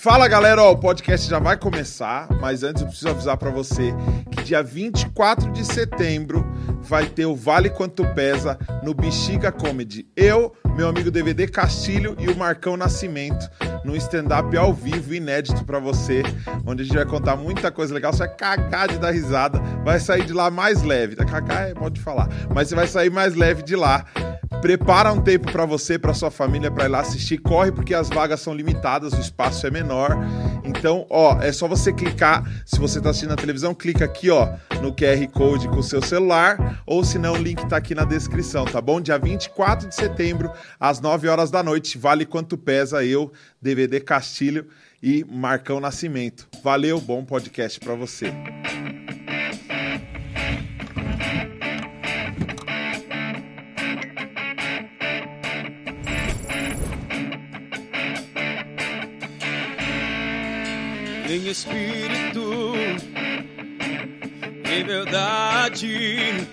Fala galera, ó, o podcast já vai começar, mas antes eu preciso avisar para você que dia 24 de setembro vai ter o Vale Quanto Pesa no Bexiga Comedy. Eu, meu amigo DVD Castilho e o Marcão Nascimento no stand-up ao vivo, inédito para você, onde a gente vai contar muita coisa legal. Você vai cagar de dar risada, vai sair de lá mais leve. Cagar é modo de falar, mas você vai sair mais leve de lá. Prepara um tempo para você, para sua família, para ir lá assistir. Corre porque as vagas são limitadas, o espaço é menor. Então, ó, é só você clicar. Se você tá assistindo na televisão, clica aqui, ó, no QR Code com o seu celular, ou se não, o link tá aqui na descrição, tá bom? Dia 24 de setembro, às 9 horas da noite. Vale quanto pesa eu, DVD Castilho e Marcão Nascimento. Valeu, bom podcast para você. Em espírito, em verdade,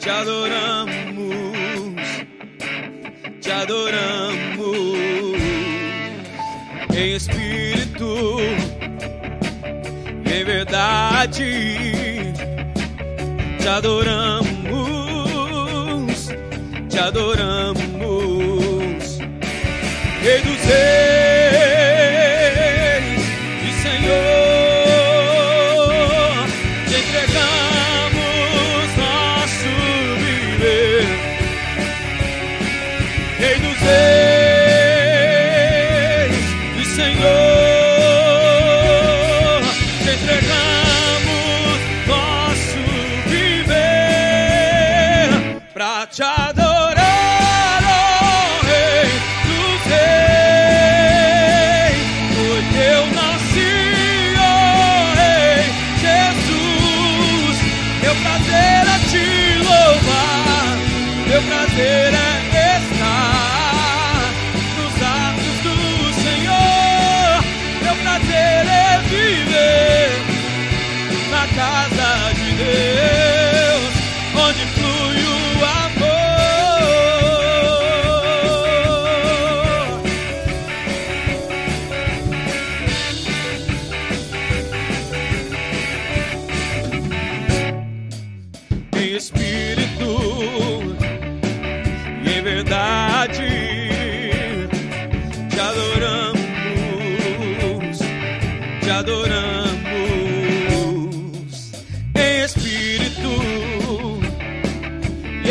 te adoramos, te adoramos, em espírito, em verdade, te adoramos, te adoramos, Rei dos Reis.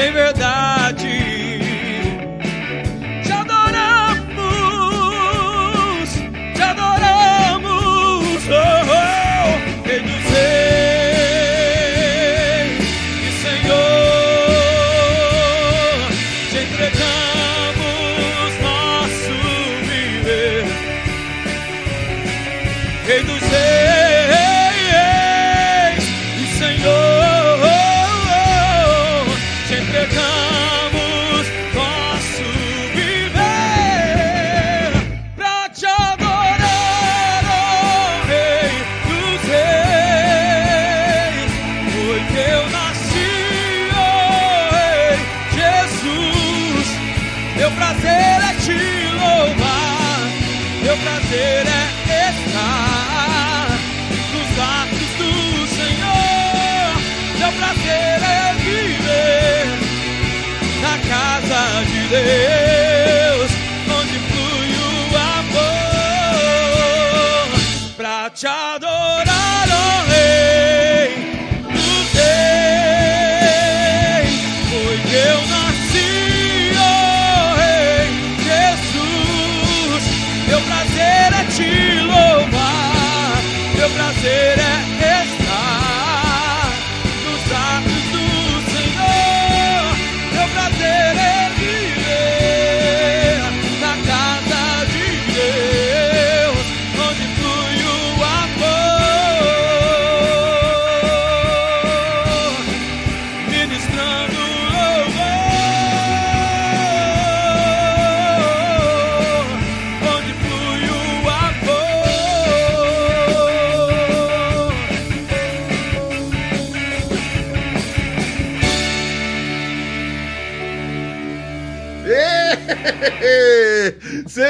Em verdade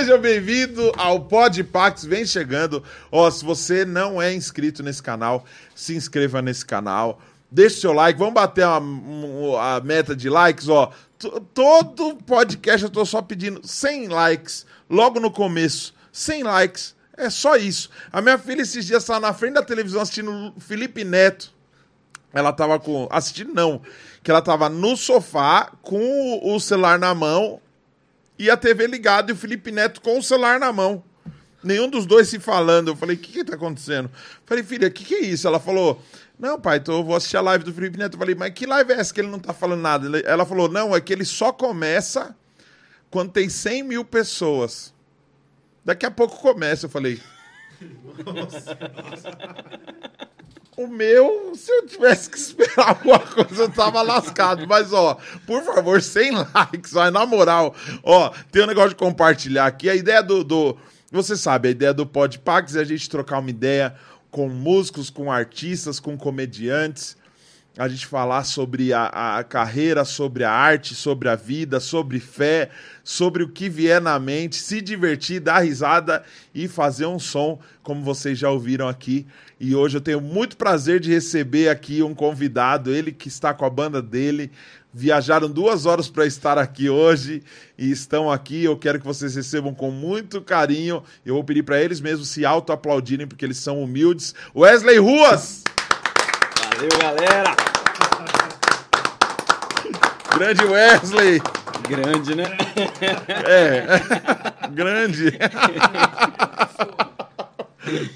Seja bem-vindo ao Podpax, vem chegando. Ó, se você não é inscrito nesse canal, se inscreva nesse canal. Deixe seu like, vamos bater a, a meta de likes, ó. T- Todo podcast eu tô só pedindo 100 likes logo no começo. 100 likes, é só isso. A minha filha esses dias estava na frente da televisão assistindo Felipe Neto. Ela tava com. Assistindo, não. Que ela tava no sofá com o celular na mão e a TV ligada e o Felipe Neto com o celular na mão. Nenhum dos dois se falando. Eu falei, o que que tá acontecendo? falei, filha, o que que é isso? Ela falou, não, pai, então eu vou assistir a live do Felipe Neto. Eu falei, mas que live é essa que ele não tá falando nada? Ela falou, não, é que ele só começa quando tem 100 mil pessoas. Daqui a pouco começa. Eu falei... O meu, se eu tivesse que esperar alguma coisa, eu tava lascado. Mas, ó, por favor, sem likes, vai, na moral. Ó, tem um negócio de compartilhar aqui. A ideia do. do você sabe, a ideia do Podpax é a gente trocar uma ideia com músicos, com artistas, com comediantes. A gente falar sobre a, a carreira, sobre a arte, sobre a vida, sobre fé, sobre o que vier na mente, se divertir, dar risada e fazer um som, como vocês já ouviram aqui. E hoje eu tenho muito prazer de receber aqui um convidado, ele que está com a banda dele. Viajaram duas horas para estar aqui hoje e estão aqui. Eu quero que vocês recebam com muito carinho. Eu vou pedir para eles mesmos se auto-aplaudirem, porque eles são humildes. Wesley Ruas! Valeu, galera! Grande Wesley! Grande, né? É, grande.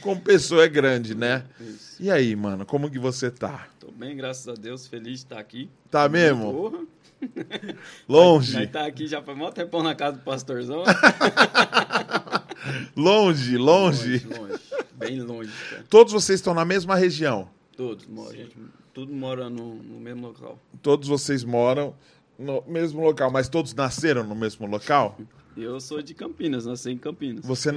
Como pessoa é grande, né? E aí, mano, como que você tá? Tô bem, graças a Deus, feliz de estar aqui. Tá mesmo? Porra! Longe, Nós tá aqui já foi mó tempão na casa do pastorzão. longe, longe. longe, longe. Bem longe, cara. Todos vocês estão na mesma região. Todos, mo- a gente, tudo mora no, no mesmo local. Todos vocês moram no mesmo local, mas todos nasceram no mesmo local? Eu sou de Campinas, nasci em Campinas. Você.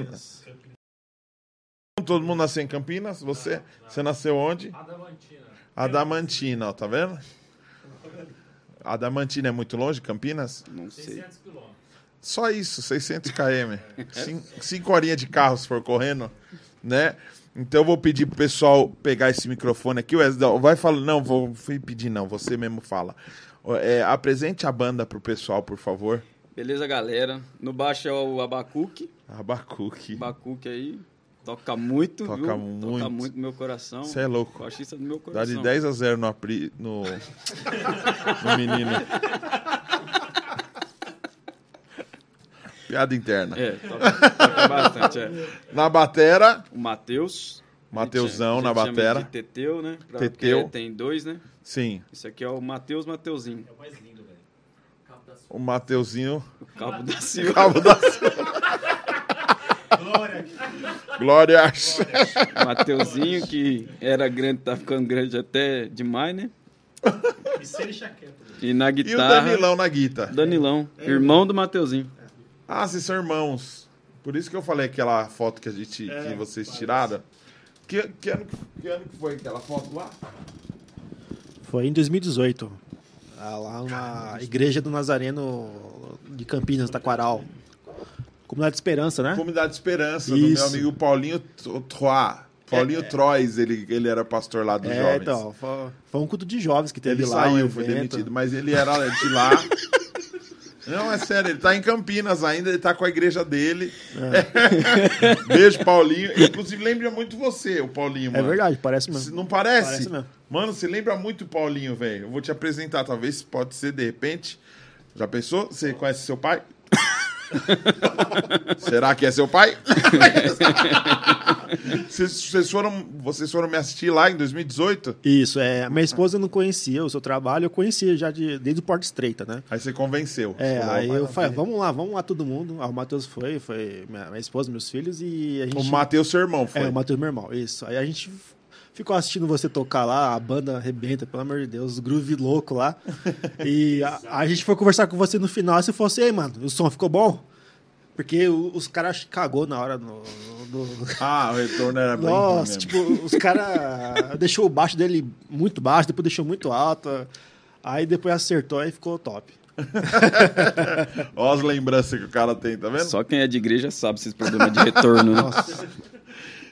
Todo mundo nasceu em Campinas? Você? Você nasceu onde? Adamantina. Adamantina, ó, tá vendo? Adamantina é muito longe, Campinas? Não sei. 600 quilômetros. Só isso, 600 km. Cin- Cinco horinhas de carro se for correndo, né? Então eu vou pedir pro pessoal pegar esse microfone aqui. Wesley, vai falando. Não, vou pedir, não. Você mesmo fala. É, apresente a banda pro pessoal, por favor. Beleza, galera? No baixo é o Abacuque. Abacuque. Abacuque aí. Toca muito, Toca viu? muito. Toca muito no meu coração. Você é louco. Baixista do meu Dá coração. de 10 a 0 no, apri, no, no menino. Piada interna. É, toca, toca bastante, é. Na batera, O Matheus. Mateusão na batera. De Teteu, né? Pra- Teteu. Tem dois, né? Sim. Esse aqui é o Matheus Mateuzinho. É o mais lindo, velho. Cabo da O Mateuzinho. O cabo da Silva. Cabo da Glória. Glória. Mateuzinho, que era grande, tá ficando grande até demais, né? E ele chaqueta. E na E o guitarra. Danilão na guita. Danilão, irmão do Mateuzinho. Ah, vocês são irmãos. Por isso que eu falei aquela foto que, a gente, que vocês tiraram. Que, que, ano, que ano que foi aquela foto lá? Foi em 2018. Ah, Lá na Igreja do Nazareno de Campinas, Taquaral. Comunidade de Esperança, né? Comunidade Esperança, do Isso. meu amigo Paulinho Tro- Troá. Paulinho Trois, ele, ele era pastor lá dos É, jovens. então. Foi, foi um culto de jovens que teve ele lá. saiu, um foi demitido, mas ele era de lá. Não, é sério, ele tá em Campinas ainda, ele tá com a igreja dele. Beijo, Paulinho. Inclusive, lembra muito você, o Paulinho, É mano. verdade, parece mesmo. Não parece? Parece mesmo. Mano, você lembra muito o Paulinho, velho. Eu vou te apresentar, talvez pode ser de repente. Já pensou? Você conhece seu pai? Será que é seu pai? vocês, vocês foram, vocês foram me assistir lá em 2018? Isso, é. Minha esposa não conhecia o seu trabalho, eu conhecia já de, desde o Porta Estreita, né? Aí você convenceu. É, Falou, aí eu falei, vamos lá, vamos lá todo mundo. Ah, o Matheus foi, foi minha, minha esposa, meus filhos e a gente... O Matheus, seu irmão, foi. É, o Matheus, meu irmão, isso. Aí a gente ficou assistindo você tocar lá, a banda arrebenta, pelo amor de Deus, groove louco lá. E a, a gente foi conversar com você no final, e você falou assim, ei, mano, o som ficou bom? Porque o- os caras cagou na hora no, no- do... Ah, o retorno era bem ruim Nossa, mesmo. tipo, os caras deixou o baixo dele muito baixo, depois deixou muito alto. Aí depois acertou e ficou top. Ó as lembranças que o cara tem, tá vendo? Só quem é de igreja sabe esses problemas de retorno, né?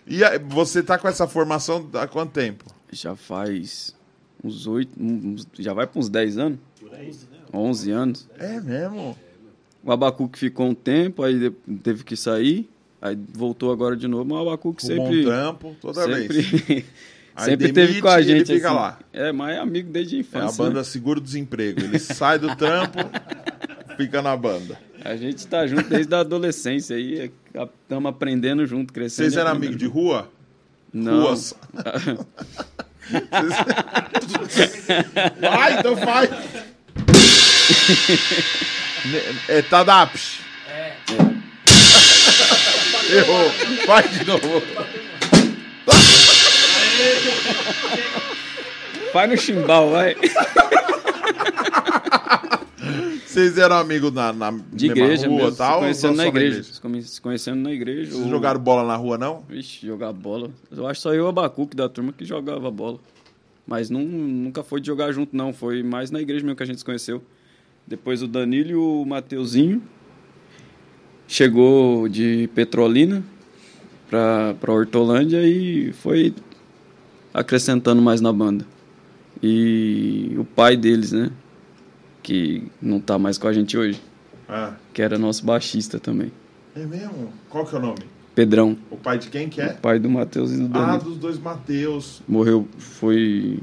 E aí, você tá com essa formação há quanto tempo? Já faz uns oito, já vai para uns 10 anos? 11 anos. É mesmo? O Abacuque ficou um tempo, aí teve que sair, aí voltou agora de novo, mas o Abacuque Com sempre... bom trampo, toda vez. sempre, Aí sempre demite teve com a e ele gente. fica assim. lá. É, mas é amigo desde a É a infância. banda né? seguro-desemprego. Ele sai do trampo, fica na banda. A gente tá junto desde a adolescência aí, estamos aprendendo junto, crescendo. Vocês eram amigos de rua? Não. Ruas. Vai, então. Ne- É Tadaps. Errou. Vai de novo. Vai no chimbal, vai. Vocês eram amigos na, na De mesma igreja rua mesmo, e tal? se conhecendo ou na igreja. Se come- Se conhecendo na igreja. Vocês ou- jogaram bola na rua, não? Vixe, jogar bola. Eu acho só eu e o Abacuque da turma que jogava bola. Mas não, nunca foi de jogar junto, não. Foi mais na igreja mesmo que a gente se conheceu. Depois o Danilo e o Mateuzinho. Chegou de Petrolina pra, pra Hortolândia e foi acrescentando mais na banda. E o pai deles, né? Que não tá mais com a gente hoje. Ah, Que era nosso baixista também. é mesmo? Qual que é o nome? Pedrão. O pai de quem que é? Pai do Matheus e do Danilo. Ah, dos dois Mateus. Morreu, foi.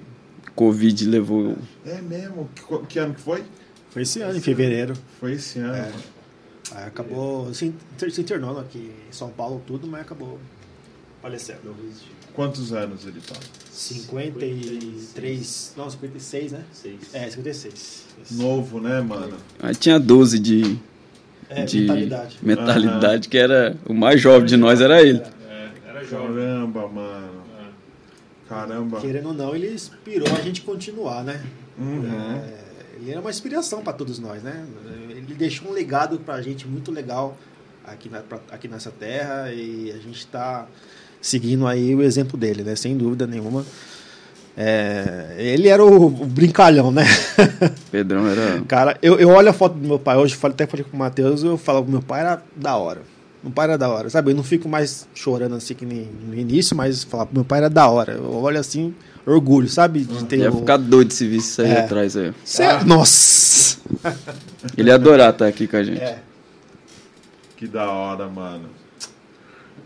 Covid levou. É mesmo? Que, que ano que foi? Foi esse ano, em fevereiro. Foi esse ano. É. Aí acabou se, se internou aqui em São Paulo, tudo, mas acabou falecendo. Quantos anos ele tá? 53. Não, 56, né? Seis. É, 56. Isso. Novo, né, mano? Aí tinha 12 de. É, de mentalidade. mentalidade, que era. O mais jovem de nós era ele. É, era jovem. Caramba, mano. Caramba. Querendo ou não, ele inspirou a gente continuar, né? Uhum. É, ele era uma inspiração para todos nós, né? Ele deixou um legado para a gente muito legal aqui, na, pra- aqui nessa terra e a gente está seguindo aí o exemplo dele, né? Sem dúvida nenhuma. É, ele era o, o brincalhão, né? Pedrão era. Cara, eu, eu olho a foto do meu pai hoje, falei, até falei com o Matheus, eu falo, meu pai era da hora. Meu pai era da hora, sabe? Eu não fico mais chorando assim que nem no início, mas falar, meu pai era da hora. Eu olho assim, orgulho, sabe? De ter Ia o- ficar doido se visse isso aí É. atrás aí. Cê- Nossa! Ele ia adorar estar aqui com a gente. É. Que da hora, mano.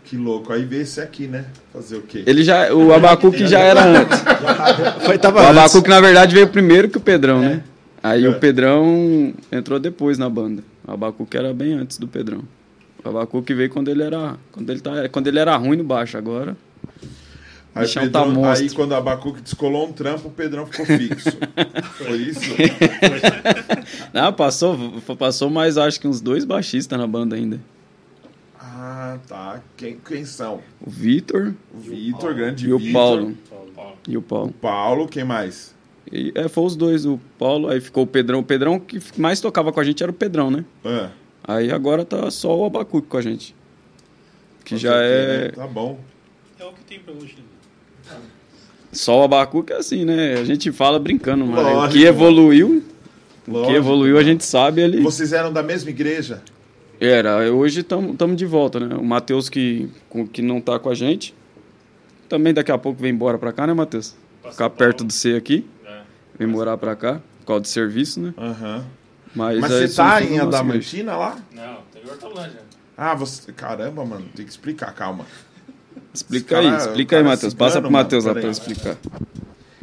Que louco. Aí vê esse aqui, né? Fazer o quê? Ele já. O Abacuque já era antes. Foi, O tava antes. Abacuque, na verdade, veio primeiro que o Pedrão, né? Aí o Pedrão entrou depois na banda. O Abacuque era bem antes do Pedrão. O Abacuque veio quando ele era. Quando ele, tá, quando ele era ruim no baixo, agora. Aí, bichão tá monstro. aí quando a Abacuque descolou um trampo, o Pedrão ficou fixo. Foi isso? Não, passou, passou mais acho que uns dois baixistas na banda ainda. Ah, tá. Quem, quem são? O Vitor O Vitor, grande e o. Paulo. Paulo. E o Paulo. Paulo, quem mais? E, é, foi os dois, o Paulo, aí ficou o Pedrão. O Pedrão que mais tocava com a gente era o Pedrão, né? Ah, Aí agora tá só o Abacuque com a gente. Que fazer já o quê, é. né? Tá bom. É o que tem pra hoje. Só o Abacuque é assim, né? A gente fala brincando, mas o Lógico. que evoluiu, o Lógico, que evoluiu a gente sabe ele. Vocês eram da mesma igreja? Era, hoje estamos de volta, né? O Matheus que, que não tá com a gente. Também daqui a pouco vem embora pra cá, né, Matheus? Ficar perto do C aqui, É. vem morar pra cá, por causa do serviço, né? Aham. Mas, Mas aí você tá em Adamantina lá? Não, tem Hortolândia. Ah, você. Caramba, mano, tem que explicar, calma. Explica Esse aí, cara- explica aí, cara é Matheus. cigano, Passa pro Matheus lá pra explicar.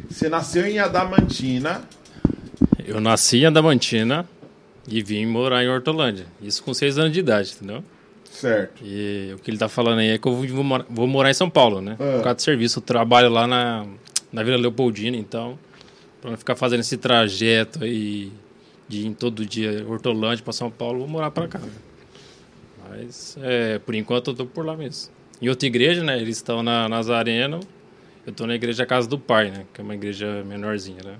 Você nasceu em Adamantina. Eu nasci em Adamantina e vim morar em Hortolândia. Isso com seis anos de idade, entendeu? Certo. E o que ele tá falando aí é que eu vou, vou morar, vou morar em São Paulo, né? Ah. Por causa do serviço. Eu trabalho lá na, na Vila Leopoldina, então, pra não ficar fazendo esse trajeto aí de ir em todo dia Hortolândia pra São Paulo, eu vou morar pra cá. Mas, é, por enquanto, eu tô por lá mesmo. Em outra igreja, né? Eles estão na Nazareno. Eu tô na igreja Casa do Pai, né? Que é uma igreja menorzinha, né?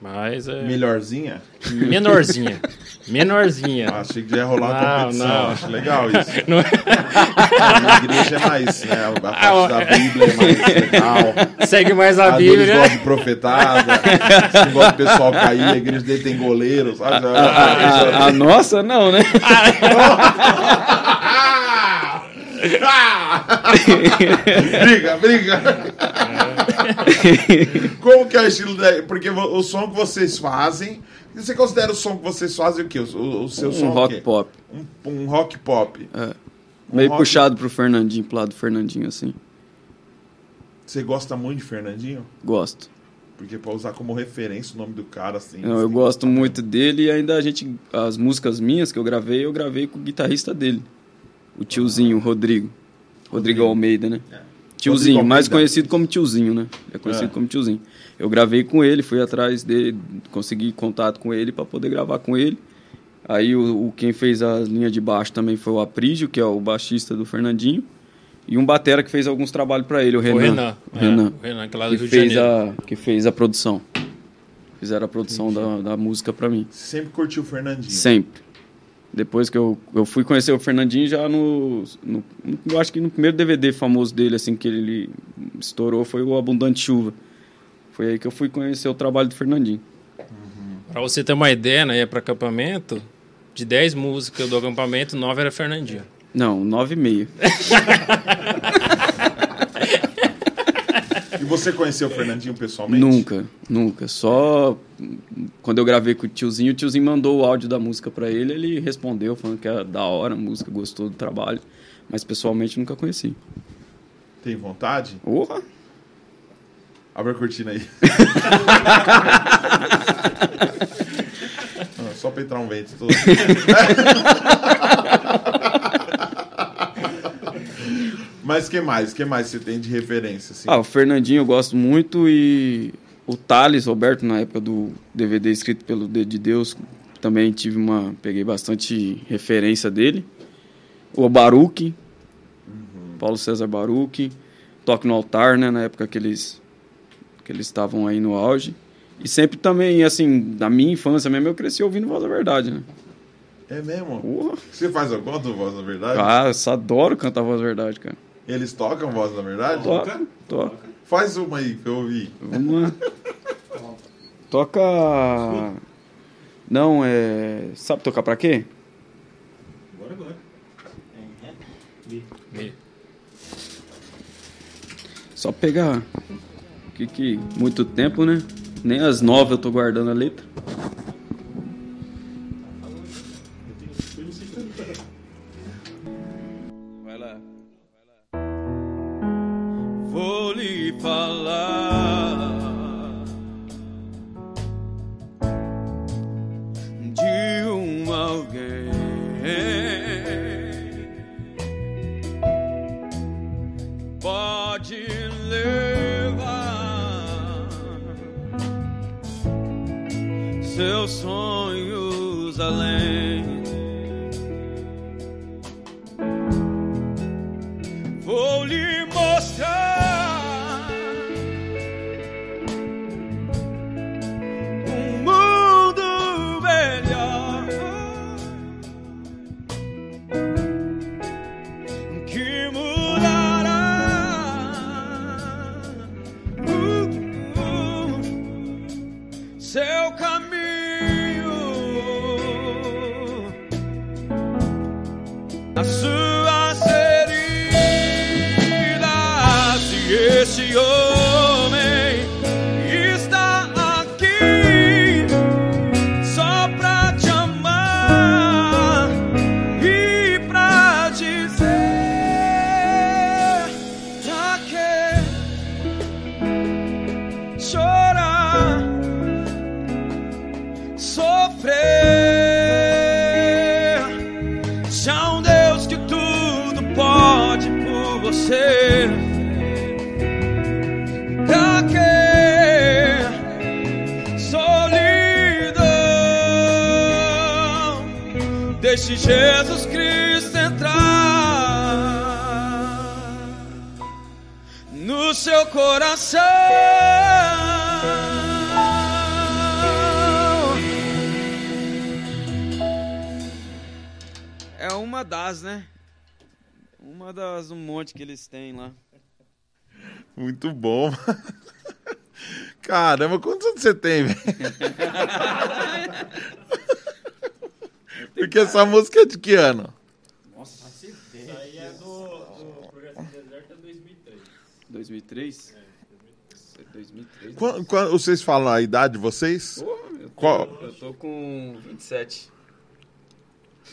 Mas é Melhorzinha? menorzinha. Menorzinha. Ah, achei que já ia rolar uma Não, competição. não. Acho legal isso. Não é- A igreja é mais, né? A parte da Bíblia é mais legal. Segue mais a A Bíblia. gostam de profetada. Esse negócio do pessoal cair, a igreja dele tem goleiro, sabe? A, a- a nossa, não, né? briga, briga. Como que é o estilo da... Porque o som que vocês fazem... Você considera o som que vocês fazem o quê? O, o- seu som Um é o rock pop. Um, um rock pop. Meio rock- puxado pro Fernandinho, pro lado do Fernandinho, assim. Você gosta muito de Fernandinho? Gosto. Porque pra usar como referência o nome do cara, assim... Não, eu assim, gosto muito dele e ainda a gente. As músicas minhas que eu gravei, eu gravei com o guitarrista dele. O tiozinho, o Rodrigo. Rodrigo Almeida, né? Tiozinho, Rodrigo mais conhecido como tiozinho, né? É conhecido É. como tiozinho. Eu gravei com ele, fui atrás dele, consegui contato com ele para poder gravar com ele. Aí o, o- quem fez a linha de baixo também foi o Aprígio, que é o baixista do Fernandinho. E um batera que fez alguns trabalhos para ele, o Renan. O Renan. O é, Renan o Renan, que é lá do que Rio de fez, Janeiro. a, que fez a produção. Fizeram a produção da, da música pra mim. Você sempre curtiu o Fernandinho. Sempre. Depois que eu, eu fui conhecer o Fernandinho já no, no- Eu acho que no primeiro DVD famoso dele, assim, que ele estourou, foi o Abundante Chuva. Foi aí que eu fui conhecer o trabalho do Fernandinho. Pra você ter uma ideia, né? Ia pra acampamento, de 10 músicas do acampamento, 9 era Fernandinho. Não, 9,5. E você conheceu o Fernandinho pessoalmente? Nunca, nunca. Só quando eu gravei com o tiozinho, o tiozinho mandou o áudio da música pra ele, ele respondeu falando que era da hora a música, gostou do trabalho. Mas pessoalmente nunca conheci. Tem vontade? Porra! Abre a cortina aí. Só pra entrar um vento. Tô... Mas que mais? que mais você tem de referência? Assim? Ah, o Fernandinho eu gosto muito e o Thales Roberto, na época do DVD escrito pelo Dedo de Deus, também tive uma. peguei bastante referência dele. O Baruque, Paulo César Baruque, Toque no Altar, né, na época que eles que eles estavam aí no auge. E sempre também, assim, na minha infância mesmo, eu cresci ouvindo Voz da Verdade, né? É mesmo? Porra! Você faz alguma do Voz da Verdade? Ah, eu só adoro cantar Voz da Verdade, cara. Eles tocam Voz da Verdade? Toca, toca. Faz uma aí que eu ouvi. Vamos lá. Toca. Não, é. Sabe tocar pra quê? Agora. Me- Só pegar. Que que. Muito tempo, né? Nem as nove eu tô guardando a letra. Falar de um alguém pode levar seus sonhos além. Vou lhe mostrar que eles têm lá. Muito bom. Caramba, quantos anos você tem, velho? Porque essa música é de que ano? Nossa, Isso aí é do, do Progressive Deserto é 2003. 2003? 2003. Quan- quan- vocês falam a idade de vocês? Pô, eu, tô, Qual? eu tô com 27.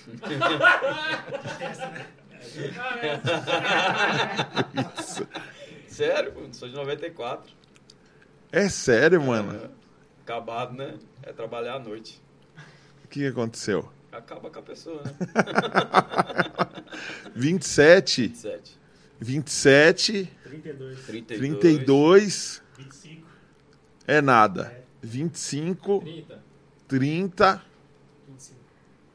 Sério, pô, sou de 94. É sério, mano? Acabado, né? É trabalhar à noite. O que aconteceu? Acaba com a pessoa, né? 27, 27. 27, 32, 32. 32, 25, é nada. 25, 30. 30, 25.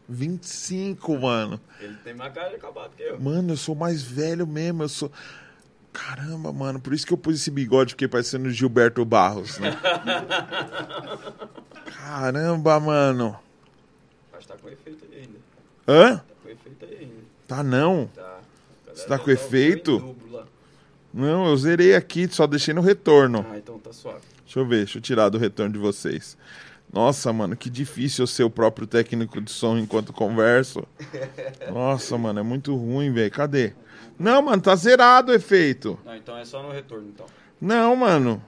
25, mano. Ele tem mais cara de acabado que eu. Mano, eu sou mais velho mesmo, eu sou... Caramba, mano, por isso que eu pus esse bigode, fiquei parecendo o Gilberto Barros, né? Caramba, mano. Mas tá com efeito aí ainda. Hã? Tá com efeito aí ainda. Tá não. Tá. Você tá com efeito? dobro lá. Não, eu zerei aqui, só deixei no retorno. Ah, então tá suave. Deixa eu ver, deixa eu tirar do retorno de vocês. Nossa, mano, que difícil eu ser o próprio técnico de som enquanto converso. Nossa, mano, é muito ruim, velho. Cadê? Não, mano, tá zerado o efeito. Ah, então é só no retorno, então. Não, mano,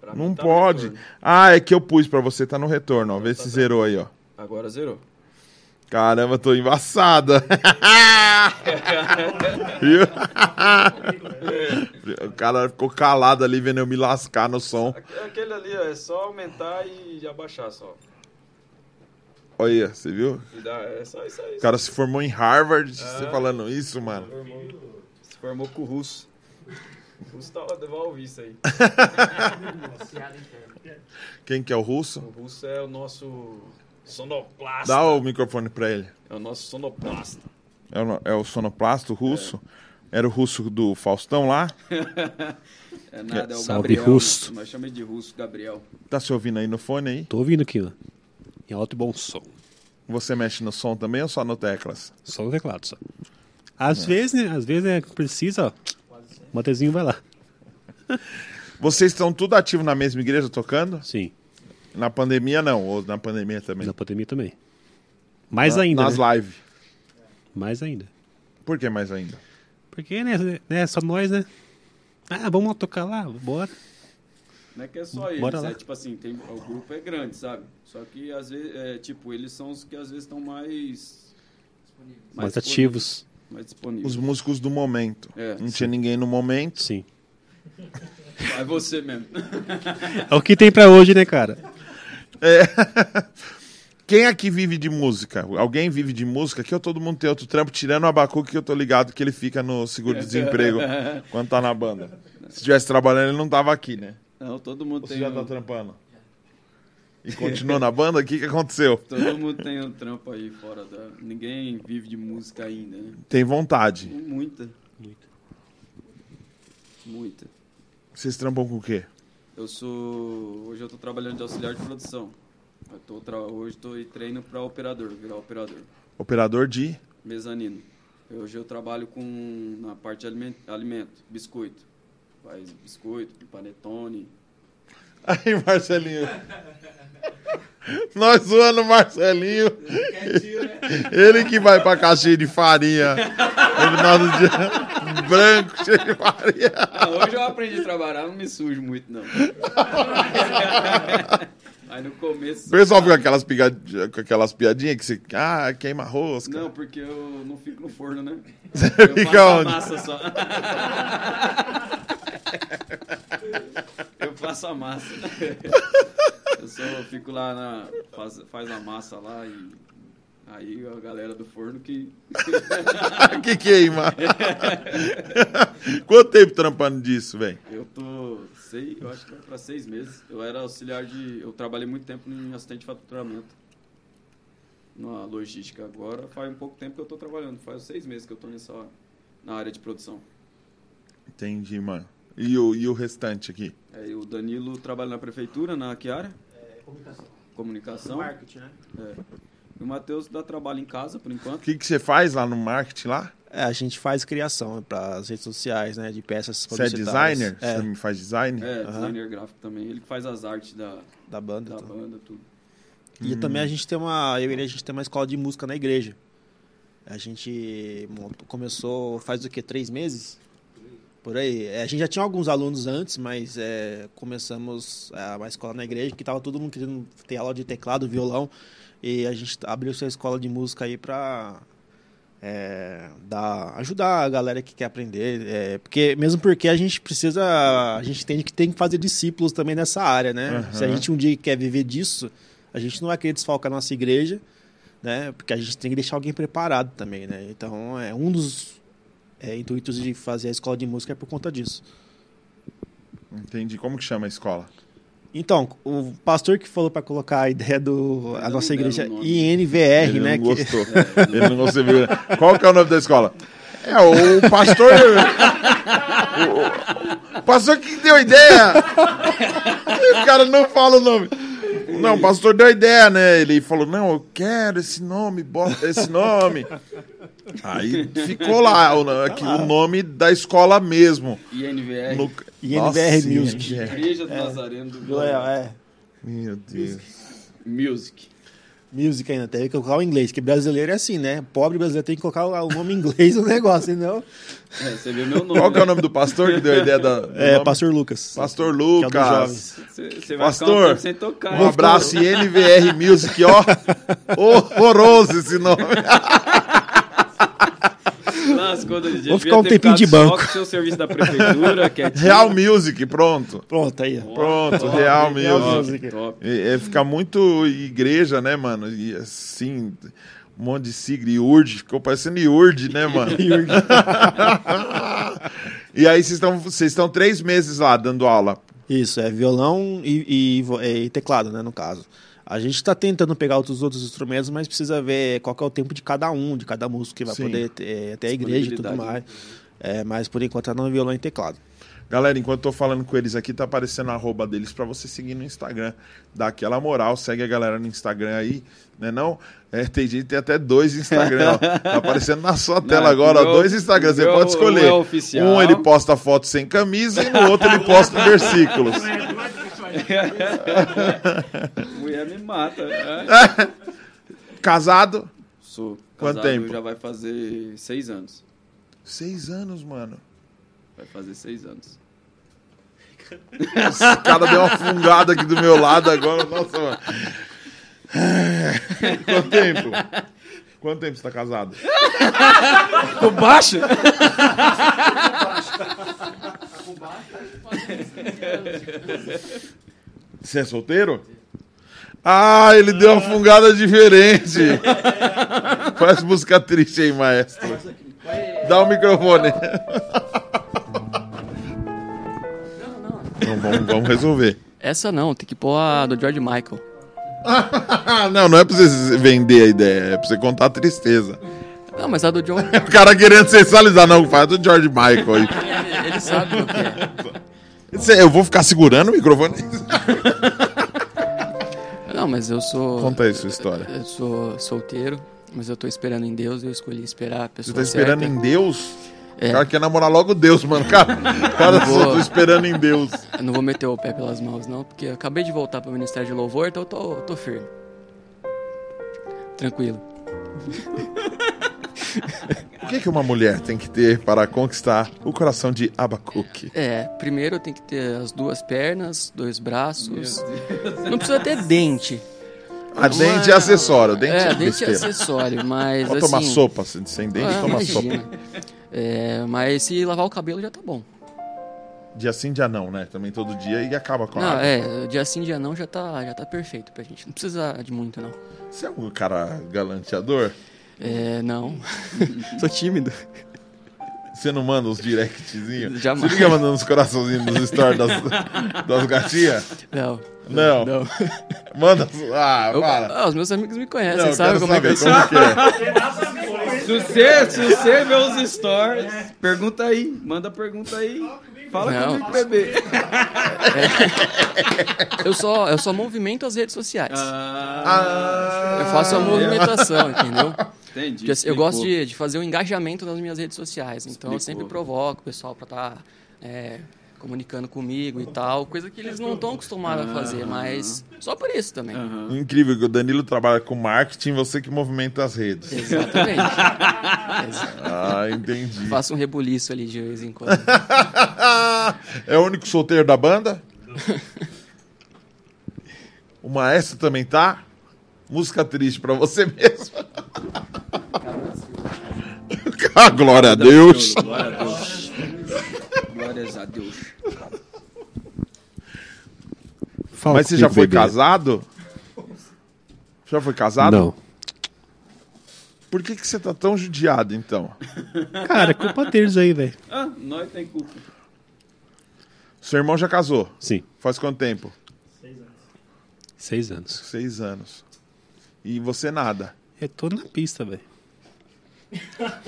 Pra não tá pode. Ah, é que eu pus pra você, tá no retorno, ó. Vê se zerou aí, ó. Agora zerou. Caramba, tô embaçada. Viu? o cara ficou calado ali vendo eu me lascar no som. Aque- Aquele ali ó, é só aumentar e abaixar só. Olha, você viu? Dá, é só isso aí. O cara se formou em Harvard, Ah. você falando isso, mano. Formou- se formou com o russo. O russo tava devolve isso aí. Quem que é o russo? O russo é o nosso sonoplasta. Dá o microfone pra ele. É o nosso sonoplasta. É o, é o sonoplasto russo? Era o russo do Faustão lá? É nada, é o Salve, Gabriel. russo. Mas chama ele de russo, Gabriel. Tá se ouvindo aí no fone aí? Tô ouvindo aqui, ó. Em alto e bom som. Você mexe no som também ou só no teclas? Só no teclado, só. Às vezes, né? Às vezes é que precisa, ó. O Matezinho vai lá. Vocês estão tudo ativo na mesma igreja tocando? Sim. Na pandemia não, ou na pandemia também? Na pandemia também. Mais Na- ainda, Nas né? lives. Mais ainda. Por que mais ainda? Porque, né, né? Só nós, né? Ah, vamos tocar lá, bora. Não é que é só eles, Bora lá. é tipo assim, tem, o grupo é grande, sabe? Só que às vezes, é, tipo, eles são os que às vezes estão mais... Mais, disponíveis, ativos. Mais disponíveis. Os músicos do momento. É, não tinha ninguém no momento. Sim. É você mesmo. É o que tem pra hoje, né, cara? Quem aqui vive de música? Alguém vive de música? Aqui ou todo mundo tem outro trampo, tirando o Abacuque, que eu tô ligado que ele fica no seguro-desemprego quando tá na banda. Se estivesse trabalhando, ele não tava aqui, né? Não, todo mundo Você tem já um, tá trampando? E continuou na banda? O que, que aconteceu? todo mundo tem um trampo aí fora da... Ninguém vive de música ainda, né? Tem vontade. Muita. Muita. Muita. Vocês trampam com o quê? Eu sou... Hoje eu tô trabalhando de auxiliar de produção. Eu tô tra... Hoje tô em treino para operador, virar operador. Operador de. Mezanino. Hoje eu trabalho com na parte de aliment- alimento, biscoito. Faz biscoito, panetone. Aí, Marcelinho. Nós zoando o Marcelinho. Ele que vai pra caixinha de farinha. Final do dia, branco, cheio de farinha. Ah, hoje eu aprendi a trabalhar, não me sujo muito não. Aí no começo. O pessoal fica com aquelas, aquelas piadinhas que você. Ah, queima rosca. Não, porque eu não fico no forno, né? Você Eu fica onde? massa só. Eu faço a massa. Eu só fico lá na. Faz, faz a massa lá e. Aí a galera do forno que. que queima. Quanto tempo trampando disso, velho? Eu tô. Sei, eu acho que vai pra seis meses. Eu era auxiliar de. Eu trabalhei muito tempo em assistente de faturamento. Na logística. Agora faz um pouco tempo que eu tô trabalhando. Faz seis meses que eu tô nessa. Na área de produção. Entendi, mano. E o, e o restante aqui? Aí o Danilo trabalha na prefeitura, na Chiara. Comunicação. Comunicação. Marketing, né? É. O Matheus dá trabalho em casa, por O enquanto. que, que você faz lá no marketing lá? É, a gente faz criação para as redes sociais, né? De peças Você é designer? É, Você me faz design? É, designer gráfico também. Ele que faz as artes da, da banda. da então. banda, tudo. E também a gente tem uma. Eu e a gente tem uma escola de música na igreja. A gente montou- começou faz o quê? Três meses? Por aí. É, a gente já tinha alguns alunos antes, mas é, começamos é, uma escola na igreja que tava todo mundo querendo ter aula de teclado, violão. E a gente abriu essa escola de música aí pra é, dar, ajudar a galera que quer aprender. é, porque, mesmo porque a gente precisa. A gente tem que, tem que fazer discípulos também nessa área, né? Aham. Se a gente um dia quer viver disso, a gente não vai querer desfalcar a nossa igreja, né? Porque a gente tem que deixar alguém preparado também, né? Então, é um dos é, intuitos de fazer a escola de música é por conta disso. Entendi. Como que chama a escola? Então, o pastor que falou para colocar a ideia do a nossa igreja. INVR, Ele né? não que- gostou. Ele não gostou. Qual que é o nome da escola? É, o pastor... o, o pastor que deu a ideia. O cara não fala o nome. Não, o pastor deu a ideia, né? Ele falou, não, eu quero esse nome, bota esse nome. Aí ficou lá o, aqui, o nome da escola mesmo. INVR, No- INVR Nossa, Music. Igreja do Nazareno do É, Brasil. é. Meu Deus. Music. Music ainda, tem que colocar o inglês, que brasileiro é assim, né? Pobre brasileiro tem que colocar o nome em inglês no negócio, senão. É, você vê meu nome. Qual que é o nome do pastor que deu a ideia da, É, nome? Pastor Lucas. Pastor é Lucas. Você, você vai ficar um Pastor, tempo sem tocar. Um abraço e NVR Music, ó. Horroroso esse nome. Lascou. Vou ficar um tempinho de banco. Só com o seu serviço da prefeitura, quietinho. Real Music, pronto. Pronto, aí. ó. Pronto, Real Real Music. Music. Top. É, é, fica muito igreja, né, mano? E assim, um monte de sigla. IURD, ficou parecendo IURD, né, mano? e aí vocês estão vocês estão três meses lá dando aula. Isso, é violão e, e e teclado, né, no caso. A gente está tentando pegar outros outros instrumentos, mas precisa ver qual que é o tempo de cada um, de cada músico que vai Sim. poder ter, ter a igreja e tudo mais. É, mas por enquanto é no violão e teclado. Galera, enquanto eu tô falando com eles aqui, tá aparecendo a arroba deles pra você seguir no Instagram. Dá aquela moral, segue a galera no Instagram aí, né não? É, tem gente que tem até dois Instagram, ó. Tá aparecendo na sua tela agora, ó, o meu- dois Instagrams, você pode escolher. um é oficial. Um ele posta foto sem camisa e no outro ele posta versículos. Mulher me mata. né? Casado? Sou Quanto casado, tempo? Já vai fazer seis anos. Seis anos, mano. Vai fazer seis anos. Esse cara deu uma fungada aqui do meu lado agora. Nossa, mano. Quanto tempo? Quanto tempo você tá casado? Ficou baixo? Você é solteiro? Ah, ele deu uma fungada diferente. Faz música triste aí, maestro. Dá o microfone. Não, vamos, vamos resolver. Essa não, tem que pôr a do George Michael. não, não é pra você vender a ideia, é pra você contar a tristeza. Não, mas a do John, O cara querendo sensualizar, não, faz do George Michael aí. ele, ele sabe o que é. Eu vou ficar segurando o microfone? Não, mas eu sou. Conta aí sua história. Eu sou solteiro, mas eu tô esperando em Deus e eu escolhi esperar a Você pessoa tá esperando certa. em Deus? É. O cara quer namorar logo Deus, mano. Cara, cara vou- só tô esperando em Deus. Eu não vou meter o pé pelas mãos, não, porque eu acabei de voltar pro Ministério de Louvor, então eu tô, tô firme. Tranquilo. O que, que uma mulher tem que ter para conquistar o coração de Abacuque? É, primeiro tem que ter as duas pernas, dois braços. Não precisa ter dente. A dente é acessório, dente é, é, dente é acessório, mas Pode assim... tomar sopa, se- sem dente, Ah, toma imagina. sopa. É, mas se lavar o cabelo já tá bom. Dia sim, dia não, né? Também todo dia e acaba com a Não, água. é, dia sim, dia não já tá, já tá perfeito pra gente. Não precisa de muito, não. Você é um cara galanteador? É, não. Sou tímido. Você não manda uns directzinhos? Jamais. Você fica mandando uns coraçãozinhos nos stories das, das gatinhas? Não. Não. Não. Manda. Ah, Eu- para. ah, os meus amigos me conhecem, Não, quero como é que saber eu sou. como que é. Se você, se você vê os stories, pergunta aí. Manda pergunta aí. Fala Não. comigo, bebê. Eu só, eu só movimento as redes sociais. Ah, eu faço a movimentação, entendeu? Entendi. Porque, assim, eu gosto de, de fazer o engajamento nas minhas redes sociais. Então eu Explicou. sempre provoco o pessoal para estar comunicando comigo e tal. Coisa que eles não estão acostumados a fazer, mas só por isso também. Aham. Incrível que o Danilo trabalha com marketing, você que movimenta as redes. Exatamente. Exa- Ah, entendi. Faço um rebuliço ali de vez em quando. é o único solteiro da banda? O maestro também tá? Música triste pra você mesmo. Ah, Glória a Deus. Glória a Deus. Glórias a Deus. Fala Mas você já foi bebê. casado? Já foi casado? Não. Por que, que você tá tão judiado, então? Cara, é culpa deles aí, velho. Ah, nós tem culpa. Seu irmão já casou? Sim, Faz quanto tempo? seis anos. Seis anos. E você nada. Eu tô na pista, velho.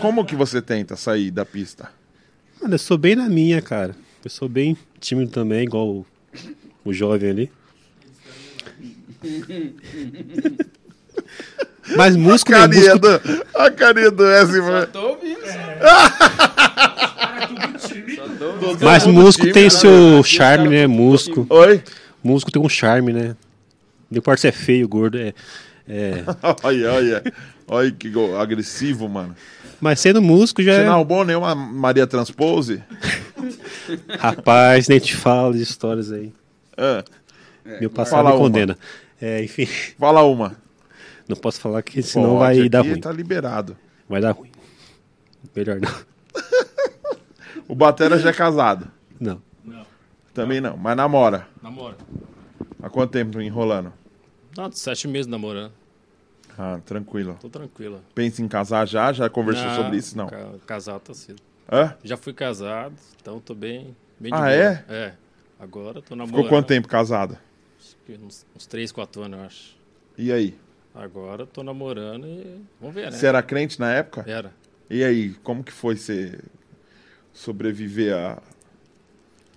Como que você tenta sair da pista? Mano, eu sou bem na minha, cara. Eu sou bem tímido também, igual o, o jovem ali. Mas músico, né? Carinha Músico, do, a carinha do Wesley. mano. Tô ouvindo. Mas tímido, tem seu charme, né? Músico. Oi? Músico tem um charme, né? Não importa se é feio, gordo, é. é... Olha, olha. Olha que go- agressivo, mano. Mas sendo músico já Você é. arrumou nenhuma Maria Transpose? Rapaz, nem te falo de histórias aí. Ah, Meu passado Fala me uma. É, enfim, fala uma. não posso falar que senão Pode, vai dar aqui ruim. Tá liberado. Vai dar ruim. Melhor não. O Batera já é casado. Não. Também não, mas namora. Namora. Há quanto tempo enrolando? Não, sete meses namorando. Ah, tranquilo. Tô tranquila. Pensa em casar já? Já conversou Não, sobre isso? Não. ca- Casado tá cedo. Hã? Já fui casado, então tô bem, bem de Ah, boa. é? É. Agora tô namorando. Ficou quanto tempo casado? Uns, uns 3, 4 anos, eu acho. E aí? Agora tô namorando e vamos ver, né? Você era crente na época? Era. E aí, como que foi você sobreviver a.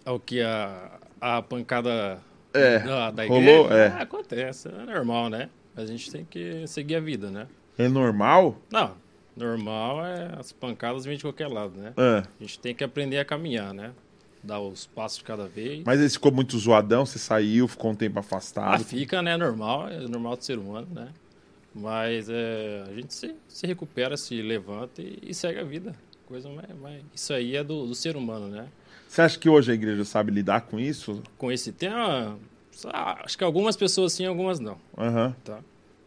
É o que a, a pancada É, da, da rolou? igreja? É. Ah, acontece, é normal, né? A gente tem que seguir a vida, né? É normal? Não, normal é as pancadas vêm de qualquer lado, né? Ah, A gente tem que aprender a caminhar, né? Dar os passos de cada vez. mas ele ficou muito zoadão, você saiu, ficou um tempo Ah, afastado. fica, né? Normal, é normal do ser humano, né? Mas é, a gente se, se recupera, se levanta e, e segue a vida. Coisa mais, mais- isso aí é do, do ser humano, né? Você acha que hoje a igreja sabe lidar com isso? Com esse tema, ah, acho que algumas pessoas sim, algumas não. Aham. Tá?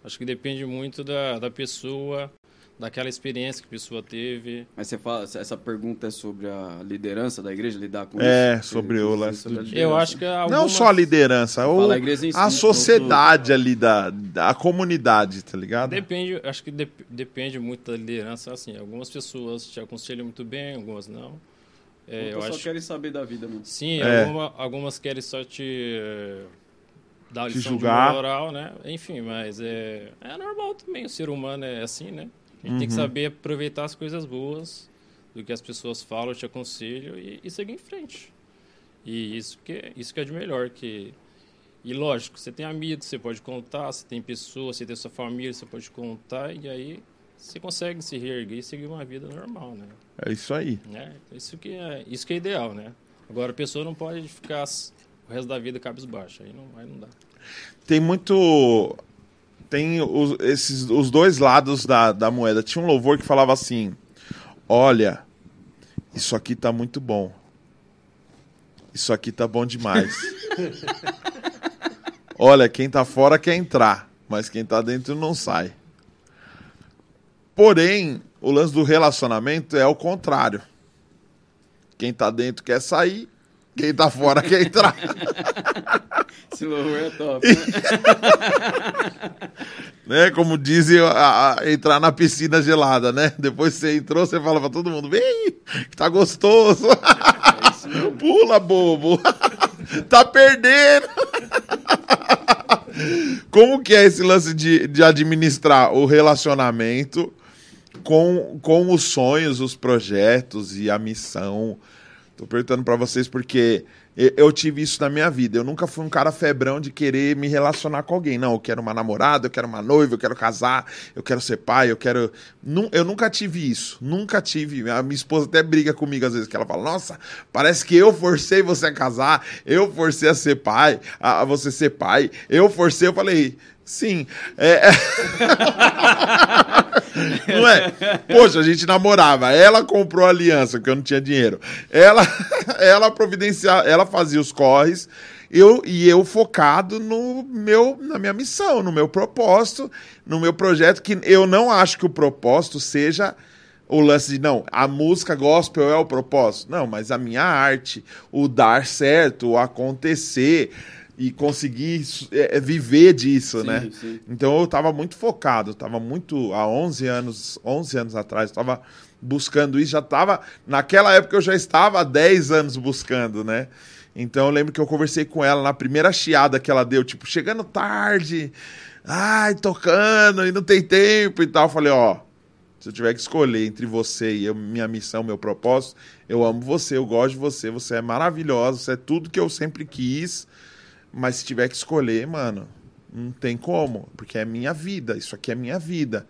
Acho que depende muito da, da pessoa, daquela experiência que a pessoa teve. Mas você fala, essa pergunta é sobre a liderança da igreja, lidar com É, isso? sobre o lance do- Eu acho que Não algumas... só a liderança, o, Fala a igreja em si, a não sociedade ali da, da comunidade, tá ligado? Depende, acho que dep- depende muito da liderança, assim. Algumas pessoas te aconselham muito bem, algumas não. É, eu Ou só acho querem saber da vida mesmo. Sim, É. alguma- algumas querem só te eh, dar Te lição julgar. de moral, né? Enfim, mas é, é normal também, o ser humano é assim, né? A gente tem que Uhum. saber aproveitar as coisas boas do que as pessoas falam, te aconselham e, e seguir em frente. E isso que, é- isso que é de melhor, que... E lógico, você tem amigos, você pode contar, você tem pessoas, você tem sua família, você pode contar, e aí você consegue se reerguer e seguir uma vida normal, né? É isso aí. né? Isso que é, isso que é ideal, né? Agora a pessoa não pode ficar o resto da vida cabisbaixa, aí não, aí não dá. Tem muito. Tem os, esses, os dois lados da, da moeda. Tinha um louvor que falava assim: Olha, isso aqui tá muito bom. Isso aqui tá bom demais. Olha, quem tá fora quer entrar, mas quem tá dentro não sai. Porém, o lance do relacionamento é o contrário. Quem tá dentro quer sair, quem tá fora quer entrar. Esse louvor é top. né? né? Como dizem, a- a- entrar na piscina gelada, né? Depois que você entrou, você fala pra todo mundo, vem, tá gostoso. Pula, bobo. tá perdendo. Como que é esse lance de, de administrar o relacionamento com, com os sonhos, os projetos e a missão? Tô perguntando pra vocês porque eu, tive isso na minha vida. Eu nunca fui um cara febrão de querer me relacionar com alguém. Não, eu quero uma namorada, eu quero uma noiva, eu quero casar, eu quero ser pai, eu quero. Eu nunca tive isso. Nunca tive. A minha esposa até briga comigo às vezes, que ela fala: Nossa, parece que eu forcei você a casar, eu forcei a ser pai, a você ser pai, eu forcei. Eu falei. Sim. É... Não é? Poxa, a gente namorava. Ela comprou a aliança, porque eu não tinha dinheiro. Ela, ela providenciava, ela fazia os corres. Eu, e eu focado no meu, na minha missão, no meu propósito, no meu projeto, que eu não acho que o propósito seja o lance de, não, a música gospel é o propósito. Não, mas a minha arte, o dar certo, o acontecer e conseguir é, é, viver disso, Sim, né? sim. Então eu estava muito focado, estava muito há 11 anos, 11 anos atrás, estava buscando isso, já estava naquela época eu já estava há 10 anos buscando, né? Então eu lembro que eu conversei com ela na primeira chiada que ela deu, tipo, chegando tarde, ai, tocando e não tem tempo e tal. Eu falei, ó, se eu tiver que escolher entre você e eu, minha missão, meu propósito, eu amo você, eu gosto de você, você é maravilhosa, você é tudo que eu sempre quis. Mas se tiver que escolher, mano, não tem como, porque é minha vida, isso aqui é minha vida.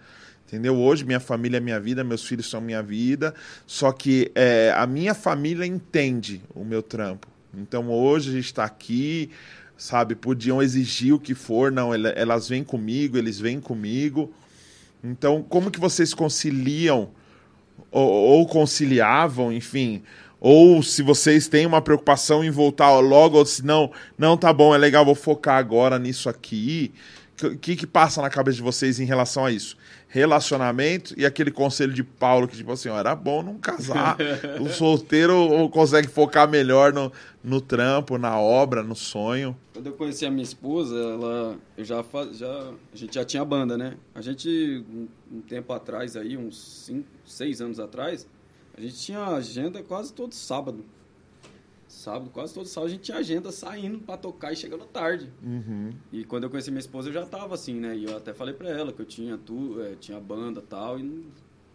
Entendeu? Hoje minha família é minha vida, meus filhos são minha vida, só que é, a minha família entende o meu trampo. Então hoje a gente está aqui, sabe? Podiam exigir o que for, não, elas vêm comigo, eles vêm comigo. Então, como que vocês conciliam ou, ou conciliavam, enfim, ou se vocês têm uma preocupação em voltar logo, ou se não, não tá bom, é legal, vou focar agora nisso aqui. O que, que passa na cabeça de vocês em relação a isso? Relacionamento e aquele conselho de Paulo que, tipo assim, ó, era bom não casar. o solteiro consegue focar melhor no, no trampo, na obra, no sonho. Quando eu conheci a minha esposa, ela, eu já, faz, já a gente já tinha banda, né? A gente um, um tempo atrás aí, uns 5, 6 anos atrás, a gente tinha agenda quase todo sábado. Sábado, quase todo sábado a gente tinha agenda saindo pra tocar e chegando tarde. E quando eu conheci minha esposa, eu já tava assim, né? E eu até falei pra ela que eu tinha tu, é, tinha banda tal, e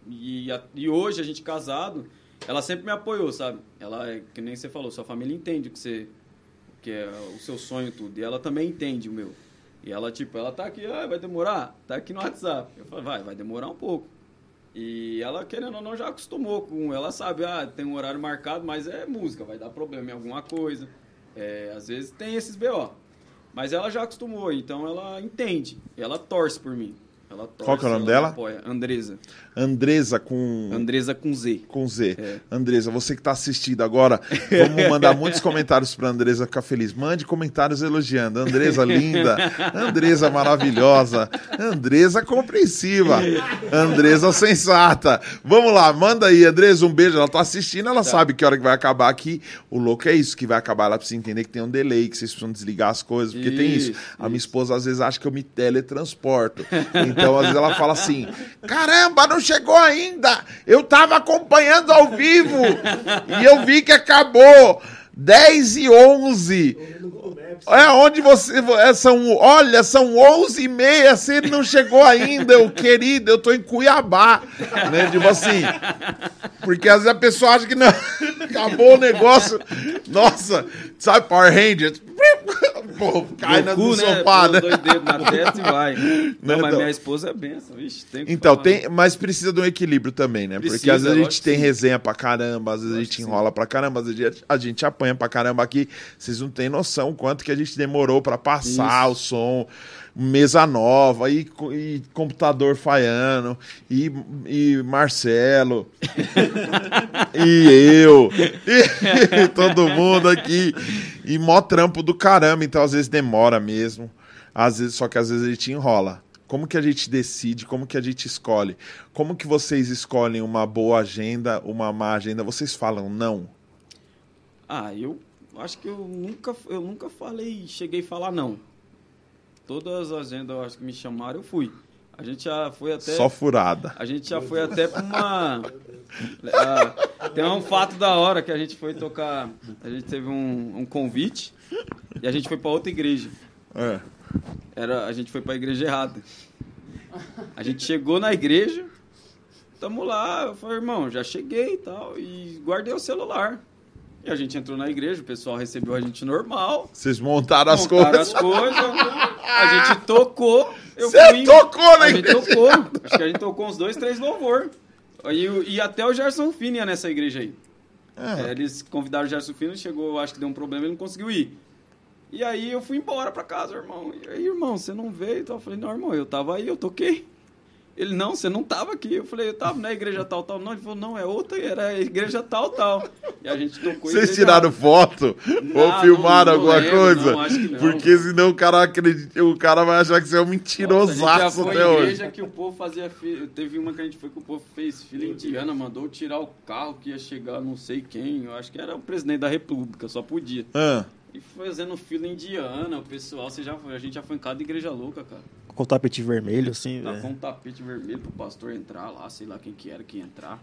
e, a- e hoje a gente casado, ela sempre me apoiou, sabe? Ela é que nem você falou, sua família entende o que você que é o seu sonho tudo. E ela também entende o meu. E ela, tipo, ela tá aqui, ah, vai demorar? Tá aqui no WhatsApp. Eu falei, vai, vai demorar um pouco. E ela, querendo ou não, já acostumou com. Ela sabe, ah, tem um horário marcado, mas é música, vai dar problema em alguma coisa. É, às vezes tem esses BO. Mas ela já acostumou, então ela entende. Ela torce por mim. Ela torce, Qual que é o nome ela me dela? Apoia. Andresa. Andresa com. Andresa com Z. Com Z. É. Andresa, você que está assistindo agora, vamos mandar muitos comentários para Andresa ficar feliz. Mande comentários elogiando. Andresa linda, Andresa maravilhosa, Andresa compreensiva, Andresa sensata. Vamos lá, manda aí, Andresa, um beijo. Ela tá assistindo, ela sabe que hora que vai acabar aqui. O louco é isso, que vai acabar. Ela precisa entender que tem um delay, que vocês precisam desligar as coisas, porque tem isso. Isso, A minha esposa às vezes acha que eu me teletransporto. Então, às vezes ela fala assim: caramba, não chegou ainda! Eu tava acompanhando ao vivo e eu vi que acabou. 10 e 11. É onde você. é, são, olha, são 11 e meia. Você não chegou ainda, eu querido. Eu tô em Cuiabá. Né? Tipo assim. Porque às vezes a pessoa acha que não. Acabou o negócio. Nossa, sabe, Power Rangers? Pô, cai na, no Goku, né? sofá, né? dois dedos na testa e vai. Não, mas então- minha esposa é benção. Vixe, tem Então, tem, mas precisa de um equilíbrio também, né? Porque Precisa, às vezes a gente tem sim. resenha pra caramba, às vezes a gente que sim. enrola pra caramba, às vezes a gente apanha pra caramba aqui. Vocês não têm noção o quanto que a gente demorou pra passar o som, mesa nova, e, e computador falhando, e, e Marcelo, e eu, e todo mundo aqui. E mó trampo do caramba, então às vezes demora mesmo. Às vezes, só que às vezes a gente enrola. Como que a gente decide? Como que a gente escolhe? Como que vocês escolhem uma boa agenda, uma má agenda? Vocês falam não? Ah, eu acho que eu nunca, eu nunca falei, cheguei a falar não. Todas as agendas acho que me chamaram, eu fui. A gente já foi até. Só furada. A gente já foi até pra uma. Ah, tem um fato da hora que a gente foi tocar. A gente teve um, um convite e a gente foi pra outra igreja. É. Era, a gente foi pra igreja errada. A gente chegou na igreja, tamo lá, eu falei, irmão, já cheguei e tal, e guardei o celular. E a gente entrou na igreja, o pessoal recebeu a gente normal. Vocês montaram as montaram coisas. as coisas. A gente tocou. Você fui- tocou na A gente igreja? tocou. Acho que a gente tocou uns dois, três louvor. E, e até o Gerson Fini ia nessa igreja aí. Ah. É, eles convidaram o Gerson Fini, chegou, acho que deu um problema, ele não conseguiu ir. E aí eu fui embora pra casa, irmão. E aí, irmão, você não veio? Então eu falei, não, irmão, eu tava aí, eu toquei. Ele, não, você não tava aqui. Eu falei, eu tava na igreja tal, tal. Não, ele falou, não, é outra, era a igreja tal, tal. E a gente tocou. Vocês tiraram foto ou Não, filmaram não- não alguma lembro, coisa? não, acho que não. Porque senão o cara acredita, o cara vai achar que você é um Nossa, a mentirosaço foi até hoje. igreja que o povo fazia. Teve uma que a gente foi que o povo fez fila indiana, mandou tirar o carro que ia chegar não sei quem. Eu acho que era o presidente da república, só podia. Ah, E fazendo fila indiana, o pessoal, você já foi, a gente já foi em cada igreja louca, cara. Com o tapete vermelho, assim, Tá velho. com um tapete vermelho pro pastor entrar lá, sei lá quem que era que ia entrar.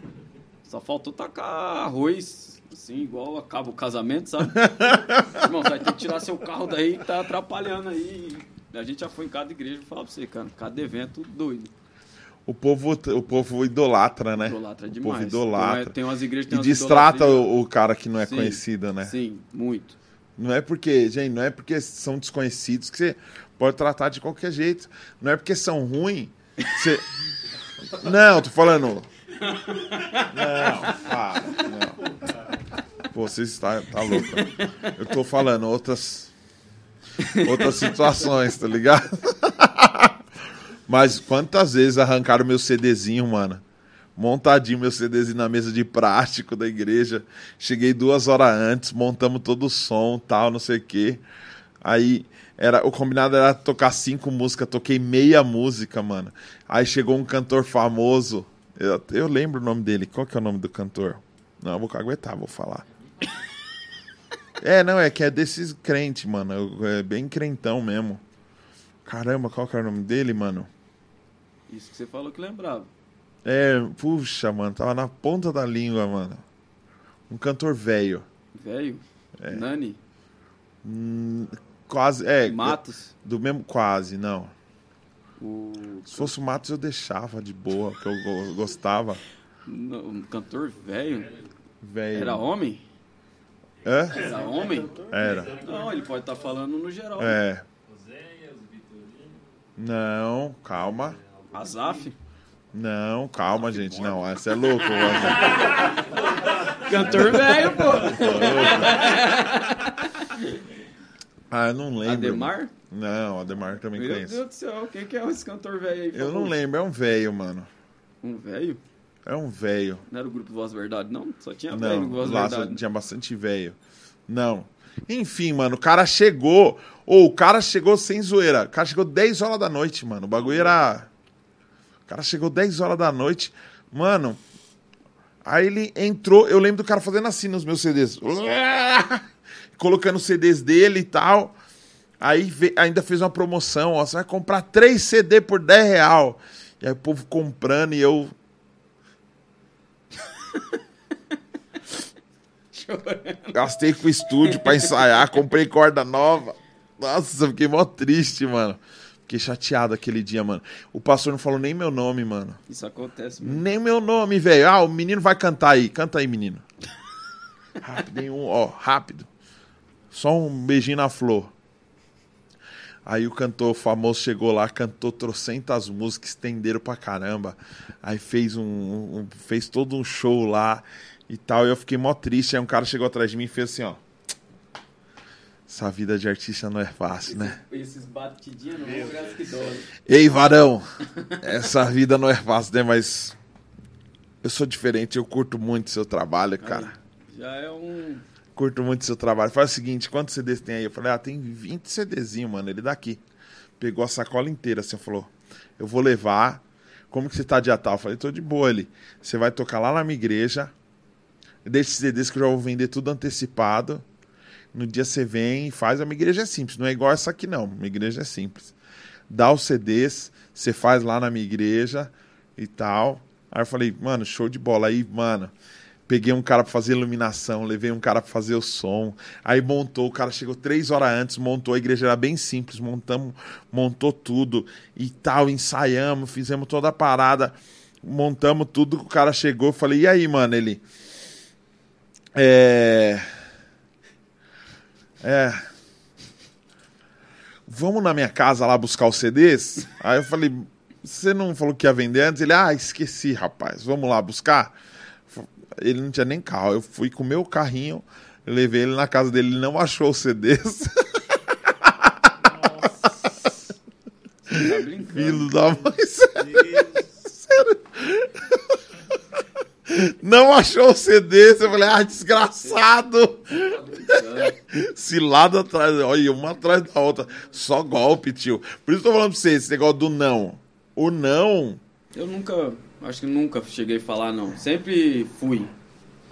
Só faltou tacar arroz, assim, igual acaba o casamento, sabe? Irmão, você vai ter que tirar seu carro daí que tá atrapalhando aí. A gente já foi em cada igreja, falar pra você, cara. Cada evento doido. o, povo, o povo idolatra, né? Idolatra o demais. povo idolatra. Tem, umas igrejas tem E umas distrata idolatrias- o, o cara que não é Sim, conhecido, né? Sim, muito. Não é porque, gente, não é porque são desconhecidos que você pode tratar de qualquer jeito. Não é porque são ruins. Você... Não, tô falando. Não, para, não. Pô, você está tá louco. Eu tô falando outras outras situações, tá ligado? Mas quantas vezes arrancaram meu CDzinho, mano? Montadinho meu CDzinho na mesa de plástico da igreja. Cheguei duas horas antes, montamos todo o som, tal, não sei o quê. Aí era, o combinado era tocar cinco músicas, toquei meia música, mano. Aí chegou um cantor famoso. Eu, eu lembro o nome dele. Qual que é o nome do cantor? Não, eu vou aguentar, vou falar. É, não, é que é desses crentes, mano. É bem crentão mesmo. Caramba, qual que era o nome dele, mano? Isso que você falou que lembrava. É, puxa, mano, tava na ponta da língua, mano. Um cantor velho. Velho. Nani. Hum, quase, é. Matos. Do mesmo, quase, não. O, Se fosse o Matos eu deixava de boa, que eu go- gostava. um cantor velho. Velho. Era homem? Hã? Era homem? Era. Não, ele pode estar falando no geral. É. Não, calma. Azaf. Não, calma, gente. Não, essa é louco. Cantor velho, pô. Ah, eu não lembro. Ademar? Não, Ademar também Meu conheço. Deus do céu, quem que é esse cantor velho aí? Eu não lembro, é um velho, mano. Um velho? É um velho. Não era o grupo Voz Verdade, não? Só tinha velho no Voz lá só Verdade. tinha bastante velho. Não. Enfim, mano, o cara chegou. Ou o cara chegou sem zoeira. O cara chegou 10 horas da noite, mano. O bagulho era. O cara chegou 10 horas da noite. Mano. Aí ele entrou. Eu lembro do cara fazendo assim nos meus CDs. Colocando CDs dele e tal. Aí ainda fez uma promoção, ó. Você vai comprar 3 CD por 10 real. E aí o povo comprando e eu. Gastei com o estúdio pra ensaiar, comprei corda nova. Nossa, eu fiquei mó triste, mano. Fiquei chateado aquele dia, mano. O pastor não falou nem meu nome, mano. Isso acontece mesmo. Nem meu nome, velho. Ah, o menino vai cantar aí. Canta aí, menino. Rápido? Um, ó, rápido. Só um beijinho na flor. Aí o cantor famoso chegou lá, cantou trocentas músicas, estenderam pra caramba. Aí fez um, um- fez todo um show lá e tal. E eu fiquei mó triste. Aí um cara chegou atrás de mim e fez assim, ó. Essa vida de artista não é fácil, né? Esses batidinhos não vão que dói. Ei, varão, essa vida não é fácil, né? Mas eu sou diferente, eu curto muito seu trabalho, cara. Já é um. Curto muito seu trabalho. Faz o seguinte, quantos CDs tem aí? Eu falei, ah, tem 20 CDzinho, mano, ele daqui. Pegou a sacola inteira, assim, falou, eu vou levar, como que você tá dia tal? Eu falei, tô de boa ali. Você vai tocar lá na minha igreja, deixa esses CDs que eu já vou vender tudo antecipado. No dia você vem e faz. A minha igreja é simples, não é igual essa aqui, não. Minha igreja é simples. Dá os CDs, você faz lá na minha igreja e tal. Aí eu falei, mano, show de bola. Aí, mano, peguei um cara pra fazer iluminação, levei um cara pra fazer o som. Aí montou, o cara chegou três horas antes, montou. A igreja era bem simples, montamos, montou tudo e tal, ensaiamos, fizemos toda a parada, montamos tudo. O cara chegou, eu falei, e aí, mano? Ele. É. É. Vamos na minha casa lá buscar os CDs? Aí eu falei, você não falou que ia vender antes? Ele, ah, esqueci, rapaz. Vamos lá buscar? Ele não tinha nem carro. Eu fui com o meu carrinho, levei ele na casa dele, ele não achou os CDs. Tá brincando. Filho da mãe, sério. Não achou o CD, eu falei, ah, desgraçado. Cilada atrás, olha, uma atrás da outra. Só golpe, tio. Por isso que eu tô falando pra você, esse negócio do não. O não, Eu nunca, acho que nunca cheguei a falar não. Sempre fui.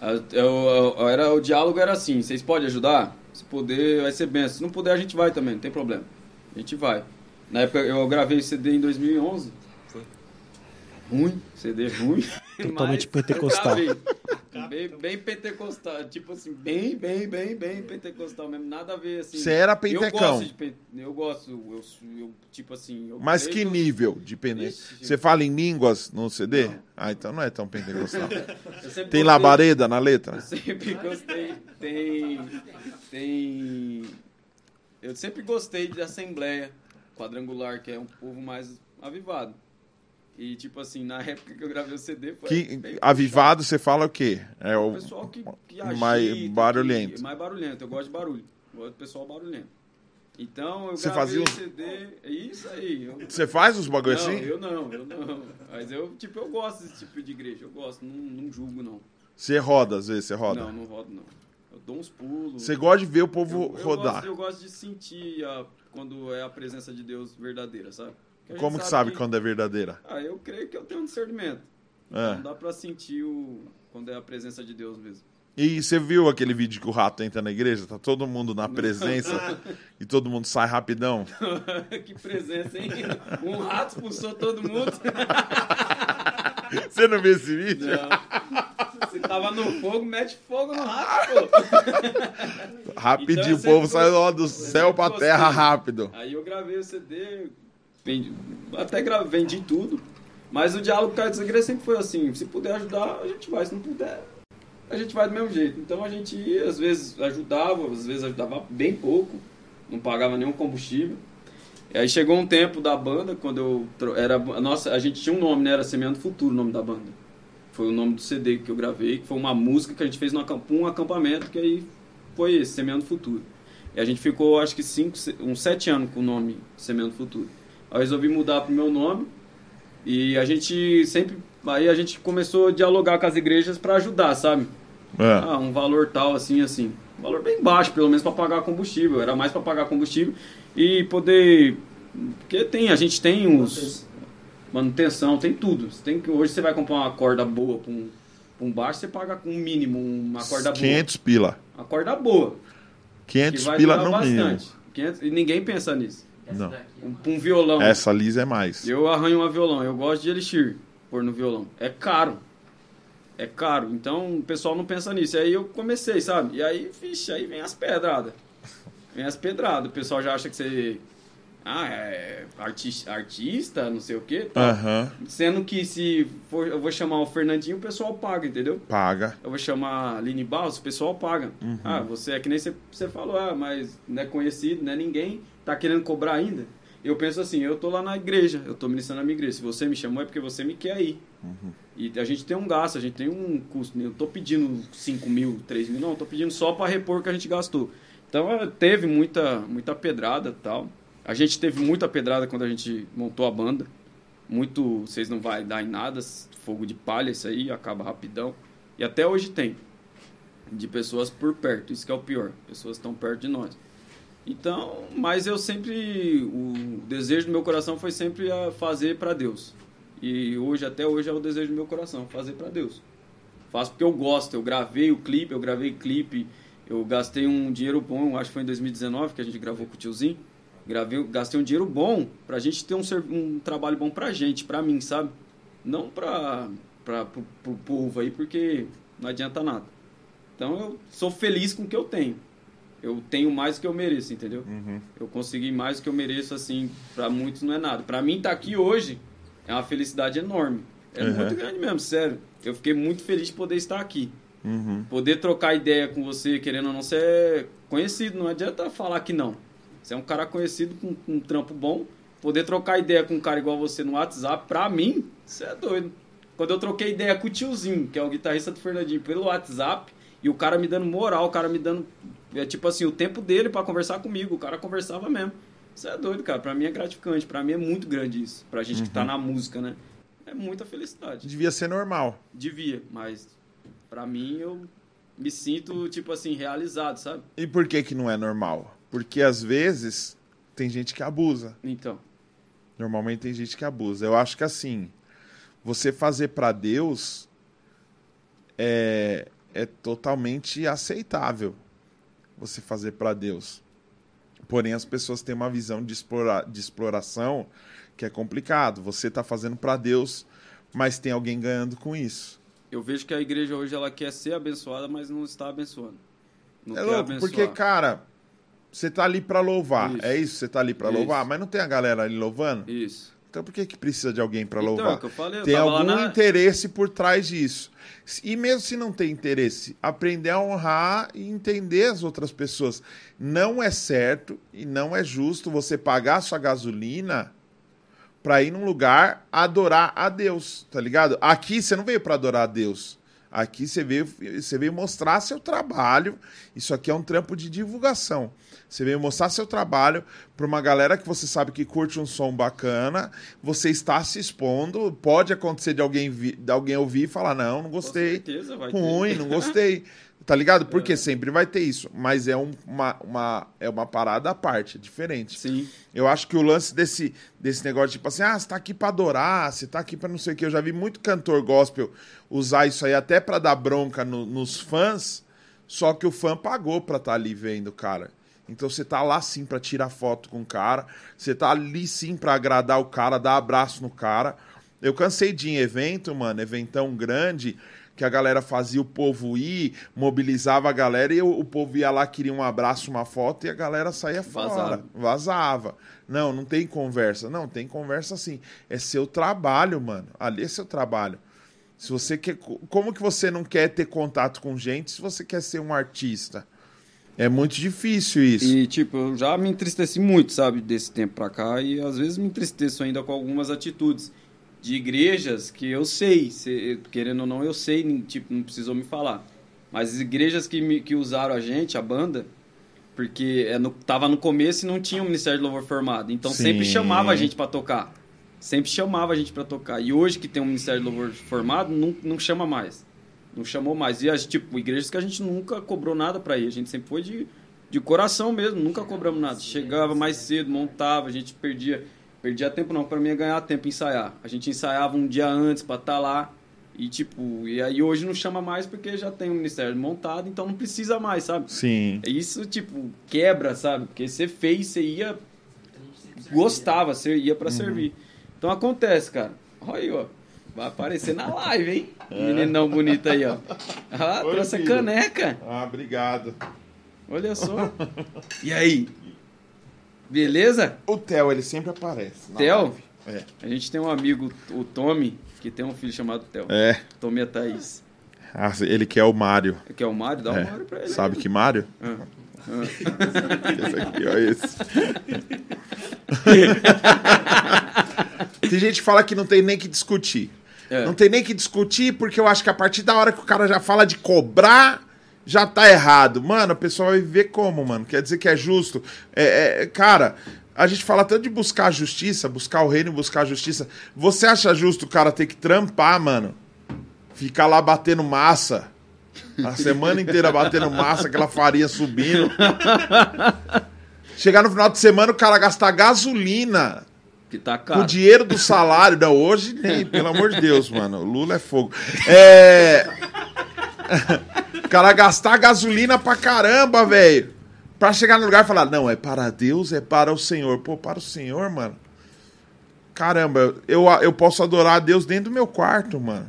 Eu, eu- eu- era, o diálogo era assim: vocês podem ajudar? Se puder, vai ser bem. Se não puder, a gente vai também, não tem problema. A gente vai. Na época eu gravei esse CD em 2011. Foi ruim, CD ruim. Totalmente mas eu pentecostal. Gravei. Bem, bem pentecostal, tipo assim, bem, bem, bem, bem pentecostal mesmo, nada a ver assim. Você era Eu pentecão. gosto, de eu gosto, eu, eu, tipo assim. Eu mas que creio- nível de? Ixi, Você fala em línguas no CD? Ah, então não é tão pentecostal. eu Tem gostei- labareda na letra? Eu sempre gostei. Tem. Tem. Eu sempre gostei de assembleia quadrangular, que é um povo mais avivado. E, tipo assim, na época que eu gravei o CD, foi. Que avivado você fala o quê? É o pessoal que, que mais agita, barulhento. que- mais barulhento. Eu gosto de barulho. Eu gosto do pessoal barulhento. Então, eu Você gravei fazia o CD. É isso aí. Eu, Você faz os bagulho não, assim? eu não, eu não. Mas eu, tipo, eu gosto desse tipo de igreja. Eu gosto, não, não julgo, não. Você roda às vezes, você roda. Não, não rodo, não. Eu dou uns pulos. Você gosta de ver o povo Eu- eu rodar. Gosto, eu gosto de sentir a- quando é a presença de Deus verdadeira, sabe? Gente Como que sabe quando é verdadeira? Ah, eu creio que eu tenho um discernimento. É. Não dá pra sentir o... quando é a presença de Deus mesmo. E você viu aquele vídeo que o rato entra na igreja? Tá todo mundo na presença e todo mundo sai rapidão. que presença, hein? Um rato expulsou todo mundo. Você não viu esse vídeo? Não. Você tava no fogo, mete fogo no rato, pô. Rapidinho, Então, o povo sempre sai gostei. ó, do céu pra terra rápido. Aí eu gravei o CD, vendi, até vendi tudo. Mas o diálogo com a igreja sempre foi assim: se puder ajudar, a gente vai, se não puder, a gente vai do mesmo jeito. Então a gente ia, às vezes ajudava, às vezes ajudava bem pouco, não pagava nenhum combustível. E aí chegou um tempo da banda, quando eu. Era, nossa, a gente tinha um nome, né? Era Semeando Futuro o nome da banda. Foi o nome do CD que eu gravei, que foi uma música que a gente fez num um acampamento, que aí foi esse, Semeando Futuro. E a gente ficou, acho que cinco, uns sete anos com o nome Semeando Futuro. Aí eu resolvi mudar pro meu nome e a gente sempre. Aí a gente começou a dialogar com as igrejas para ajudar, sabe? É. Ah, um valor tal, assim, assim. Um valor bem baixo, pelo menos para pagar combustível. Era mais para pagar combustível e poder. Porque tem, a gente tem uns. Manutenção, tem tudo. Você tem que, hoje você vai comprar uma corda boa para um, pra um baixo, você paga com um mínimo uma corda boa. 500 pila. Uma corda boa. Que 500 vai pila durar no mínimo. bastante. 500 e ninguém pensa nisso. Não. Um, pra um violão. Essa lisa é mais. Eu arranho um violão, eu gosto de elixir pôr no violão. É caro. É caro. Então o pessoal não pensa nisso. E aí eu comecei, sabe? E aí, vixe, aí vem as pedradas. Vem as pedradas. O pessoal já acha que você. Ah, é artista, artista não sei o quê. tal. Aham. Sendo que se for, eu vou chamar o Fernandinho, o pessoal paga, entendeu? Paga. Eu vou chamar a Aline Barros, o pessoal paga. Uhum. Ah, você é que nem você, você falou, ah, mas não é conhecido, não é ninguém, tá querendo cobrar ainda. Eu penso assim, eu tô lá na igreja, eu tô ministrando na minha igreja. Se você me chamou é porque você me quer aí. Uhum. E a gente tem um gasto, a gente tem um custo. Eu tô pedindo 5 mil, 3 mil, não, eu tô pedindo só para repor o que a gente gastou. Então eh, teve muita, muita pedrada e tal. A gente teve muita pedrada quando a gente montou a banda. Muito, vocês não vai dar em nada, fogo de palha, isso aí acaba rapidão. E até hoje tem. De pessoas por perto, isso que é o pior. Pessoas estão perto de nós. Então, mas eu sempre. O desejo do meu coração foi sempre a fazer para Deus. E hoje, até hoje, é o desejo do meu coração, fazer para Deus. Faço porque eu gosto. Eu gravei o clipe, eu gravei clipe. Eu gastei um dinheiro bom, acho que foi em 2019 que a gente gravou com o tiozinho. Gravei, gastei um dinheiro bom pra gente ter um, um trabalho bom pra gente, pra mim, sabe? Não pra, pra, pro, pro povo aí, porque não adianta nada. Então eu sou feliz com o que eu tenho. Eu tenho mais do que eu mereço, entendeu? Uhum. Eu consegui mais do que eu mereço, assim, pra muitos não é nada. Pra mim, estar aqui hoje é uma felicidade enorme. É Uhum. muito grande mesmo, sério. Eu fiquei muito feliz de poder estar aqui. Poder trocar ideia com você, querendo ou não ser conhecido, não adianta falar que não. Você é um cara conhecido com, com um trampo bom. Poder trocar ideia com um cara igual você no WhatsApp, pra mim, você é doido. Quando eu troquei ideia com o tiozinho, que é o guitarrista do Fernandinho, pelo WhatsApp, e o cara me dando moral, o cara me dando, é, tipo assim, o tempo dele pra conversar comigo, o cara conversava mesmo. Você é doido, cara. Pra mim é gratificante, pra mim é muito grande isso. Pra gente que tá na música, né? É muita felicidade. Devia ser normal. Devia, mas pra mim eu me sinto, tipo assim, realizado, sabe? E por que que não é normal? Porque às vezes tem gente que abusa. Então, Normalmente tem gente que abusa. Eu acho que assim, você fazer pra Deus é, é totalmente aceitável. Você fazer pra Deus. Porém, as pessoas têm uma visão de, explora, de exploração que é complicado. Você tá fazendo pra Deus, mas tem alguém ganhando com isso. eu vejo que a igreja hoje ela quer ser abençoada, mas não está abençoando. Não é louco, porque, cara, você tá ali pra louvar. Isso. É isso? Você tá ali pra Isso. louvar, mas não tem a galera ali louvando? Isso. Então por que, que precisa de alguém pra Então, louvar? é eu falei, tem algum na- interesse por trás disso. E mesmo se não tem interesse, aprender a honrar e entender as outras pessoas. Não é certo e não é justo você pagar sua gasolina pra ir num lugar adorar a Deus, tá ligado? Aqui você não veio pra adorar a Deus. Aqui você veio, você veio mostrar seu trabalho. Isso aqui é um trampo de divulgação. Você veio mostrar seu trabalho para uma galera que você sabe que curte um som bacana. Você está se expondo. Pode acontecer de alguém, vi- de alguém ouvir e falar: não, não gostei. Com certeza vai ter. Ruim, não gostei. Tá ligado? Porque sempre vai ter isso. Mas é um- uma, uma, é uma parada à parte, é diferente. Sim. Eu acho que o lance desse, desse negócio, tipo assim, ah, você tá aqui pra adorar, você tá aqui pra não sei o que. Eu já vi muito cantor gospel usar isso aí até pra dar bronca no- nos fãs, só que o fã pagou pra estar ali vendo, cara. Então você tá lá sim pra tirar foto com o cara, você tá ali sim pra agradar o cara, dar abraço no cara. Eu cansei de ir em evento, mano, eventão grande, que a galera fazia o povo ir, mobilizava a galera e o, o povo ia lá, queria um abraço, uma foto e a galera saía fora. Vazava. Vazava. Não, não tem conversa. Não, tem conversa sim. É seu trabalho, mano. Ali é seu trabalho. Se você quer. Como que você não quer ter contato com gente se você quer ser um artista? É muito difícil isso. E, tipo, eu já me entristeci muito, sabe, desse tempo pra cá, e às vezes me entristeço ainda com algumas atitudes de igrejas que eu sei, se- querendo ou não, eu sei, nem- tipo, não precisou me falar. Mas igrejas que, me, que usaram a gente, a banda, porque é no, tava no começo e não tinha um Ministério de Louvor formado. Então Sim. sempre chamava a gente pra tocar. Sempre chamava a gente pra tocar. E hoje que tem um Ministério de Louvor formado, não, não chama mais. Não chamou mais. E as, tipo, igrejas que a gente nunca cobrou nada pra ir. A gente sempre foi de, de coração mesmo, nunca cobramos nada. Chegava mais cedo, montava, a gente perdia. Perdia tempo não, pra mim é ganhar tempo ensaiar. A gente ensaiava um dia antes pra estar lá. E tipo, e aí hoje não chama mais porque já tem o ministério montado, então não precisa mais, sabe? Sim. Isso, tipo, quebra, sabe? Porque você fez, você ia. Gostava, você ia Uhum. pra servir. Então acontece, cara. Olha aí, ó. Vai aparecer na live, hein? Meninão bonito aí, ó. Ah, É. Oi, trouxe a filho. caneca. Ah, obrigado. Olha só. E aí? Beleza? O Theo, ele sempre aparece. Theo? É. A gente tem um amigo, o Tommy, que tem um filho chamado Theo. É. Tommy a Thaís. Ah, ele quer o Mário. Que é o Mário, dá o É. Mário pra ele. Sabe que Mário? Ah. Esse aqui, ó, esse. tem gente que fala que não tem nem que discutir. É. Não tem nem que discutir, porque eu acho que a partir da hora que o cara já fala de cobrar, já tá errado. Mano, a pessoa vai ver como, mano? Quer dizer que é justo. É, é, cara, a gente fala tanto de buscar a justiça, buscar o reino e buscar a justiça. Você acha justo o cara ter que trampar, mano? Ficar lá batendo massa. A semana inteira batendo massa, aquela farinha subindo. Chegar no final de semana, o cara gastar gasolina Que tá caro. o dinheiro do salário. Não, hoje nem, pelo amor de Deus, mano. O Lula é fogo. É. cara gastar gasolina pra caramba, velho. Pra chegar no lugar e falar, não, é para Deus, é para o Senhor. Pô, para o Senhor, mano. Caramba, eu, eu posso adorar a Deus dentro do meu quarto, mano.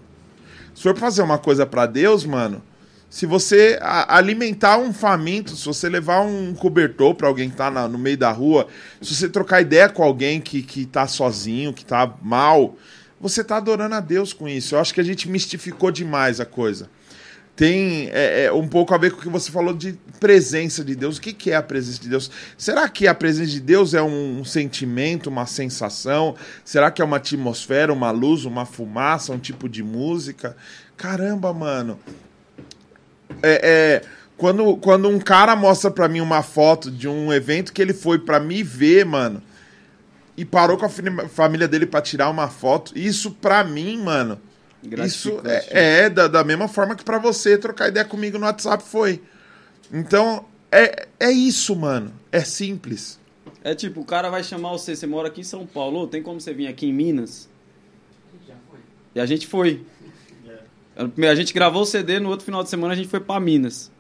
Se for fazer uma coisa pra Deus, mano, se você alimentar um faminto, se você levar um cobertor pra alguém que tá na- no meio da rua, se você trocar ideia com alguém que, que tá sozinho, que tá mal, você tá adorando a Deus com isso. Eu acho que a gente mistificou demais a coisa. Tem é, é, um pouco a ver com o que você falou de presença de Deus. O que, que é a presença de Deus? Será que a presença de Deus é um sentimento, uma sensação? Será que é uma atmosfera, uma luz, uma fumaça, um tipo de música? Caramba, mano. É, é, quando, quando um cara mostra pra mim uma foto de um evento que ele foi pra me ver, mano, e parou com a família dele pra tirar uma foto, isso pra mim, mano, isso é, é da, da mesma forma que pra você trocar ideia comigo no WhatsApp foi. Então, é, é isso, mano. É simples. É tipo, o cara vai chamar você, você mora aqui em São Paulo, "Ô, tem como você vir aqui em Minas? E a gente foi. A gente gravou o CD, no outro final de semana a gente foi pra Minas.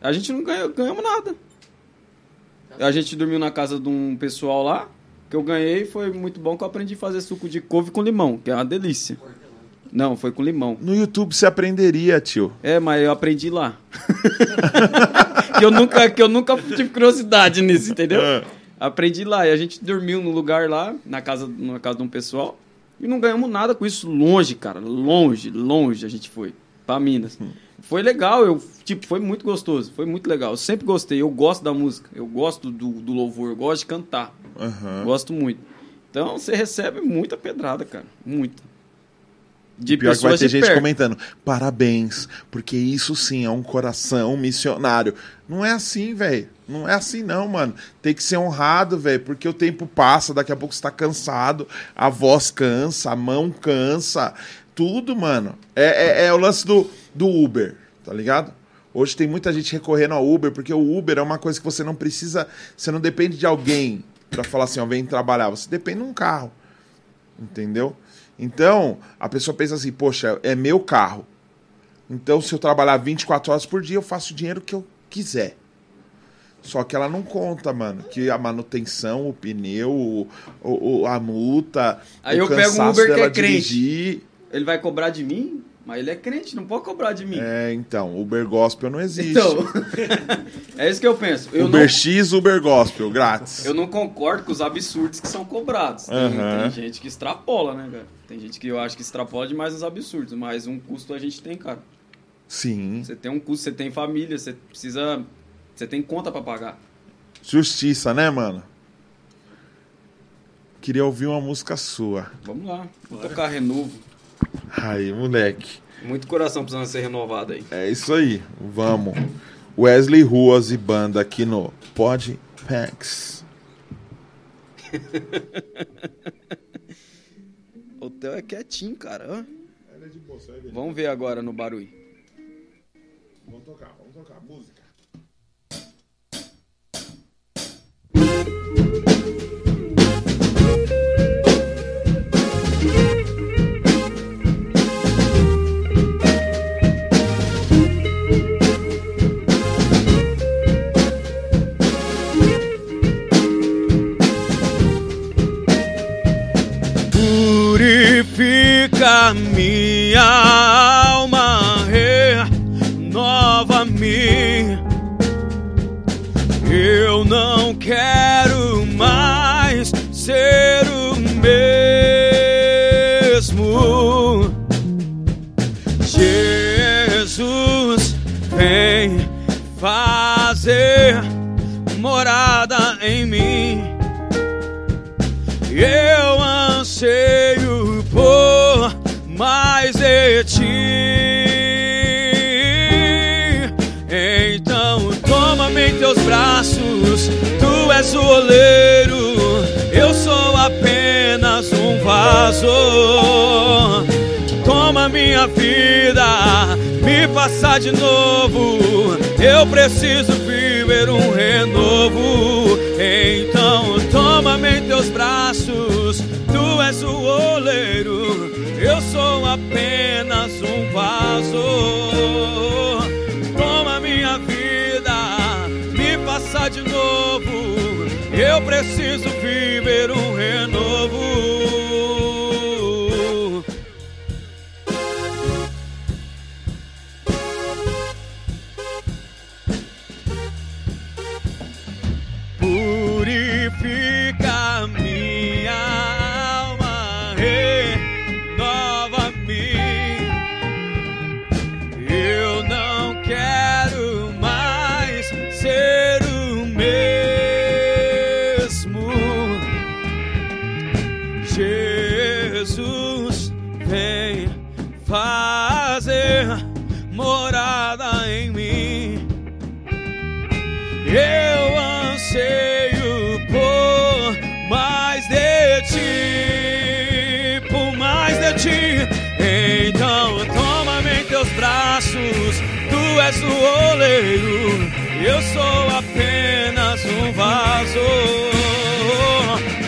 A gente não ganhou, ganhamos nada. A gente dormiu na casa de um pessoal lá, que eu ganhei, foi muito bom que eu aprendi a fazer suco de couve com limão, que é uma delícia. Não, foi com limão. No YouTube você aprenderia, tio. É, mas eu aprendi lá. que, eu nunca, que eu nunca tive curiosidade nisso, entendeu? É. Aprendi lá. E a gente dormiu no lugar lá, na casa, na casa de um pessoal. E não ganhamos nada com isso. Longe, cara. Longe, longe a gente foi. Pra Minas. Foi legal. Eu, tipo, foi muito gostoso. Foi muito legal. Eu sempre gostei. Eu gosto da música. Eu gosto do, do louvor. Eu gosto de cantar. Aham. Gosto muito. Então você recebe muita pedrada, cara. Muita. De Pior que vai ter gente perto. comentando, parabéns, porque isso sim é um coração missionário. Não é assim, velho. Não é assim, não, mano. Tem que ser honrado, velho, porque o tempo passa, daqui a pouco você tá cansado, a voz cansa, a mão cansa, tudo, mano. É, é, é o lance do, do Uber, tá ligado? Hoje tem muita gente recorrendo ao Uber, porque o Uber é uma coisa que você não precisa, você não depende de alguém pra falar assim, ó, vem trabalhar. Você depende de um carro. Entendeu? Então, a pessoa pensa assim, poxa, é meu carro. Então, se eu trabalhar 24 horas por dia, eu faço o dinheiro que eu quiser. Só que ela não conta, mano, que a manutenção, o pneu, o, o- a multa, Aí o eu pego um cansaço Uber que é crente. dirigir. Ele vai cobrar de mim? Mas ele é crente, não pode cobrar de mim. É, então, Uber Gospel não existe. Então, é isso que eu penso. Eu Uber não, X, Uber Gospel, grátis. eu não concordo com os absurdos que são cobrados. Tem, Aham. tem gente que extrapola, né, cara? Tem gente que eu acho que extrapola demais os absurdos, mas um custo a gente tem, cara. Sim. Você tem um custo, você tem família, você precisa. Você tem conta pra pagar. Justiça, né, mano? Queria ouvir uma música sua. Vamos lá, vou tocar renovo. Aí, moleque. Muito coração precisando ser renovado aí. É isso aí, vamos. Wesley Ruas e banda aqui no Pod Packs. O Theo é quietinho, cara. ó. Vamos ver agora no barulho. Vamos tocar, vamos tocar música. mía. Vaso. Toma minha vida, me faça de novo. Eu preciso viver um renovo. Então toma-me em teus braços, tu és o oleiro, eu sou apenas um vaso. Toma minha vida, me faça de novo. Eu preciso viver um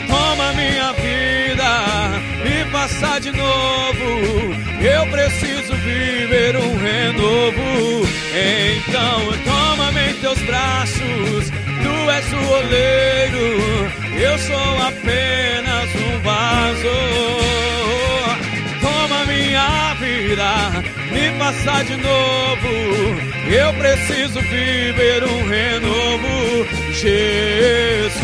Toma minha vida, me passa de novo. Eu preciso viver um renovo. Então toma-me em teus braços, tu és o oleiro, eu sou apenas um vaso. Vida, me passa de novo. Eu preciso viver um renovo. Jesus.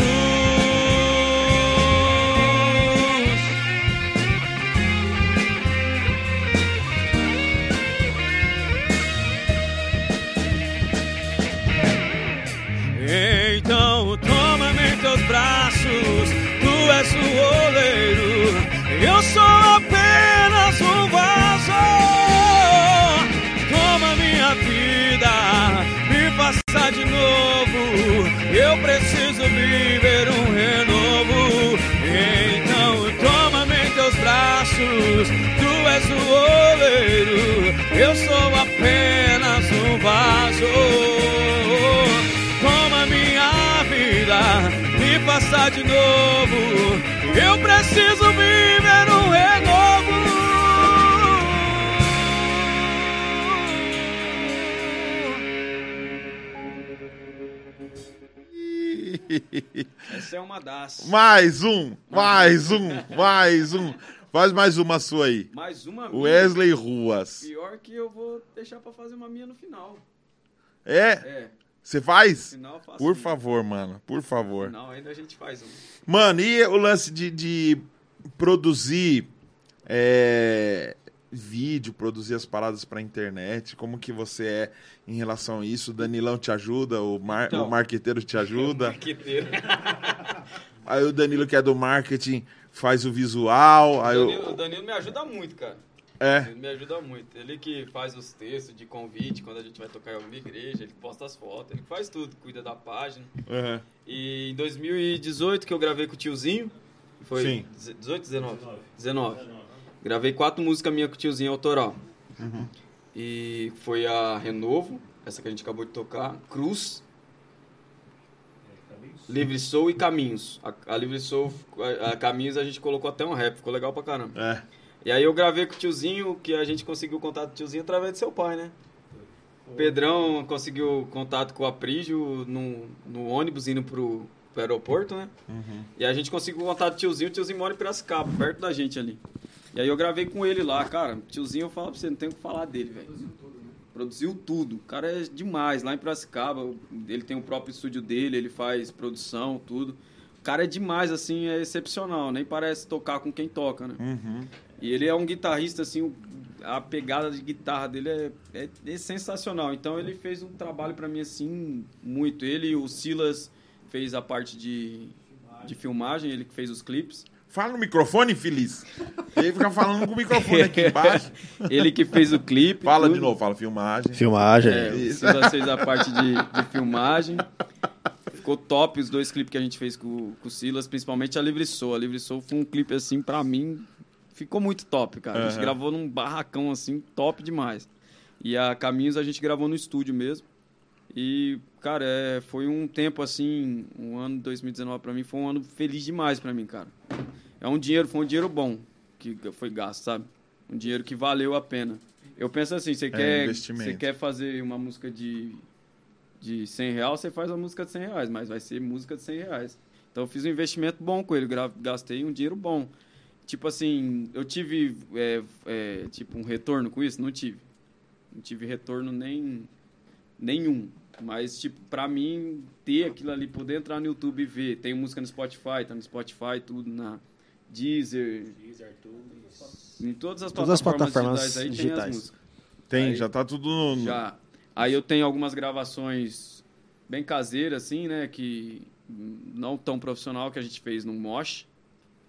Então toma-me em teus braços, tu és o oleiro, eu sou apenas eu preciso viver um renovo. Então toma-me em teus braços, tu és o oleiro, eu sou apenas um vaso. Toma minha vida, me passa de novo. Eu preciso viver um renovo. Essa é uma das. Mais um, mais um, mais um. Faz mais uma sua aí. Mais uma minha. Wesley Ruas. Pior que eu vou deixar pra fazer uma minha no final. É? É, Você faz? no final eu faço Por uma. favor, mano. Por favor. final ainda a gente faz uma. Mano, e o lance de, de produzir é, vídeo, produzir as paradas pra internet? Como que você é em relação a isso? O Danilão te ajuda? O, mar, Então. o marqueteiro te ajuda? Marqueteiro. Aí o Danilo, que é do marketing, faz o visual. Aí O Danilo, o Danilo me ajuda muito, cara. é, Ele me ajuda muito. Ele que faz os textos de convite quando a gente vai tocar em alguma igreja, ele posta as fotos, ele faz tudo, cuida da página. uhum. E em 2018 que eu gravei com o tiozinho, foi Sim. 18, 19? 19. Gravei quatro músicas minhas com o tiozinho autoral. Uhum. E foi a Renovo, essa que a gente acabou de tocar, Cruz, Livre Soul e Caminhos. A, a Livre Soul, a, a Caminhos a gente colocou até um rap, ficou legal pra caramba. é. E aí eu gravei com o tiozinho, que a gente conseguiu contato do tiozinho através do seu pai, né? O Pedrão conseguiu contato com o Aprígio no, no ônibus indo pro, pro aeroporto, né? E a gente conseguiu contato do tiozinho, o tiozinho mora em Piracicaba, perto da gente ali. E aí eu gravei com ele lá, cara. Tiozinho, eu falo pra você, não tem o que falar dele, velho. Produziu tudo. O cara é demais. Lá em Piracicaba, ele tem o próprio estúdio dele, ele faz produção, tudo. O cara é demais, assim, é excepcional. Nem parece tocar com quem toca, né? Uhum. E ele é um guitarrista, assim, a pegada de guitarra dele é, é, é sensacional. Então ele fez um trabalho pra mim, assim, muito. Ele e o Silas fez a parte de, de filmagem, ele que fez os clipes. Fala no microfone, feliz. Ele fica falando com o microfone aqui embaixo. ele que fez o clipe. Fala tudo. de novo, fala filmagem. Filmagem. É, o. Silas fez a parte de, de filmagem. Ficou top os dois clipes que a gente fez com, com o Silas, principalmente a Livre Soul. A Livre Soul foi um clipe, assim, pra mim, ficou muito top, cara. A gente Aham. gravou num barracão, assim, top demais. E a Caminhos a gente gravou no estúdio mesmo. E, cara, é, foi um tempo, assim, um ano de 2019 pra mim, foi um ano feliz demais pra mim, cara. É um dinheiro, foi um dinheiro bom que foi gasto, sabe? Um dinheiro que valeu a pena. Eu penso assim, você quer, investimento. você quer fazer uma música de, de 100 reais, você faz uma música de 100 reais, mas vai ser música de 100 reais. Então eu fiz um investimento bom com ele, gastei um dinheiro bom. Tipo assim, eu tive é, é, tipo um retorno com isso? Não tive. Não tive retorno nem nenhum. Mas, tipo, pra mim, ter aquilo ali, poder entrar no YouTube e ver, tem música no Spotify, tá no Spotify, tudo na Deezer, em todas as Todas as plataformas, plataformas digitais aí tem as digitais. músicas. Tem, Aí- já tá tudo no. no- Já. Aí eu tenho algumas gravações bem caseiras, assim, né? Que não tão profissional que a gente fez no Mosh.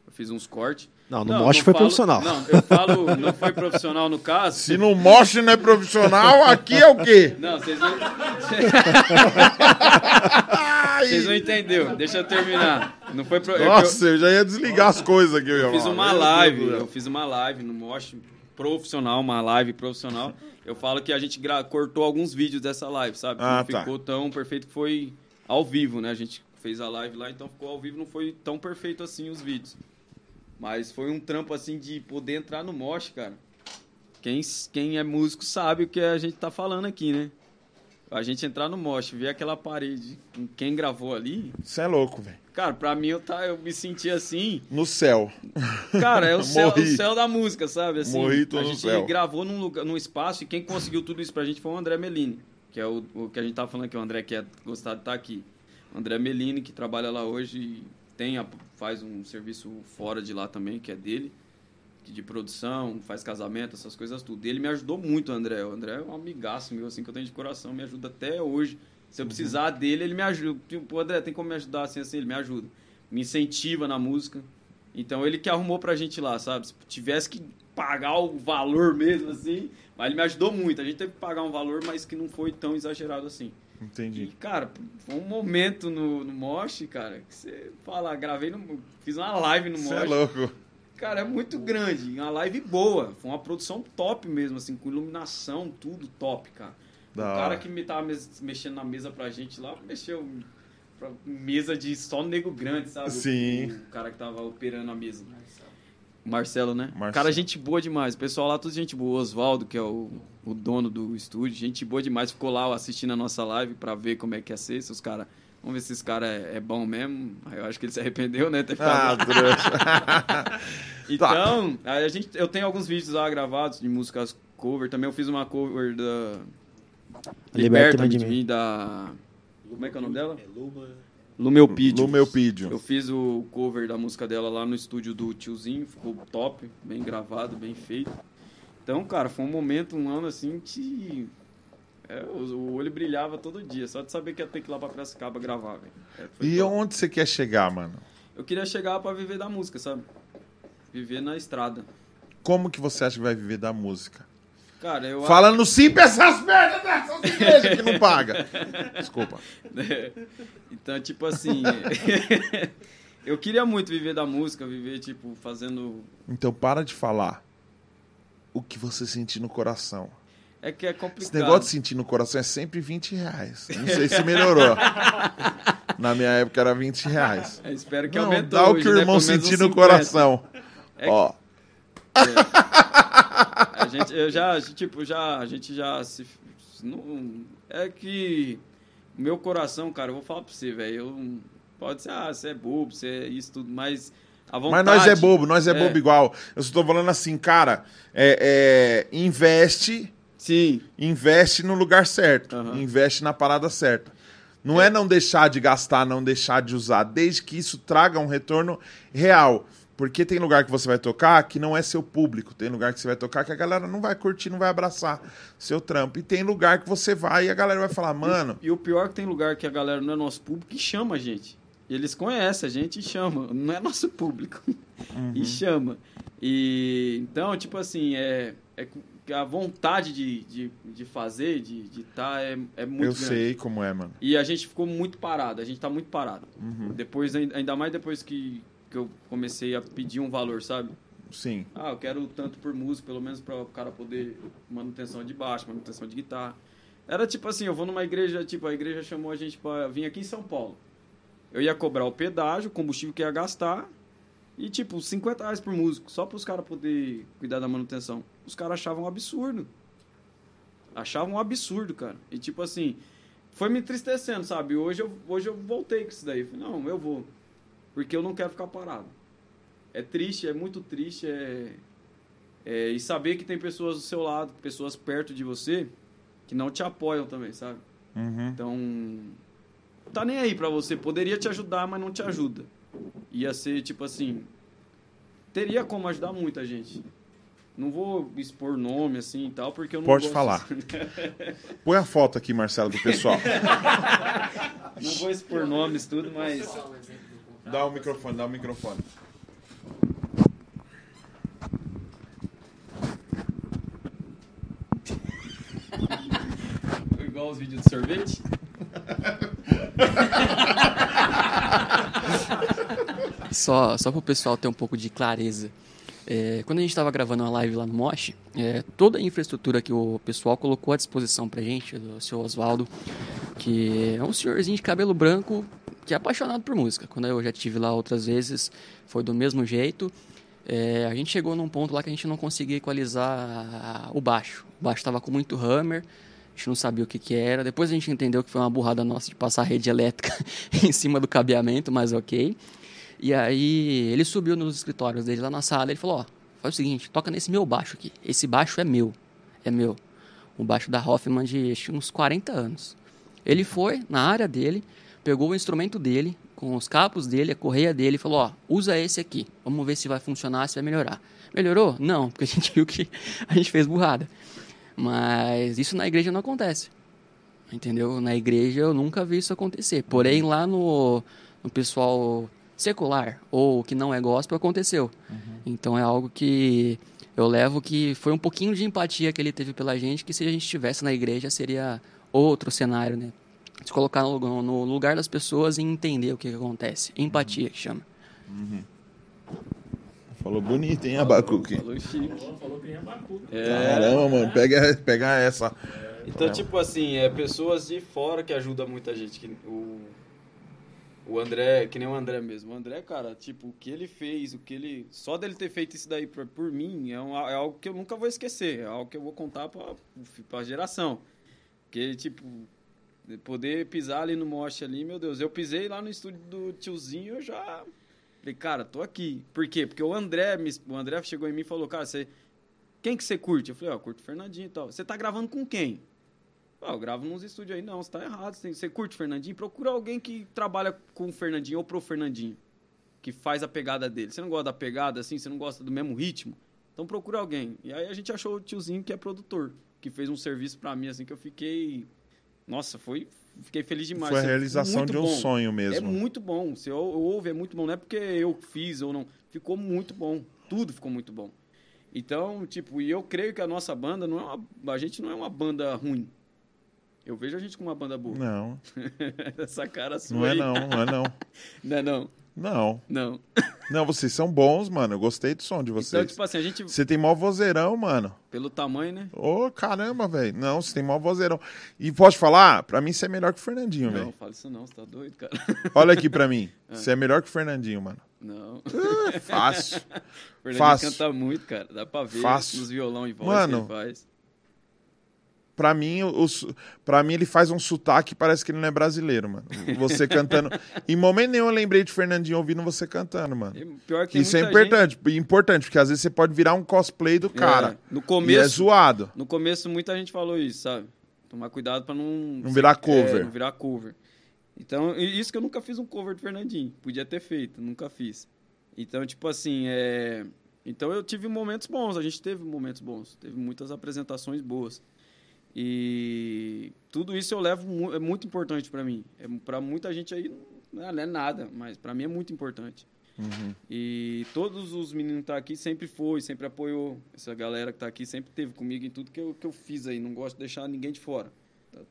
Eu fiz uns cortes. Não, no Não, Mosh foi falo- profissional. Não, eu falo, não foi profissional no caso. Se no mosh não é profissional, aqui é o quê? Não, vocês não. Vocês não entenderam. Deixa eu terminar. Não foi pro... que eu- Nossa, eu já ia desligar as coisas aqui. Eu fiz uma live, eu fiz uma live no Mosh profissional, uma live profissional. Eu falo que a gente gra- cortou alguns vídeos dessa live, sabe? Ah, não tá. ficou tão perfeito que foi ao vivo, né? A gente fez a live lá, então ficou ao vivo, não foi tão perfeito assim os vídeos. Mas foi um trampo assim de poder entrar no Mosh, cara. Quem, quem é músico sabe o que a gente tá falando aqui, né? A gente entrar no Mosh, ver aquela parede com quem gravou ali, Você é louco, velho. cara, pra mim eu, tá, eu me senti assim. No céu. Cara, é o céu, Morri. o céu da música, sabe? Assim, Morri, tô a no gente céu. gravou num, lugar, num espaço e quem conseguiu tudo isso pra gente foi o André Melini, que é o, o que a gente tava falando aqui, o André que é gostar de estar aqui. O André Melini, que trabalha lá hoje e tem a- faz um serviço fora de lá também, que é dele, que de produção, faz casamento, essas coisas tudo. E ele me ajudou muito, André. O André é um amigaço meu, assim, que eu tenho de coração, me ajuda até hoje. Se eu precisar dele, ele me ajuda. Tipo, o André, tem como me ajudar assim, assim? Ele me ajuda. Me incentiva na música. Então ele que arrumou pra gente lá, sabe? Se tivesse que pagar o valor mesmo, assim. Mas ele me ajudou muito. A gente teve que pagar um valor, mas que não foi tão exagerado assim. E, Entendi. cara, foi um momento no, no Mosh, cara, que você fala, gravei no. Fiz uma live no Você é Mosh. louco. Cara, é muito grande. Uma live boa. Foi uma produção top mesmo, assim, com iluminação, tudo top, cara. Da o hora. cara que me tava mexendo na mesa pra gente lá, mexeu pra mesa de só nego grande, sabe? Sim. O, o cara que tava operando a mesa. Marcelo, né? Marcelo. Cara, gente boa demais. O pessoal lá, tudo gente boa. Oswaldo, que é o, o dono do estúdio, gente boa demais. Ficou lá assistindo a nossa live pra ver como é que ia ser. Se os caras. Vamos ver se esse cara é, é bom mesmo. Aí Eu acho que ele se arrependeu, né? Ter ficado Ah, trouxa. Então, a gente, eu tenho alguns vídeos lá gravados de músicas cover. Também eu fiz uma cover da. Liberta-me de de mim, da. Como é que é o nome dela? Lumeupídio. Lumeupídio. Eu fiz o cover da música dela lá no estúdio do tiozinho, ficou top, bem gravado, bem feito. Então, cara, foi um momento, um ano assim que. é, o, olho brilhava todo dia, só de saber que ia ter que ir lá pra Piracicaba gravar, velho. É, E top. onde você quer chegar, mano? Eu queria chegar pra viver da música, sabe? Viver na estrada. Como que você acha que vai viver da música? Cara, eu Falando sim pra essas merdas dessas igrejas que não paga. Desculpa. É. Então, tipo assim. eu queria muito viver da música, viver, tipo, fazendo. Então para de falar o que você sentir no coração. É que é complicado. Esse negócio de sentir no coração é sempre 20 reais. Não sei se melhorou. Na minha época era 20 reais. É, espero que Não, aumentou. dá o hoje, que o né? irmão menos sentir no 50. coração. É Ó, A gente, eu já, tipo, já, a gente já se. Não, é que meu coração, cara, eu vou falar pra você, velho. Pode ser, ah, você é bobo, você é isso tudo, mas vontade. mas nós é bobo, nós é, É. bobo igual. Eu estou falando assim, cara, é, é, investe, Sim, investe no lugar certo. Aham. Investe na parada certa. Não é. não deixar de gastar, não deixar de usar, desde que isso traga um retorno real. Porque tem lugar que você vai tocar que não é seu público. Tem lugar que você vai tocar que a galera não vai curtir, não vai abraçar seu trampo. E tem lugar que você vai e a galera vai falar, mano, E o pior é que tem lugar que a galera não é nosso público e chama a gente. E eles conhecem a gente e chamam. Não é nosso público. Uhum. E chama. E então, tipo assim, é, é a vontade de, de, de fazer, de estar, de tá, é, é muito eu grande. sei como é, mano. E a gente ficou muito parado, a gente tá muito parado. Uhum. Depois, ain- ainda mais depois que, que eu comecei a pedir um valor, sabe? Sim. Ah, eu quero tanto por música, pelo menos para o cara poder manutenção de baixo, manutenção de guitarra. Era tipo assim, eu vou numa igreja, tipo, a igreja chamou a gente para vir aqui em São Paulo. Eu ia cobrar o pedágio, o combustível que ia gastar e tipo, 50 reais por músico, só para os caras poder cuidar da manutenção. Os caras achavam um absurdo. Achavam um absurdo, cara. E tipo assim, foi me entristecendo, sabe? Hoje eu, hoje eu voltei com isso daí. Falei, não, eu vou. Porque eu não quero ficar parado. É triste, é muito triste. É, é, e saber que tem pessoas do seu lado, pessoas perto de você, que não te apoiam também, sabe? Uhum. Então, tá nem aí pra você. Poderia te ajudar, mas não te ajuda. Ia ser tipo assim. Teria como ajudar muita gente. Não vou expor nome assim e tal, porque eu não Pode gosto- falar. Põe a foto aqui, Marcelo, do pessoal. não vou expor nomes, tudo, mas. Dá o microfone, dá o microfone. Igual os vídeos de sorvete? só, só para o pessoal ter um pouco de clareza. É, quando a gente estava gravando uma live lá no Mosh, é, toda a infraestrutura que o pessoal colocou à disposição para gente, o senhor Oswaldo, que é um senhorzinho de cabelo branco, é apaixonado por música. Quando eu já tive lá outras vezes, foi do mesmo jeito. É, a gente chegou num ponto lá que a gente não conseguia equalizar o baixo. O baixo estava com muito hammer, a gente não sabia o que, que era. Depois a gente entendeu que foi uma burrada nossa de passar a rede elétrica em cima do cabeamento, mas ok. E aí ele subiu nos escritórios dele lá na sala ele falou, ó, faz o seguinte, toca nesse meu baixo aqui. Esse baixo é meu, é meu. O baixo da Hoffman de uns 40 anos. Ele foi na área dele, pegou o instrumento dele, com os capos dele, a correia dele, e falou, ó, usa esse aqui. Vamos ver se vai funcionar, se vai melhorar. Melhorou? Não, porque a gente viu que a gente fez burrada. Mas isso na igreja não acontece. Entendeu? Na igreja eu nunca vi isso acontecer. Porém, lá no, no pessoal secular ou que não é gospel aconteceu. Então é algo que eu levo que foi um pouquinho de empatia que ele teve pela gente, que se a gente estivesse na igreja seria outro cenário, né? Se colocar no, no lugar das pessoas e entender o que, que acontece. Empatia que chama. Falou bonito, hein, Abacuque? Falou chique. Falou que nem Abacu. É, Caramba, mano, pega, pega essa. Então, tipo assim, é pessoas de fora que ajudam muita gente. Que o, o André, que nem o André mesmo. O André, cara, tipo, o que ele fez, o que ele. Só dele ter feito isso daí por, por mim é, um- é algo que eu nunca vou esquecer. É algo que eu vou contar pra, pra geração. Porque, tipo, de poder pisar ali no moche ali, meu Deus. Eu pisei lá no estúdio do tiozinho, eu já. Falei, cara, tô aqui. Por quê? Porque o André, o André chegou em mim e falou, cara, você. Quem que você curte? Eu falei, ó, eu curto o Fernandinho e tal. Você tá gravando com quem? Ah, eu gravo nos estúdios aí. Não, você tá errado. Você, tem- você curte o Fernandinho? Procura alguém que trabalha com o Fernandinho ou pro Fernandinho. Que faz a pegada dele. Você não gosta da pegada assim? Você não gosta do mesmo ritmo? Então procura alguém. E aí a gente achou o tiozinho que é produtor. Que fez um serviço pra mim, assim, que eu fiquei... Nossa, foi... Fiquei feliz demais. Foi a Assim, realização de um bom. sonho É mesmo. muito bom. Se eu, eu ouve, é muito bom. Não é porque eu fiz ou não. Ficou muito bom. Tudo ficou muito bom. Então, tipo, e eu creio que a nossa banda não é uma. A gente não é uma banda ruim. Eu vejo a gente como uma banda boa. Não, Essa cara sua. não é aí. não, não é não. Não é não. Não. Não. Não, vocês são bons, mano. Eu gostei do som de Então, vocês. tipo assim, a gente. Você tem mó vozeirão, mano. Pelo tamanho, né? Ô, caramba, velho. Não, você tem mó vozeirão. E posso falar? Pra mim, você é melhor que o Fernandinho, Não, velho. fala isso não, você tá doido, cara. Olha aqui pra mim. Você é melhor que o Fernandinho, mano. Não. É fácil. O Fernandinho Fácil. canta muito, cara. Dá pra ver Fácil. nos violão e voz Mano, que ele faz. Pra mim, pra mim, ele faz um sotaque que parece que ele não é brasileiro, mano. Você cantando. em momento nenhum eu lembrei de Fernandinho ouvindo você cantando, mano. Pior que tem Isso é muita gente- importante, importante, porque às vezes você pode virar um cosplay do cara. É, no E é começo, zoado. No começo, muita gente falou isso, sabe? Tomar cuidado pra não... Não virar cover. É, não virar cover. Então, isso que eu nunca fiz um cover do Fernandinho. Podia ter feito, nunca fiz. Então, tipo assim, é... Então eu tive momentos bons, a gente teve momentos bons. Teve muitas apresentações boas. E tudo isso eu levo... É muito importante pra mim. É, pra muita gente aí não é nada, mas pra mim é muito importante. E todos os meninos que estão aqui sempre foi, sempre apoiou. Essa galera que está aqui sempre teve comigo em tudo que eu, que eu fiz aí. Não gosto de deixar ninguém de fora.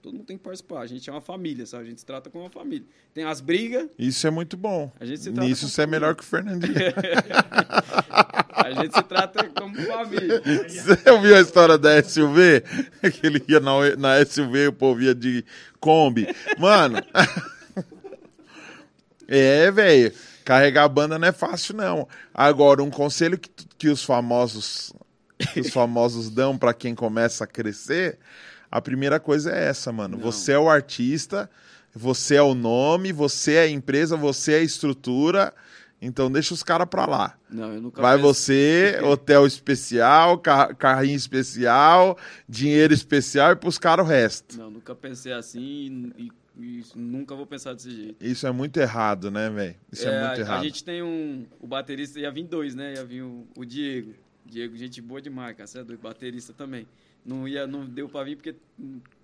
Todo mundo tem que participar. A gente é uma família, sabe? A gente se trata como uma família. Tem as brigas, Isso é muito bom. A gente se trata Nisso você é melhor que o Fernandinho. a gente se trata como família. Você ouviu a história da SUV? Que ele ia na, na SUV o povo ia de Kombi. Mano. é, velho. Carregar a banda não é fácil, não. Agora, um conselho que, que os famosos que os famosos dão pra quem começa a crescer, a primeira coisa é essa, mano. Não. Você é o artista, você é o nome, você é a empresa, você é a estrutura. Então deixa os caras pra lá. Não, eu nunca Vai pensei- você, hotel especial, ca- carrinho especial, dinheiro especial e pros caras o resto. Não, nunca pensei assim e, e- e nunca vou pensar desse jeito. Isso é muito errado, né, velho? Isso é, É, muito a, errado. a gente tem um. O baterista ia vir dois, né? Ia vir o, o Diego. Diego, gente boa demais, cara. Você é doido. Baterista também. Não, ia, não deu pra vir porque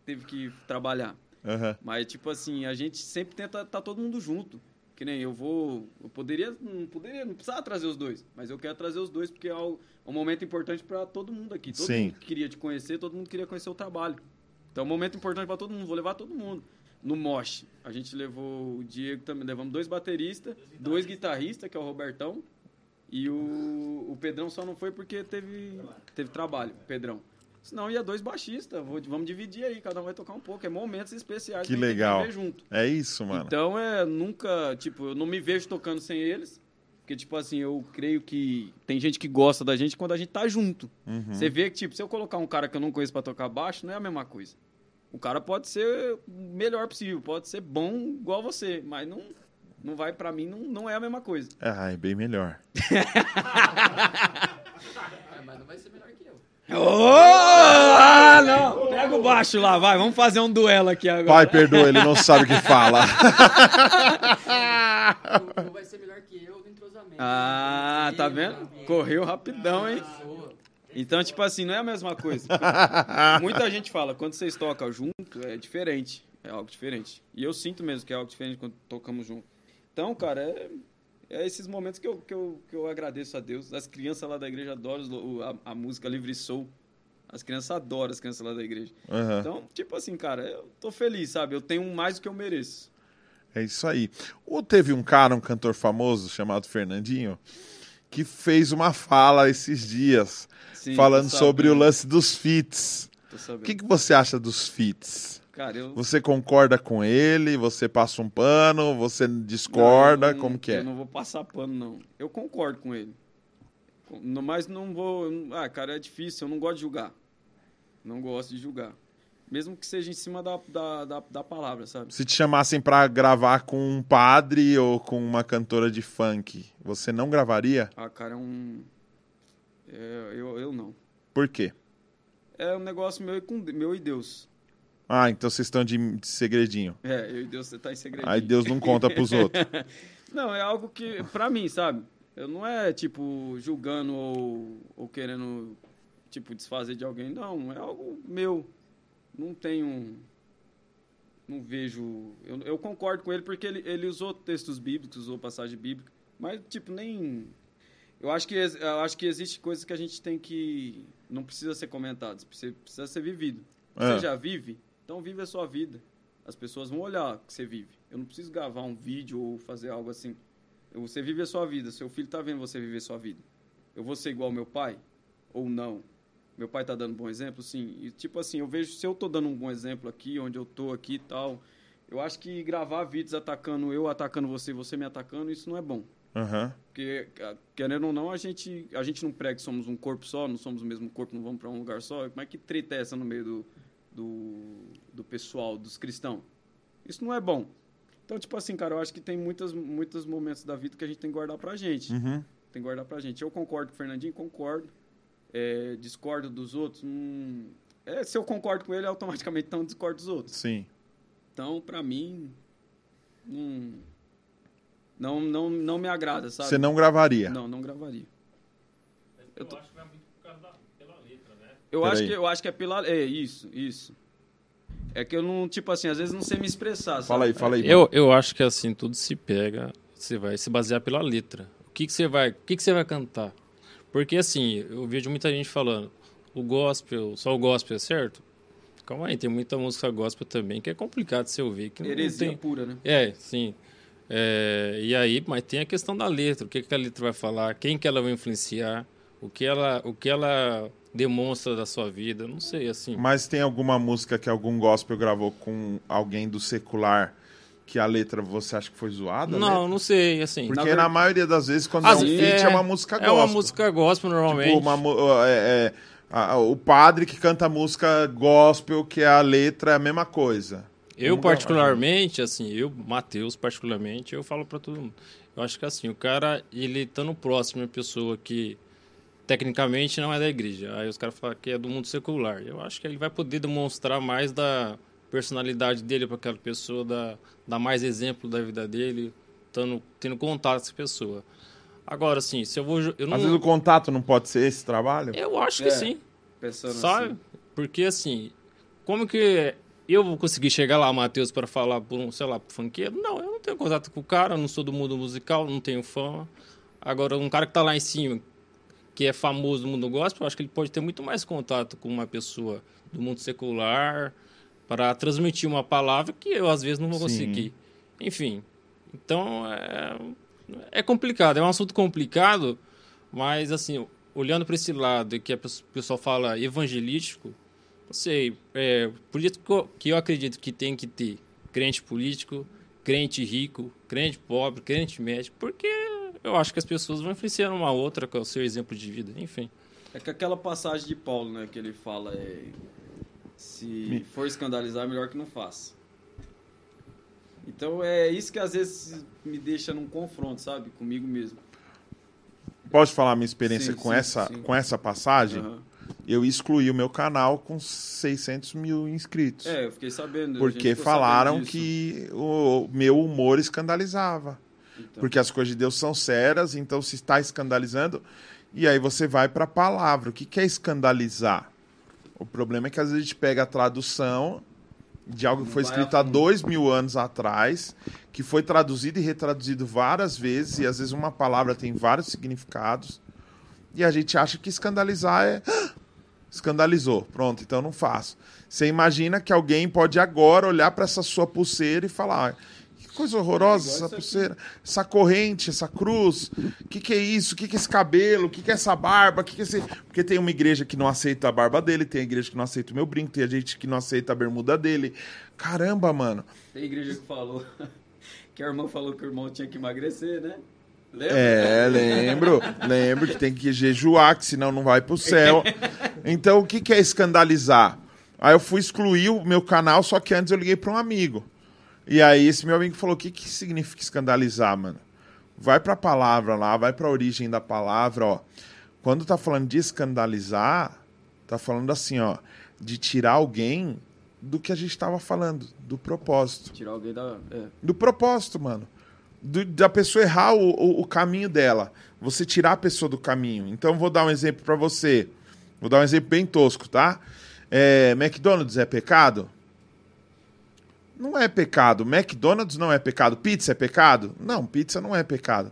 teve que trabalhar. Aham. Mas, tipo assim, a gente sempre tenta estar todo mundo junto. Que nem eu vou. Eu poderia. Não poderia, não precisava trazer os dois. Mas eu quero trazer os dois porque é um, é um momento importante pra todo mundo aqui. Todo Sim. mundo queria te conhecer, todo mundo queria conhecer o trabalho. Então é um momento importante para todo mundo, vou levar todo mundo. No Mosh, a gente levou o Diego também, levamos dois bateristas, dois guitarristas, que é o Robertão, e o, o Pedrão só não foi porque teve, teve trabalho, Pedrão. Senão ia dois baixistas, vou- vamos dividir aí, cada um vai tocar um pouco, é momentos especiais Que a gente tem legal. viver junto. É isso, mano. Então é nunca, tipo, eu não me vejo tocando sem eles. Porque, tipo assim, eu creio que tem gente que gosta da gente quando a gente tá junto. Uhum. Você vê que, tipo, se eu colocar um cara que eu não conheço pra tocar baixo, não é a mesma coisa. O cara pode ser o melhor possível, pode ser bom igual você, mas não, não vai, pra mim, não, não é a mesma coisa. Ah, é bem melhor. Mas não vai ser melhor que ah, não! Pega o baixo lá, vai, vamos fazer um duelo aqui agora. Pai, perdoa, ele não sabe o que fala. Vai ser melhor que eu no entrosamento. Ah, tá vendo? Correu rapidão, hein? Então, tipo assim, não é a mesma coisa. Muita gente fala, quando vocês tocam junto, é diferente. É algo diferente. E eu sinto mesmo que é algo diferente quando tocamos junto. Então, cara, é, é esses momentos que eu, que, eu, que eu agradeço a Deus. As crianças lá da igreja adoram a, a música Livre Soul. As crianças adoram as crianças lá da igreja. Aham. Então, tipo assim, cara, eu tô feliz, sabe? Eu tenho mais do que eu mereço. É isso aí. Ou teve um cara, um cantor famoso chamado Fernandinho, que fez uma fala esses dias, Sim, falando sobre o lance dos fits. O que, que você acha dos fits? Cara, eu... Você concorda com ele? Você passa um pano? Você discorda? Não, não- Como que é? Eu não vou passar pano, não. Eu concordo com ele. Mas não vou. Ah, cara, é difícil. Eu não gosto de julgar. Não gosto de julgar. Mesmo que seja em cima da, da, da, da palavra, sabe? Se te chamassem pra gravar com um padre ou com uma cantora de funk, você não gravaria? Ah, cara, é um. é, eu, eu não. Por quê? É um negócio meu e, com, meu e Deus. Ah, então vocês estão de, de segredinho. É, eu e Deus, você tá em segredo. Aí Deus não conta pros outros. Não, é algo que, pra mim, sabe? Eu não é, tipo, julgando ou, ou querendo, tipo, desfazer de alguém. Não, é algo meu. Não tenho. Não vejo. Eu, eu concordo com ele porque ele, ele usou textos bíblicos, usou passagem bíblica. Mas, tipo, nem. Eu acho que, eu acho que existe coisas que a gente tem que. Não precisa ser comentadas, precisa, precisa ser vivido. É. Você já vive? Então vive a sua vida. As pessoas vão olhar o que você vive. Eu não preciso gravar um vídeo ou fazer algo assim. Você vive a sua vida. Seu filho tá vendo você viver a sua vida. Eu vou ser igual ao meu pai? Ou não? Meu pai tá dando um bom exemplo? Sim. E tipo assim, eu vejo se eu tô dando um bom exemplo aqui, onde eu tô aqui e tal. Eu acho que gravar vídeos atacando eu, atacando você, você me atacando, isso não é bom. Aham. Porque, ah, querendo ou não, a gente, a gente não prega que somos um corpo só, não somos o mesmo corpo, não vamos para um lugar só. Como é que treta é essa no meio do, do, do pessoal, dos cristãos? Isso não é bom. Então, tipo assim, cara, eu acho que tem muitas, muitos momentos da vida que a gente tem que guardar pra gente. Uhum. Tem que guardar pra gente. Eu concordo com o Fernandinho, concordo. É, discordo dos outros. hum, é, se eu concordo com ele, automaticamente então discordo dos outros. Sim. Então, pra mim, não, não, não, não me agrada, sabe? Você não gravaria. Não, não gravaria. Eu, tô- acho que vai muito por causa da, pela letra, né? Eu Peraí. acho, que, eu acho que é pela. É, isso, isso. É que eu não, tipo assim, às vezes não sei me expressar. sabe? Fala aí, fala aí. Eu, eu acho que assim, tudo se pega, você vai se basear pela letra. O que, que você vai, o que, que você vai cantar? Porque assim, eu vejo muita gente falando, o gospel, só o gospel é certo? Calma aí, tem muita música gospel também que é complicado de você ouvir. Que não Heresia tem... pura, né? É, sim. É, e aí, mas tem a questão da letra, o que, que a letra vai falar, quem que ela vai influenciar, o que ela, o que ela demonstra da sua vida, não sei, assim. Mas tem alguma música que algum gospel gravou com alguém do secular que a letra você acha que foi zoada? Não, né? não sei, assim. Porque Na na maioria das vezes, quando é um feat, é, é- uma música É gospel. uma música gospel normalmente. Tipo, uma é- é, a- o padre que canta música gospel, que a letra é a mesma coisa. Eu, particularmente, assim, eu, Matheus, particularmente, eu falo pra todo mundo. Eu acho que, assim, o cara, ele estando próximo de uma pessoa que tecnicamente não é da igreja, aí os caras falam que é do mundo secular. Eu acho que ele vai poder demonstrar mais da personalidade dele para aquela pessoa, dar, dar mais exemplo da vida dele, tando, tendo contato com essa pessoa. Agora, assim, se eu vou. Eu, não, Às vezes o contato não pode ser esse trabalho? eu acho que É. sim. Pensando Sabe? assim. Porque assim, como que eu vou conseguir chegar lá, Matheus, para falar por um, sei lá, pro funkeiro? Não, eu não tenho contato com o cara, eu não sou do mundo musical, não tenho fama. Agora, um cara que tá lá em cima, que é famoso no mundo gospel, eu acho que ele pode ter muito mais contato com uma pessoa do mundo secular, para transmitir uma palavra que eu às vezes não vou Sim. conseguir. Enfim, então é, é complicado, é um assunto complicado, mas assim, olhando para esse lado que o pessoal fala evangelístico, não sei, é, por isso que eu, que eu acredito que tem que ter crente político, crente rico, crente pobre, crente médico, porque eu acho que as pessoas vão influenciar uma outra com o seu exemplo de vida, enfim. É que aquela passagem de Paulo, né, que ele fala é se for escandalizar, melhor que não faça. Então é isso que às vezes me deixa num confronto, sabe, comigo mesmo. Posso falar minha experiência Sim, com, sim, essa, sim. com essa passagem? Aham. Eu excluí o meu canal com 600 mil inscritos. É, eu fiquei sabendo. a porque falaram sabendo que o meu humor escandalizava. Então, Porque as coisas de Deus são sérias, então se está escandalizando. E aí você vai para a palavra. O que, que é escandalizar? O problema é que às vezes a gente pega a tradução de algo que foi escrito há dois mil anos atrás, que foi traduzido e retraduzido várias vezes, e às vezes uma palavra tem vários significados, e a gente acha que escandalizar é. "Ah, Escandalizou, pronto, então não faço. Você imagina que alguém pode agora olhar para essa sua pulseira e falar: "Ah, coisa horrorosa essa pulseira, essa corrente, essa cruz, o que, que é isso? O que, que é esse cabelo? O que, que é essa barba? O que, que é esse... Porque tem uma igreja que não aceita a barba dele, tem a igreja que não aceita o meu brinco, tem a gente que não aceita a bermuda dele. Caramba, mano. Tem igreja que falou que a irmã falou que o irmão tinha que emagrecer, né? Lembra? É, lembro. lembro que tem que jejuar, que senão não vai pro céu. Então, o que, que é escandalizar? Aí eu fui excluir o meu canal, só que antes eu liguei para um amigo. E aí esse meu amigo falou: o que, que significa escandalizar, mano? Vai pra palavra lá, vai pra origem da palavra, ó. Quando tá falando de escandalizar, tá falando assim, ó, de tirar alguém do que a gente tava falando, do propósito Tirar alguém da. É. do propósito, mano. Do- da pessoa errar o, o- o caminho dela. Você tirar a pessoa do caminho. Então, vou dar um exemplo pra você. Vou dar um exemplo bem tosco, tá? É, McDonald's é pecado? Não é pecado. McDonald's não é pecado. Pizza é pecado? Não, pizza não é pecado.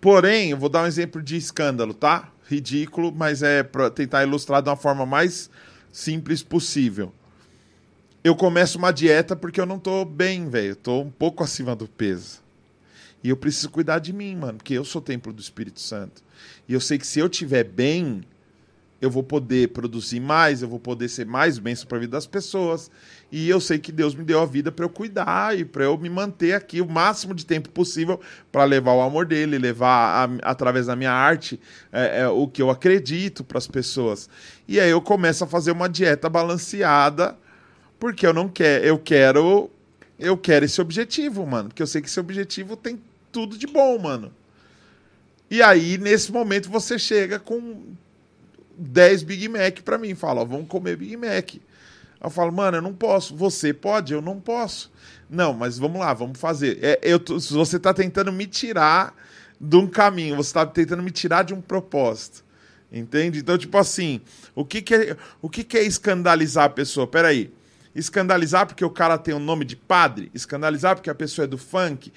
Porém, eu vou dar um exemplo de escândalo, tá? Ridículo, mas é pra tentar ilustrar de uma forma mais simples possível. Eu começo uma dieta porque eu não tô bem, velho. Tô um pouco acima do peso. E eu preciso cuidar de mim, mano, porque eu sou templo do Espírito Santo. E eu sei que se eu tiver bem, eu vou poder produzir mais, eu vou poder ser mais bênção para a vida das pessoas. E eu sei que Deus me deu a vida para eu cuidar e para eu me manter aqui o máximo de tempo possível para levar o amor dele, levar a- através da minha arte é, é, o que eu acredito para as pessoas. E aí eu começo a fazer uma dieta balanceada, porque eu não quero, eu quero, eu quero esse objetivo, mano, porque eu sei que esse objetivo tem tudo de bom, mano. E aí nesse momento você chega com 10 Big Mac pra mim. Fala, ó, vamos comer Big Mac. Eu falo, mano, eu não posso. Você pode? Eu não posso. Não, mas vamos lá, vamos fazer. É, eu tô- você tá tentando me tirar de um caminho, você tá tentando me tirar de um propósito. Entende? Então, tipo assim, o que, que, é, o que, que é escandalizar a pessoa? Peraí. Escandalizar porque o cara tem o nome de padre? Escandalizar porque a pessoa é do funk?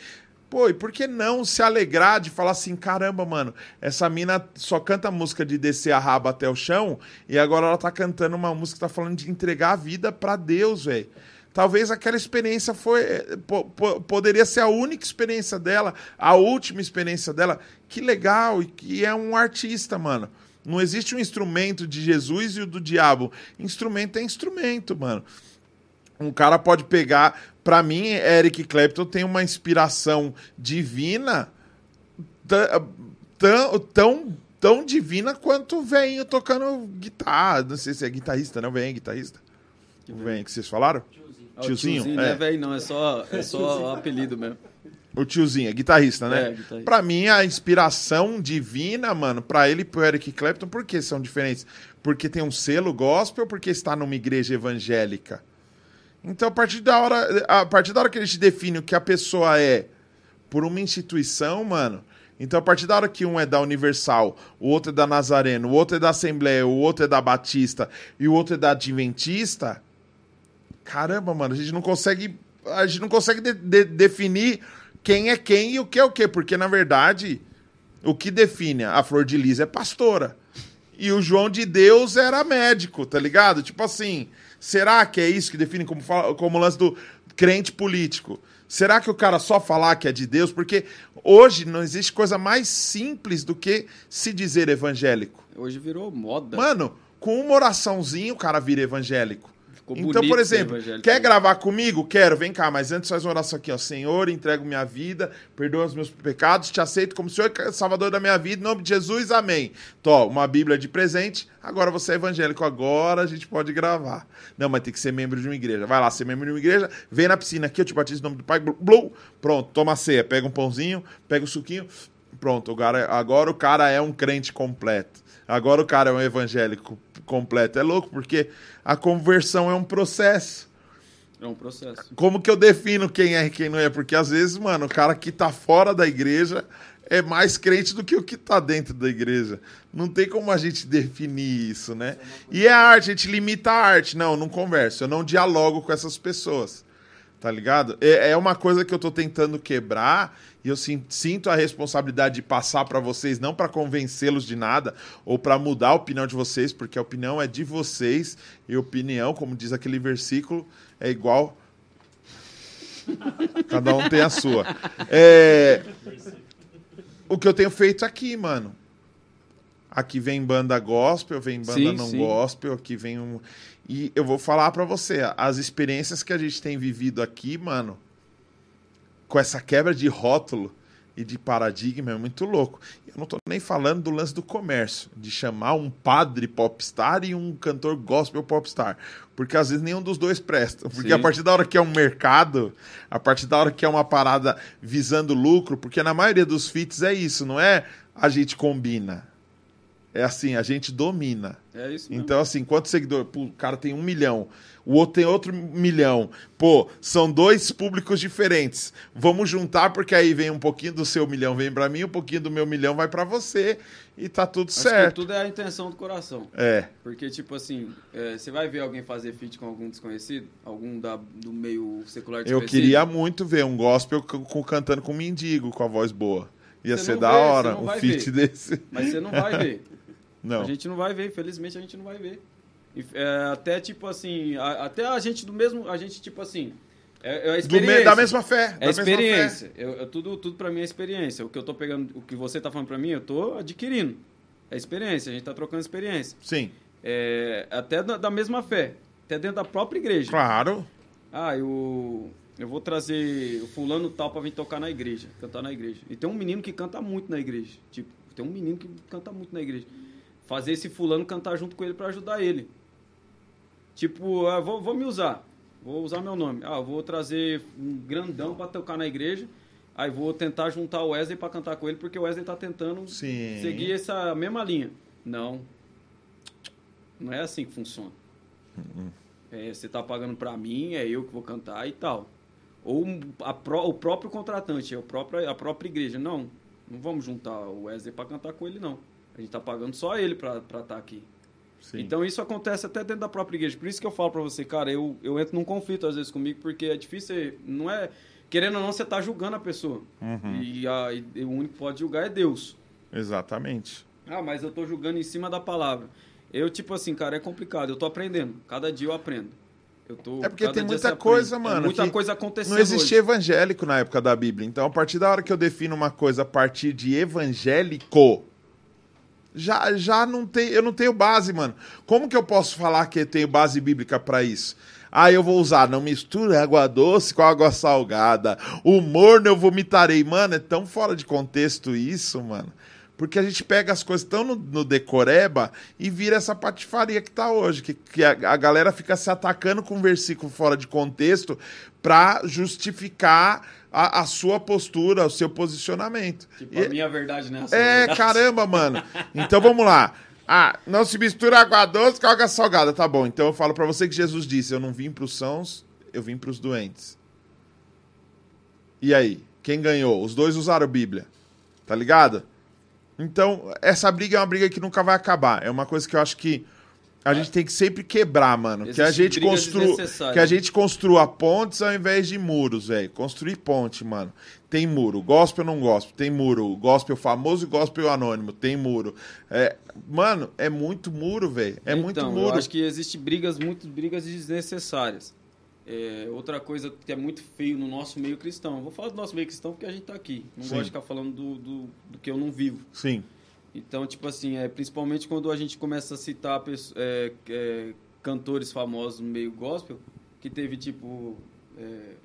Pô, e por que não se alegrar de falar assim, caramba, mano, essa mina só canta música de descer a raba até o chão e agora ela tá cantando uma música que tá falando de entregar a vida pra Deus, velho. Talvez aquela experiência foi eh, po- po- poderia ser a única experiência dela, a última experiência dela. Que legal e que é um artista, mano. Não existe um instrumento de Jesus e o do diabo. Instrumento é instrumento, mano um cara pode pegar. Pra mim, Eric Clapton tem uma inspiração divina tão, tão, tão divina quanto o velhinho tocando guitarra. Não sei se é guitarrista, não? Velhinho é guitarrista? O velhinho que vocês falaram? Ah, o Tiozinho, não é. é velho, não, é só, é só o apelido mesmo. O tiozinho, é guitarrista, né? É, guitarrista. Pra mim, a inspiração divina, mano, pra ele e pro Eric Clapton, por que são diferentes? Porque tem um selo gospel ou porque está numa igreja evangélica? Então, a partir da hora, a partir da hora que a gente define o que a pessoa é por uma instituição, mano. Então, a partir da hora que um é da Universal, o outro é da Nazareno, o outro é da Assembleia, o outro é da Batista e o outro é da Adventista, caramba, mano, a gente não consegue, a gente não consegue de- de- definir quem é quem e o que é o que, porque na verdade o que define a Flor de Lis é pastora. e o João de Deus era médico, tá ligado? Tipo assim, será que é isso que define como, como lance do crente político? Será que o cara só falar que é de Deus? Porque hoje não existe coisa mais simples do que se dizer evangélico. Hoje virou moda. Mano, com uma oraçãozinha o cara vira evangélico. Ficou então, bonito por exemplo, quer gravar comigo? Quero, vem cá, mas antes faz uma oração aqui, ó. Senhor, entrego minha vida, perdoa os meus pecados, te aceito como Senhor e Salvador da minha vida, em nome de Jesus, amém. Tó, uma Bíblia de presente, agora você é evangélico, agora a gente pode gravar. Não, mas tem que ser membro de uma igreja. Vai lá, ser membro de uma igreja, vem na piscina aqui, eu te batizo em nome do Pai, blu, blu, pronto, toma a ceia, pega um pãozinho, pega o suquinho, pronto, cara- agora o cara é um crente completo. Agora o cara é um evangélico completo. É louco, porque a conversão é um processo. É um processo. Como que eu defino quem é e quem não é? Porque às vezes, mano, o cara que tá fora da igreja é mais crente do que o que tá dentro da igreja. Não tem como a gente definir isso, né? E é a arte, a gente limita a arte. Não, não converso, eu não dialogo com essas pessoas. Tá ligado? É, é uma coisa que eu tô tentando quebrar e eu sin- sinto a responsabilidade de passar pra vocês, não pra convencê-los de nada ou pra mudar a opinião de vocês, porque a opinião é de vocês e opinião, como diz aquele versículo, é igual. Cada um tem a sua. É, O que eu tenho feito aqui, mano. Aqui vem banda gospel, vem banda Sim, não sim. gospel, aqui vem um. E eu vou falar pra você, as experiências que a gente tem vivido aqui, mano, com essa quebra de rótulo e de paradigma é muito louco. Eu não tô nem falando do lance do comércio, de chamar um padre popstar e um cantor gospel popstar. Porque às vezes nenhum dos dois presta. Porque Sim. a partir da hora que é um mercado, a partir da hora que é uma parada visando lucro, porque na maioria dos feats é isso, não é a gente combina. É assim, a gente domina. É isso mesmo. Então, assim, quantos seguidores? Pô, o cara tem um milhão, o outro tem outro milhão. Pô, são dois públicos diferentes. Vamos juntar, porque aí vem um pouquinho do seu milhão, vem pra mim, um pouquinho do meu milhão vai pra você. E tá tudo Acho certo. tudo é a intenção do coração. É. Porque, tipo assim, é, você vai ver alguém fazer feat com algum desconhecido? Algum da, do meio secular Eu queria muito ver um gospel com- com- cantando com mendigo, com a voz boa. Ia Você ser da vê, hora um feat ver. desse. Mas você não vai ver. Não. A gente não vai ver, infelizmente a gente não vai ver. E, é, até tipo assim, a- até a gente do mesmo, a gente tipo assim, é, é experiência. me- da mesma fé. da É mesma fé. experiência. Eu, eu- tudo, tudo para mim é experiência. O que eu tô pegando, o que você tá falando para mim, eu tô adquirindo. É experiência, a gente tá trocando experiência. Sim, É, até da, da mesma fé, até dentro da própria igreja. claro. Ah, eu, eu vou trazer o fulano tal pra vir tocar na igreja, cantar na igreja. E tem um menino que canta muito na igreja. Tipo, tem um menino que canta muito na igreja. Fazer esse fulano cantar junto com ele pra ajudar ele. Tipo, ah, vou, vou me usar. Vou usar meu nome. Ah, vou trazer um grandão pra tocar na igreja. Aí vou tentar juntar o Wesley pra cantar com ele, porque o Wesley tá tentando Sim. seguir essa mesma linha. Não. Não é assim que funciona. É, você tá pagando pra mim, é eu que vou cantar e tal. Ou a pró- o próprio contratante, é o próprio, a própria igreja. Não, não vamos juntar o Wesley pra cantar com ele, não. A gente tá pagando só ele pra estar aqui. Sim. Então isso acontece até dentro da própria igreja. Por isso que eu falo pra você, cara, eu, eu entro num conflito às vezes comigo, porque é difícil, não é... Querendo ou não, você tá julgando a pessoa. Uhum. E, a- e o único que pode julgar é Deus. Exatamente. Ah, mas eu tô julgando em cima da palavra. Eu, tipo assim, cara, é complicado. Eu tô aprendendo. Cada dia eu aprendo. Eu tô, É porque tem muita coisa, aprende. É mano, muita que coisa acontecendo Não existia hoje. evangélico na época da Bíblia. Então, a partir da hora que eu defino uma coisa a partir de evangélico, já, já não tem, eu não tenho base, mano. Como que eu posso falar que eu tenho base bíblica pra isso? Ah, eu vou usar, não mistura água doce com água salgada. O morno eu vomitarei. Mano, é tão fora de contexto isso, mano. Porque a gente pega as coisas tão no, no decoreba e vira essa patifaria que tá hoje. Que, que a, a galera fica se atacando com um versículo fora de contexto pra justificar a, a sua postura, o seu posicionamento. Tipo, E- a minha verdade nessa. é, verdade. caramba, mano. Então vamos lá. Ah, não se mistura água doce com água salgada. Tá bom. Então eu falo pra você que Jesus disse: Eu não vim pros sãos, eu vim pros doentes. E aí? Quem ganhou? Os dois usaram Bíblia. Tá ligado? Então, essa briga é uma briga que nunca vai acabar. É uma coisa que eu acho que A gente tem que sempre quebrar, mano. que a gente desnecessária. que a gente construa pontes ao invés de muros, velho. Construir ponte, mano. Tem muro. Gospel não gospel. Tem muro. Gospel famoso e gospel anônimo. Tem muro. É, mano, é muito muro, velho. É muito Então, muro. Eu acho que existe brigas, muito brigas desnecessárias. É, outra coisa que é muito feio no nosso meio cristão. Vou falar do nosso meio cristão porque a gente tá aqui. Não Sim. gosto de ficar falando do, do, do que eu não vivo. Sim. Então, tipo assim, é, principalmente quando a gente começa a citar é, é, cantores famosos no meio gospel, que teve, tipo, é,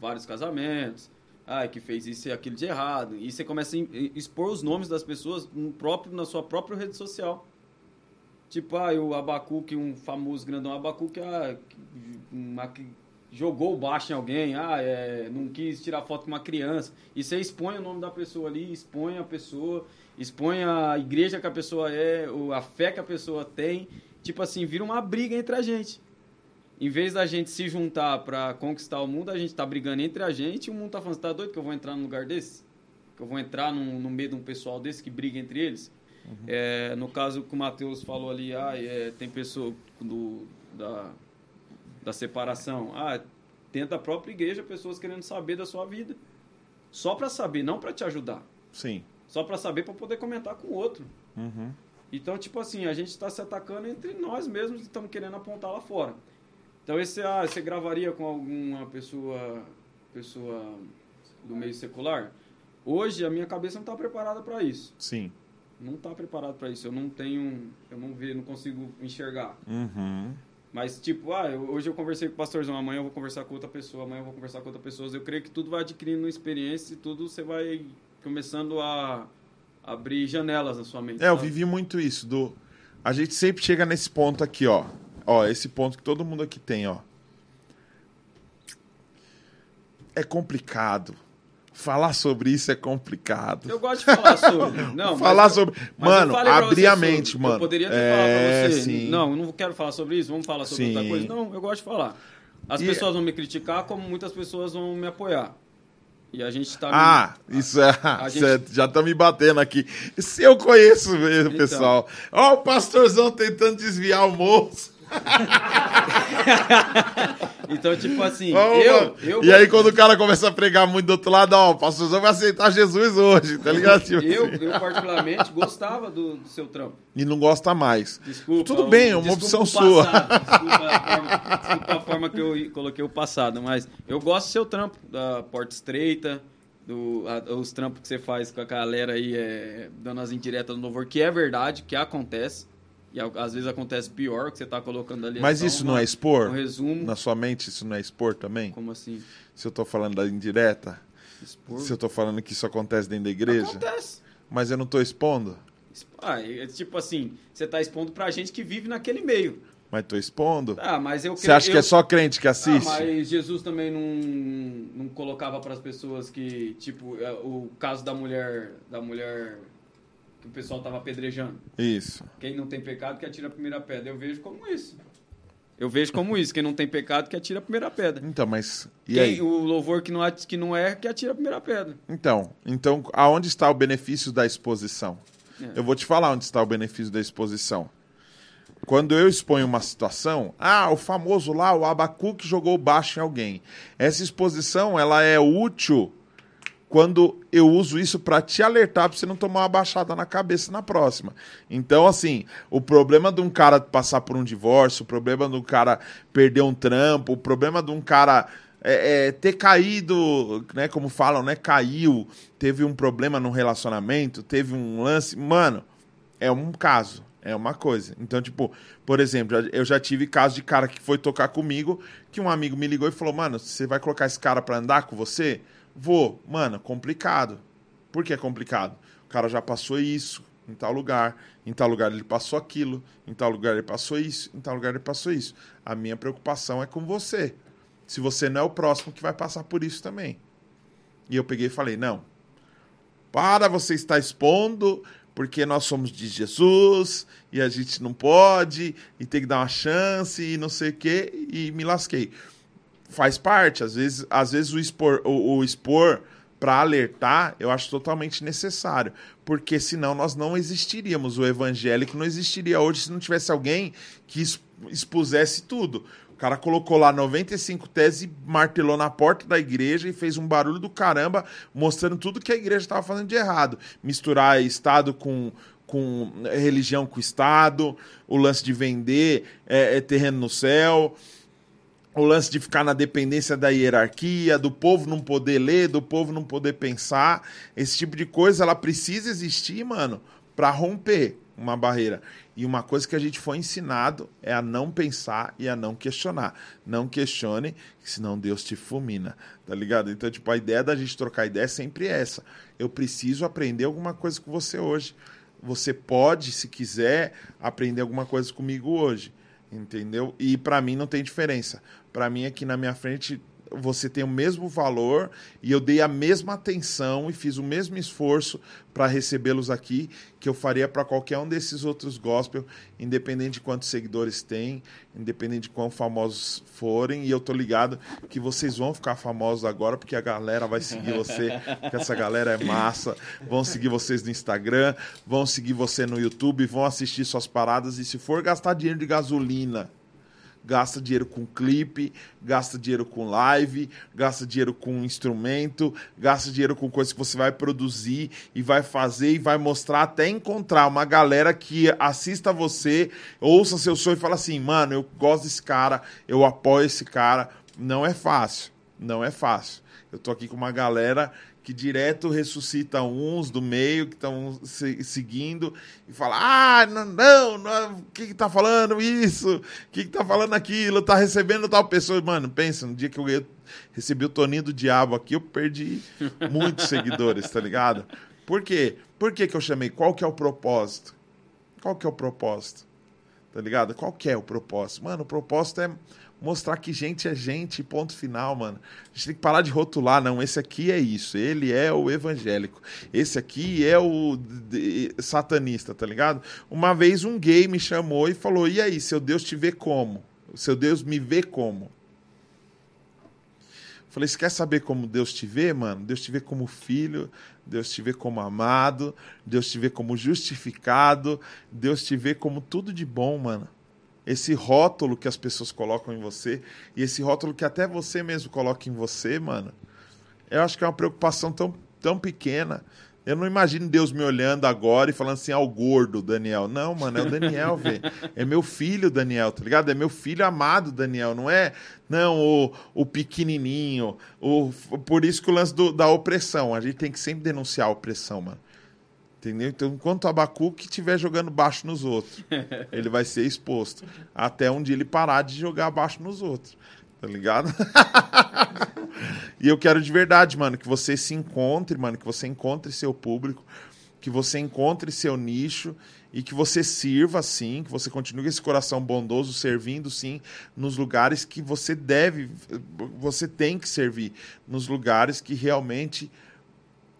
vários casamentos, ah, que fez isso e aquilo de errado. E você começa a expor os nomes das pessoas no próprio, na sua própria rede social. Tipo, ah, o Abacuque, um famoso grandão Abacuque, ah, uma, que jogou baixo em alguém, ah, é, não quis tirar foto com uma criança. E você expõe o nome da pessoa ali, expõe a pessoa, expõe a igreja que a pessoa é, ou a fé que a pessoa tem. Tipo assim, vira uma briga entre a gente. Em vez da gente se juntar pra conquistar o mundo, a gente tá brigando entre a gente e o mundo tá falando, você tá doido que eu vou entrar num lugar desse? Que eu vou entrar num- no meio de um pessoal desse que briga entre eles? É, no caso que o Matheus falou ali, ah, é, tem pessoa do, da, da separação. Ah, dentro da própria igreja, pessoas querendo saber da sua vida. Só pra saber, não pra te ajudar. Sim. Só pra saber, pra poder comentar com o outro. Uhum. Então, tipo assim, a gente está se atacando entre nós mesmos e estamos querendo apontar lá fora. Então, esse, ah, você gravaria com alguma pessoa, pessoa do meio secular? Hoje, a minha cabeça não está preparada para isso. Sim. Não está preparada para isso. Eu não tenho, eu não vejo, não consigo enxergar. Uhum. Mas, tipo, ah, eu- hoje eu conversei com o pastorzão, amanhã eu vou conversar com outra pessoa, amanhã eu vou conversar com outra pessoa. Eu creio que tudo vai adquirindo experiência e tudo você vai começando a abrir janelas na sua mente. É, eu sabe? vivi muito isso. Do... A gente sempre chega nesse ponto aqui, ó. Ó, esse ponto que todo mundo aqui tem, ó. É complicado. Falar sobre isso é complicado. Eu gosto de falar sobre. Não, Falar mas- sobre. mas Mano, abrir a sobre. mente, mano. Eu poderia ter é, falado pra você. Sim. Não, eu não quero falar sobre isso, vamos falar sobre outra Sim. coisa. Não, eu gosto de falar. As E- pessoas vão me criticar, como muitas pessoas vão me apoiar. E a gente tá. Ah, isso é. gente- já tá me batendo aqui. Se eu conheço mesmo, Então. pessoal. Ó, o pastorzão tentando desviar o moço. Então, tipo assim, eu, eu. e aí, quando o cara começa a pregar muito do outro lado, ó, o pastorzão vai aceitar Jesus hoje, tá ligado? Tipo Eu, assim. eu particularmente, gostava do, do seu trampo. E não gosta mais. Desculpa. Tudo bem, é uma opção sua. Desculpa a, forma, desculpa a forma que eu coloquei o passado, mas eu gosto do seu trampo, da porta estreita, do, a- os trampos que você faz com a galera aí, é, dando as indiretas no louvor, que é verdade, que acontece. E às vezes acontece pior, que você tá colocando ali. Mas só isso uma- não é expor? Um resumo. Na sua mente, isso não é expor também? Como assim? Se eu tô falando da indireta? Expor? Se eu tô falando que isso acontece dentro da igreja? Acontece. Mas eu não tô expondo? Ah, é tipo assim, você tá expondo pra gente que vive naquele meio. Mas tô expondo? Ah, mas eu Você acha eu- que é só crente que assiste? Ah, mas Jesus também não, não colocava para as pessoas que, tipo, é, o caso da mulher, da mulher que o pessoal tava apedrejando. Isso. Quem não tem pecado que atira a primeira pedra. Eu vejo como isso. Eu vejo como isso. Quem não tem pecado que atira a primeira pedra. Então, mas. E Quem- aí? o louvor que não, at- que não é que atira a primeira pedra. Então, então, aonde está o benefício da exposição? É. Eu vou te falar onde está o benefício da exposição. Quando eu exponho uma situação, ah, o famoso lá, o Abacuque jogou baixo em alguém. Essa exposição, ela é útil quando eu uso isso para te alertar para você não tomar uma baixada na cabeça na próxima. Então, assim, o problema de um cara passar por um divórcio, o problema de um cara perder um trampo, o problema de um cara é, é, ter caído, né, como falam, né, caiu, teve um problema no relacionamento, teve um lance, mano, é um caso, é uma coisa. Então, tipo, por exemplo, eu já tive caso de cara que foi tocar comigo, que um amigo me ligou e falou, mano, você vai colocar esse cara pra andar com você? Vou. Mano, complicado. Por que é complicado? O cara já passou isso em tal lugar, em tal lugar ele passou aquilo, em tal lugar ele passou isso, em tal lugar ele passou isso. A minha preocupação é com você. Se você não é o próximo que vai passar por isso também. E eu peguei e falei: não, para você estar expondo, porque nós somos de Jesus e a gente não pode, e tem que dar uma chance e não sei o quê, e me lasquei. Faz parte, às vezes, às vezes o expor, o, o expor para alertar, eu acho totalmente necessário. Porque senão nós não existiríamos. O evangélico não existiria hoje se não tivesse alguém que ex- expusesse tudo. O cara colocou lá 95 teses martelou na porta da igreja e fez um barulho do caramba, mostrando tudo que a igreja estava fazendo de errado. Misturar Estado com, com religião com Estado, o lance de vender é, é terreno no céu, o lance de ficar na dependência da hierarquia, do povo não poder ler, do povo não poder pensar. Esse tipo de coisa, ela precisa existir, mano, para romper uma barreira. E uma coisa que a gente foi ensinado é a não pensar e a não questionar. Não questione, senão Deus te fulmina, tá ligado? Então, tipo, a ideia da gente trocar ideia é sempre essa. Eu preciso aprender alguma coisa com você hoje. Você pode, se quiser, aprender alguma coisa comigo hoje entendeu? E para mim não tem diferença. Para mim aqui na minha frente você tem o mesmo valor e eu dei a mesma atenção e fiz o mesmo esforço para recebê-los aqui que eu faria para qualquer um desses outros gospel, independente de quantos seguidores tem, independente de quão famosos forem. E eu tô ligado que vocês vão ficar famosos agora porque a galera vai seguir você, porque essa galera é massa. Vão seguir vocês no Instagram, vão seguir você no YouTube, vão assistir suas paradas e se for gastar dinheiro de gasolina gasta dinheiro com clipe, gasta dinheiro com live, gasta dinheiro com instrumento, gasta dinheiro com coisas que você vai produzir e vai fazer e vai mostrar até encontrar uma galera que assista você, ouça seu sonho e fala assim, mano, eu gosto desse cara, eu apoio esse cara. Não é fácil, não é fácil. Eu tô aqui com uma galera que direto ressuscita uns do meio que estão se, seguindo e fala: Ah, não, não, o que, que tá falando isso? O que, que tá falando aquilo? Tá recebendo tal pessoa. Mano, pensa, no dia que eu recebi o Toninho do Diabo aqui, eu perdi muitos seguidores, tá ligado? Por quê? Por que, que eu chamei? Qual que é o propósito? Qual que é o propósito? Tá ligado? Qual que é o propósito? Mano, o propósito é mostrar que gente é gente, ponto final, mano. A gente tem que parar de rotular, não. Esse aqui é isso, ele é o evangélico. Esse aqui é o satanista, tá ligado? Uma vez um gay me chamou e falou: E aí, seu Deus te vê como? Seu Deus me vê como? Falei, você quer saber como Deus te vê, mano? Deus te vê como filho, Deus te vê como amado, Deus te vê como justificado, Deus te vê como tudo de bom, mano esse rótulo que as pessoas colocam em você e esse rótulo que até você mesmo coloca em você, mano, eu acho que é uma preocupação tão, tão pequena. Eu não imagino Deus me olhando agora e falando assim, ao gordo, Daniel. Não, mano, é o Daniel, velho. É meu filho, Daniel, tá ligado? É meu filho amado, Daniel. Não é, não, o, o pequenininho. O, por isso que o lance do- da opressão. A gente tem que sempre denunciar a opressão, mano. Entendeu? Então, enquanto o Abacuque estiver jogando baixo nos outros, ele vai ser exposto. Até um dia ele parar de jogar baixo nos outros. Tá ligado? e eu quero de verdade, mano, que você se encontre, mano, que você encontre seu público, que você encontre seu nicho e que você sirva sim, que você continue esse coração bondoso servindo sim nos lugares que você deve, você tem que servir, nos lugares que realmente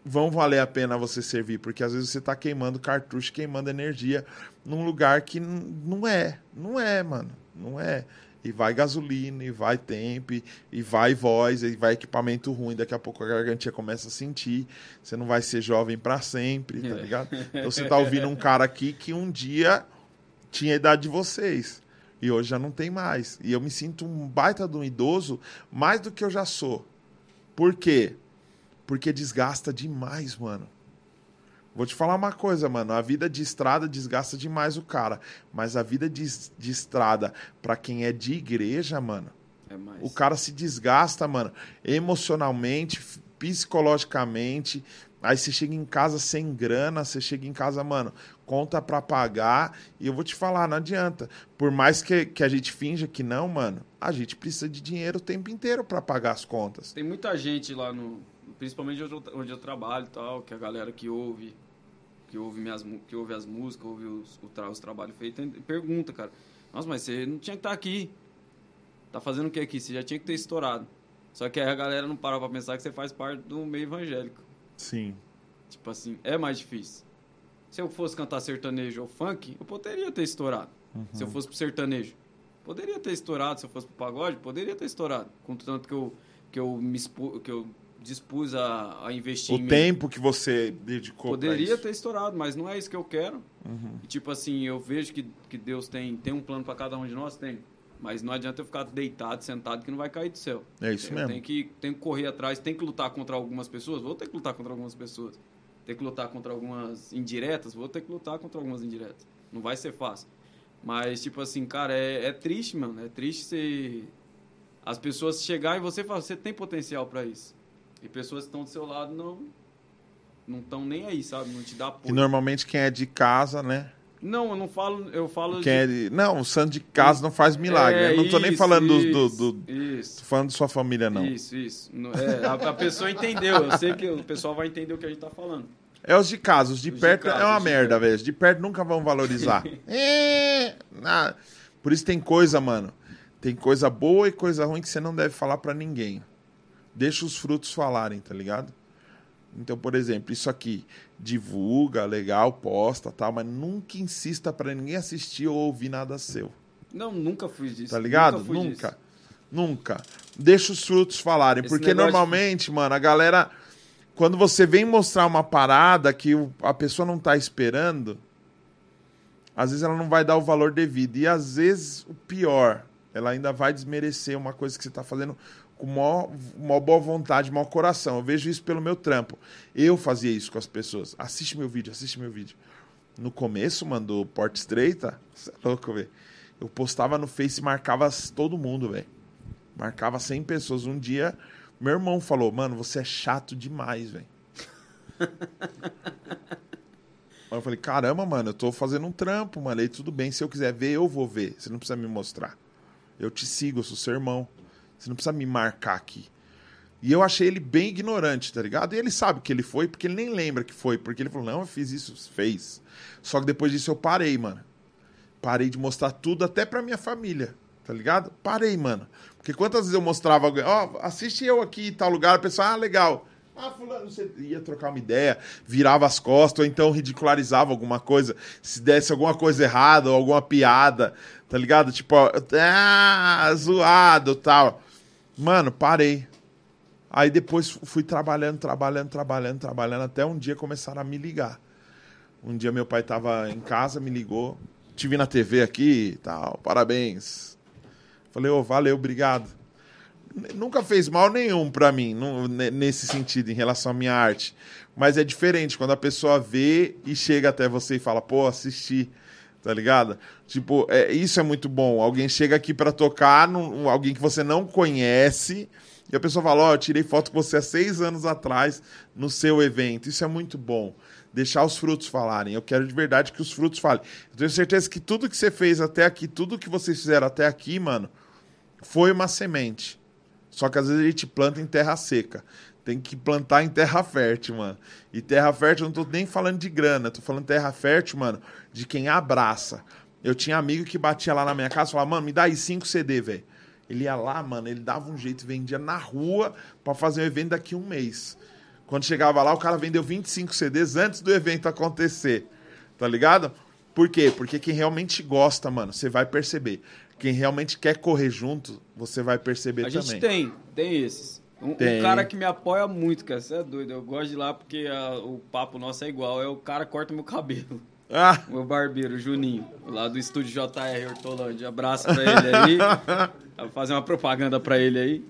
vão valer a pena você servir, porque às vezes você está queimando cartucho, queimando energia num lugar que não é, não é, mano, não é. E vai gasolina, e vai tempo, e- e vai voz, e vai equipamento ruim, daqui a pouco a gargantia começa a sentir, você não vai ser jovem para sempre, tá ligado? Então você tá ouvindo um cara aqui que um dia tinha a idade de vocês. E hoje já não tem mais. E eu me sinto um baita de um idoso mais do que eu já sou. Por quê? Porque desgasta demais, mano. Vou te falar uma coisa, mano. A vida de estrada desgasta demais o cara. Mas a vida de, de estrada, pra quem é de igreja, mano, É o cara se desgasta, mano, emocionalmente, psicologicamente. Aí você chega em casa sem grana, você chega em casa, mano, conta pra pagar. E eu vou te falar, não adianta. Por mais que, que a gente finja que não, mano, a gente precisa de dinheiro o tempo inteiro pra pagar as contas. Tem muita gente lá no. Principalmente onde eu, onde eu trabalho e tal, que a galera que ouve. Que ouve, minhas, que ouve as músicas, ouve os, o tra- os trabalhos feitos, pergunta, cara. Nossa, mas você não tinha que estar aqui. Tá fazendo o que aqui? Você já tinha que ter estourado. Só que aí a galera não para pra pensar que você faz parte do meio evangélico. Sim. Tipo assim, é mais difícil. Se eu fosse cantar sertanejo ou funk, eu poderia ter estourado. Se eu fosse pro sertanejo, poderia ter estourado. Se eu fosse pro pagode, poderia ter estourado. Contanto que eu, que eu me expo, que eu dispus a, a investir O em mim. tempo que você dedicou Poderia ter estourado, mas não é isso que eu quero. Uhum. E, tipo assim, eu vejo que, que Deus tem, tem um plano para cada um de nós, tem. Mas não adianta eu ficar deitado, sentado, que não vai cair do céu. É isso eu mesmo. Tenho que, tenho que correr atrás, tenho que lutar contra algumas pessoas, vou ter que lutar contra algumas pessoas. Tenho que lutar contra algumas indiretas, vou ter que lutar contra algumas indiretas. Não vai ser fácil. Mas, tipo assim, cara, é, é triste, mano. É triste você... As pessoas chegarem e você falar, você tem potencial para isso. E pessoas que estão do seu lado não não estão nem aí, sabe? Não te dá E apoio. normalmente quem é de casa, né? Não, eu não falo, eu falo Quem é de... Não, o santo de casa não faz milagre. É, eu não tô nem isso, falando do, isso, do, do- Isso. Tô falando de sua família, não. Isso, isso. É, a, a pessoa entendeu. Eu sei que o pessoal vai entender o que a gente tá falando. É os de casa, os de Os de perto casa, é uma de merda, velho. Os de perto nunca vão valorizar. é, na- Por isso tem coisa, mano. Tem coisa boa e coisa ruim que você não deve falar pra ninguém. Deixa os frutos falarem, tá ligado? Então, por exemplo, isso aqui, divulga, legal, posta, tal, mas nunca insista pra ninguém assistir ou ouvir nada seu. Não, nunca fiz disso. Tá ligado? fui Nunca. disso. Nunca. Deixa os frutos falarem. Esse porque de- normalmente, mano, a galera. Quando você vem mostrar uma parada que a pessoa não tá esperando, às vezes ela não vai dar o valor devido. E às vezes, o pior, ela ainda vai desmerecer uma coisa que você tá fazendo com maior, maior boa vontade, maior coração. Eu vejo isso pelo meu trampo. Eu fazia isso com as pessoas. Assiste meu vídeo, assiste meu vídeo. No começo, mano, do Porta Estreita, você é louco, velho. Eu postava no Face e marcava todo mundo, velho. Marcava 100 pessoas. Um dia, meu irmão falou, mano, você é chato demais, velho. Eu falei, caramba, mano, eu tô fazendo um trampo, mano. Aí tudo bem, se eu quiser ver, eu vou ver. Você não precisa me mostrar. Eu te sigo, eu sou seu irmão. Você não precisa me marcar aqui. E eu achei ele bem ignorante, tá ligado? E ele sabe que ele foi, porque ele nem lembra que foi. Porque ele falou, não, eu fiz isso, fez. Só que depois disso eu parei, mano. Parei de mostrar tudo até pra minha família, tá ligado? Parei, mano. Porque quantas vezes eu mostrava ó, assiste eu aqui em tal lugar, a pessoa, ah, legal. Ah, fulano, você ia trocar uma ideia, virava as costas, ou então ridicularizava alguma coisa, se desse alguma coisa errada, ou alguma piada, tá ligado? Tipo, ah, zoado, tal. Mano, parei. Aí depois fui trabalhando, trabalhando, trabalhando, trabalhando, até um dia começaram a me ligar. Um dia meu pai tava em casa, me ligou. Te vi na TV aqui e tal, parabéns. Falei, ô, valeu, obrigado. Nunca fez mal nenhum pra mim, nesse sentido, em relação à minha arte. Mas é diferente quando a pessoa vê e chega até você e fala, pô, assisti, tá ligado? Tipo, é, isso é muito bom. Alguém chega aqui pra tocar, num, alguém que você não conhece, e a pessoa fala, ó, eu tirei foto com você há seis anos atrás no seu evento. Isso é muito bom. Deixar os frutos falarem. Eu quero de verdade que os frutos falem. Eu tenho certeza que tudo que você fez até aqui, tudo que vocês fizeram até aqui, mano, foi uma semente. Só que às vezes a gente planta em terra seca. Tem que plantar em terra fértil, mano. E terra fértil, eu não tô nem falando de grana, tô falando terra fértil, mano, de quem abraça. Eu tinha amigo que batia lá na minha casa e falava, mano, me dá aí cinco CD, velho. Ele ia lá, mano, ele dava um jeito, vendia na rua pra fazer um evento daqui a um mês. Quando chegava lá, o cara vendeu 25 CDs antes do evento acontecer. Tá ligado? Por quê? Porque quem realmente gosta, mano, você vai perceber. Quem realmente quer correr junto, você vai perceber A também. gente tem, tem esses. Um, um Tem. cara que me apoia muito, cara, você é doido. Eu gosto de ir lá porque a- o papo nosso é igual. É o cara que corta meu cabelo. Ah, O meu barbeiro, o Juninho, lá do estúdio JR Hortolândia. Abraço pra ele aí. Vou fazer uma propaganda pra ele aí.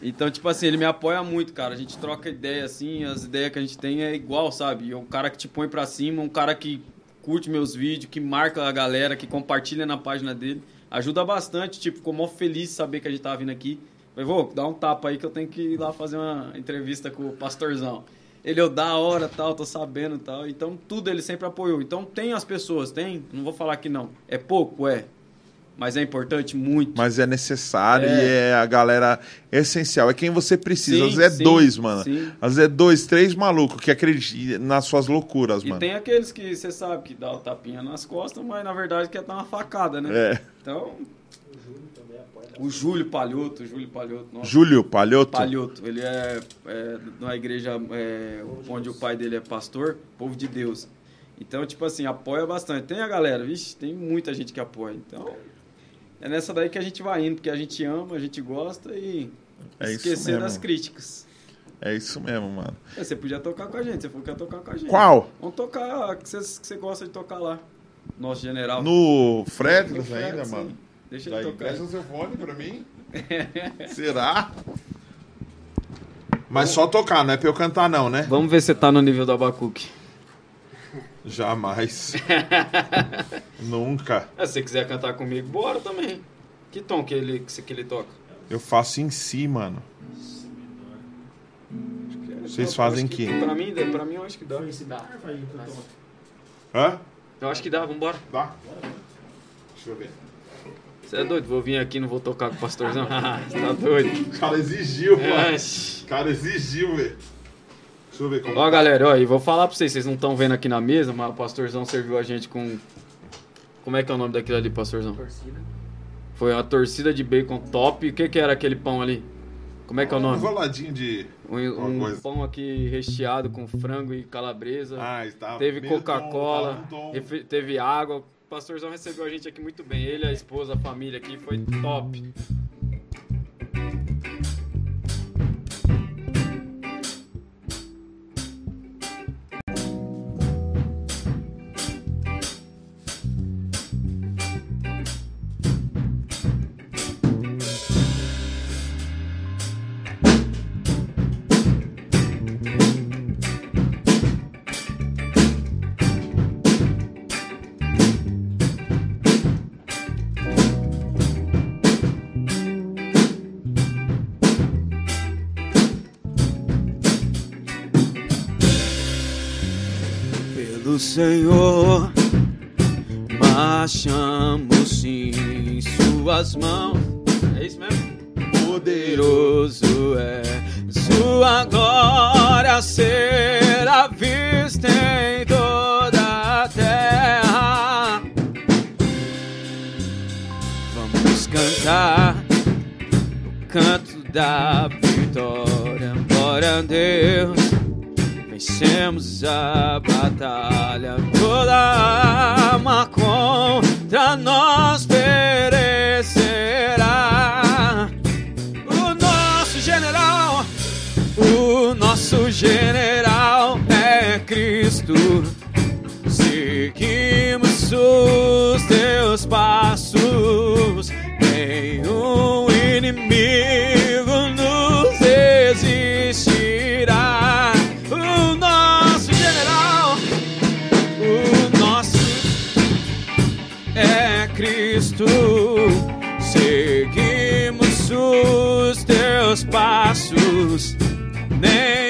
Então, tipo assim, ele me apoia muito, cara. A gente troca ideia, assim, as ideias que a gente tem é igual, sabe? É um cara que te põe pra cima, um cara que curte meus vídeos, que marca a galera, que compartilha na página dele. Ajuda bastante, tipo, ficou mó feliz de saber que a gente tava vindo aqui. Falei, vou, dá um tapa aí que eu tenho que ir lá fazer uma entrevista com o pastorzão. Ele, eu da hora, tal, tô sabendo, tal. Então, tudo ele sempre apoiou. Então, tem as pessoas, tem? Não vou falar que não. É pouco, é. Mas é importante muito. mas é necessário É. e é a galera essencial. É quem você precisa. Sim, Às vezes é sim, dois, mano. sim. Às vezes é dois, três malucos que acreditam nas suas loucuras, E mano. tem aqueles que você sabe que dá o tapinha nas costas, mas na verdade quer dar uma facada, né? É. Então. O Júlio Palhoto, Júlio Palhoto, nossa. Júlio Palhoto. Palhoto, ele é, é na igreja é, onde o pai dele é pastor, povo de Deus. Então, tipo assim, apoia bastante. Tem a galera, vixe, tem muita gente que apoia. Então, é nessa daí que a gente vai indo, porque a gente ama, a gente gosta e É esquecer das críticas. É isso mesmo, mano. É, você podia tocar com a gente, você falou que ia tocar com a gente. Qual? Vamos tocar que você, que você gosta de tocar lá. Nosso general. No Fred's Fred, ainda, mano? Deixa Daí, ele tocar. presta seu fone pra mim. Será? Mas só tocar, não é pra eu cantar não, né? Vamos ver se você tá no nível do Abacuque. Jamais. Nunca. É, se você quiser cantar comigo, bora também. Que tom que ele, que, que ele toca? Eu faço em si, mano. Vocês fazem acho que? Pra mim, dá- pra mim eu acho que dá. Hã? Eu acho que dá, vambora. Dá? Deixa eu ver. Você é doido? Vou vir aqui e não vou tocar com o pastorzão? Você tá doido? O cara exigiu, mano. É. O cara exigiu, velho. Deixa eu ver como. Ó, galera, ó, e vou falar pra vocês, vocês não estão vendo aqui na mesa, mas o pastorzão serviu a gente com. Como é que é o nome daquilo ali, pastorzão? Torcida. Foi uma torcida de bacon top. O que, que era aquele pão ali? Como é que é o Um nome? enroladinho de. Um, um pão aqui recheado com frango e calabresa. Ah, está. teve Coca-Cola, teve água. Pastorzão recebeu a gente aqui muito bem. Ele, a esposa, a família aqui, foi top. Pelo Senhor, marchamos em suas mãos. É isso mesmo? Poderoso é sua glória será vista em toda a terra. Vamos cantar o canto da vitória. Glória a Deus. Vencemos a batalha, toda arma contra nós perecerá. O nosso general, o nosso general é Cristo. Seguimos os teus passos, nenhum os teus passos, nenhum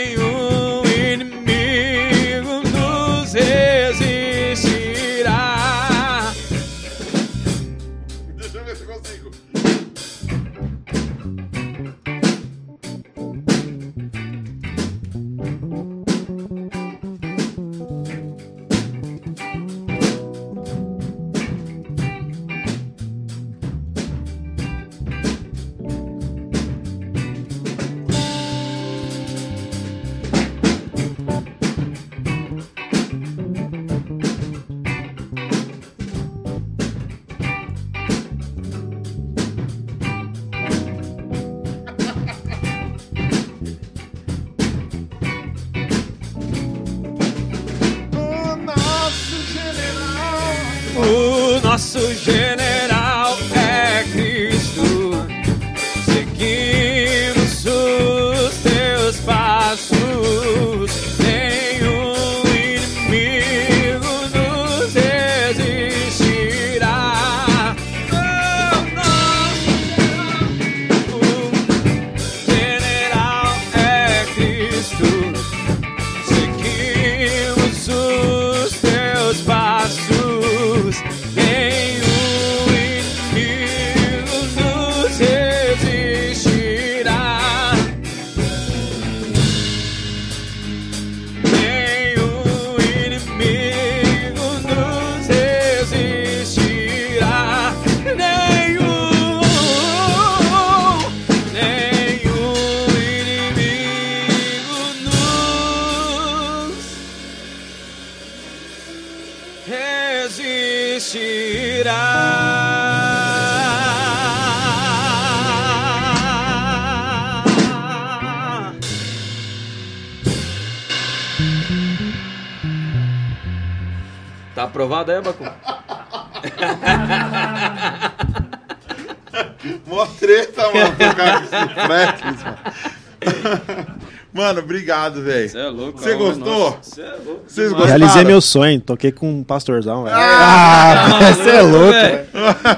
obrigado, velho. Você é louco. Você gostou? Você é louco. Vocês gostaram? Realizei meu sonho, toquei com um pastorzão, velho. Ah, você é louco. velho.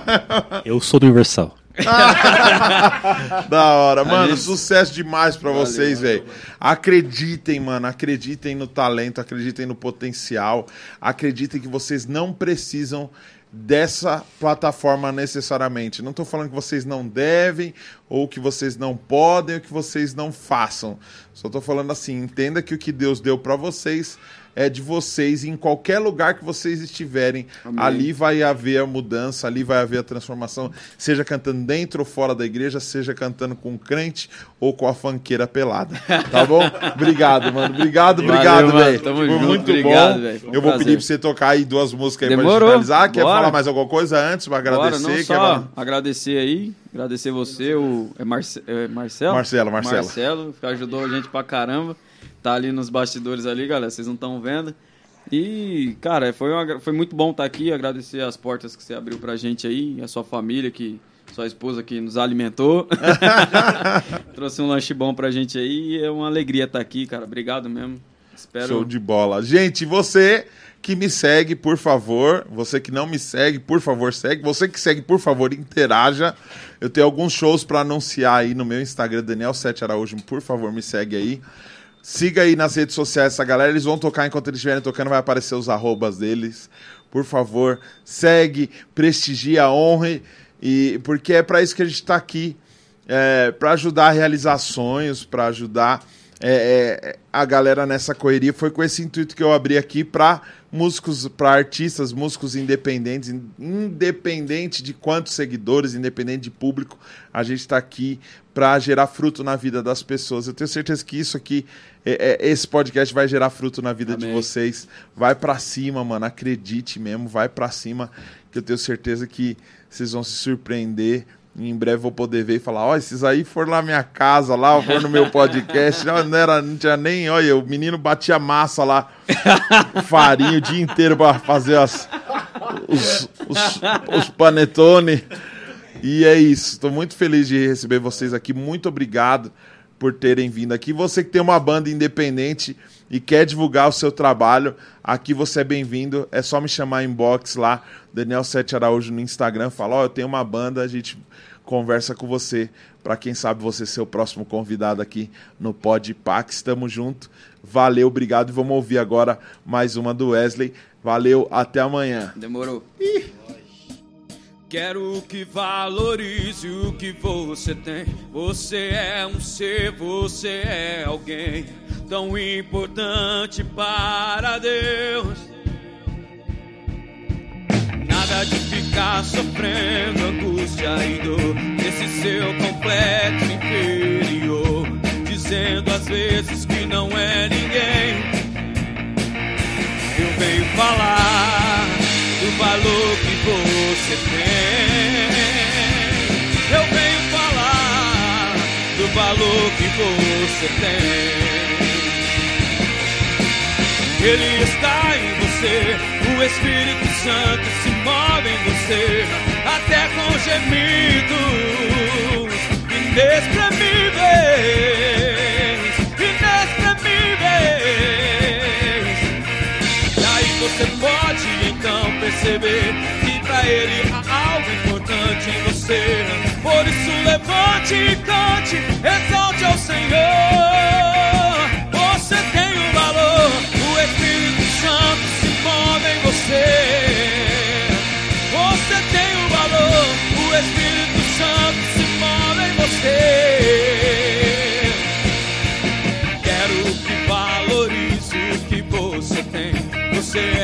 Eu sou do Universal. Da hora, mano. gente- Sucesso demais pra Valeu, vocês, velho. Acreditem, mano. Acreditem no talento, acreditem no potencial. Acreditem que vocês não precisam dessa plataforma necessariamente. Não tô falando que vocês não devem, ou que vocês não podem, ou que vocês não façam. Só tô falando assim, entenda que o que Deus deu pra vocês é de vocês e em qualquer lugar que vocês estiverem. Amém. Ali vai haver a mudança, ali vai haver a transformação, seja cantando dentro ou fora da igreja, seja cantando com o crente ou com a fanqueira pelada. Tá bom? obrigado, mano. Obrigado, Valeu, obrigado, velho. Tamo Foi junto. muito Obrigado, bom. um Eu vou prazer. pedir pra você tocar aí duas músicas aí Demorou. pra gente finalizar. Quer Bora. falar mais alguma coisa antes pra Bora, agradecer? não Quer só falar- agradecer aí, agradecer você, o é Marce, é Marcelo? Marcelo, Marcelo. Marcelo, que ajudou a gente pra caramba. Tá ali nos bastidores ali, galera, vocês não estão vendo. E, cara, foi, uma- foi muito bom estar aqui, agradecer as portas que você abriu pra gente aí, a sua família, que sua esposa que nos alimentou. Trouxe um lanche bom pra gente aí e é uma alegria estar aqui, cara. Obrigado mesmo. Espero Show de bola. Gente, você que me segue, por favor. Você que não me segue, por favor, segue. Você que segue, por favor, interaja. Eu tenho alguns shows para anunciar aí no meu Instagram, Daniel Sete Araújo. Por favor, me segue aí. Siga aí nas redes sociais essa galera. Eles vão tocar enquanto eles estiverem tocando, vai aparecer os arrobas deles. Por favor, segue, prestigia, honre. E, porque é para isso que a gente está aqui. É, para ajudar a realizar sonhos, para ajudar é, é, a galera nessa correria. Foi com esse intuito que eu abri aqui para músicos, para artistas, músicos independentes, in- independente de quantos seguidores, independente de público, a gente está aqui para gerar fruto na vida das pessoas. Eu tenho certeza que isso aqui, é- é- esse podcast vai gerar fruto na vida de Amém. vocês. Vai para cima, mano. Acredite mesmo, vai para cima, que eu tenho certeza que vocês vão se surpreender. Em breve vou poder ver e falar, ó, esses aí foram na minha casa lá, foram no meu podcast. Não, não era, não tinha nem, olha, o menino batia massa lá, farinha o dia inteiro para fazer as, os, os, os panetone. E é isso. Estou muito feliz de receber vocês aqui. Muito obrigado por terem vindo aqui. Você que tem uma banda independente e quer divulgar o seu trabalho, aqui você é bem-vindo. É só me chamar em inbox lá, Daniel Sete Araújo no Instagram. Fala, ó, eu tenho uma banda, a gente conversa com você. Para quem sabe você ser o próximo convidado aqui no Pod Pax. Estamos junto. Valeu, obrigado. E vamos ouvir agora mais uma do Wesley. Valeu, até amanhã. Demorou. Quero que valorize o que você tem. Você é um ser, você é alguém tão importante para Deus. Nada de ficar sofrendo angústia e dor nesse seu complexo inferior, dizendo às vezes que não é ninguém. Eu venho falar do valor que você tem. Eu venho falar do valor que você tem. Ele está em você, o Espírito Santo se move em você, até com gemidos inexprimíveis, inexprimíveis. E aí você pode então perceber ele há algo importante em você. Por isso levante e cante, exalte ao Senhor. Você tem um valor, o Espírito Santo se move em você. Você tem um valor, o Espírito Santo se move em você. Quero que valorize o que você tem. Você é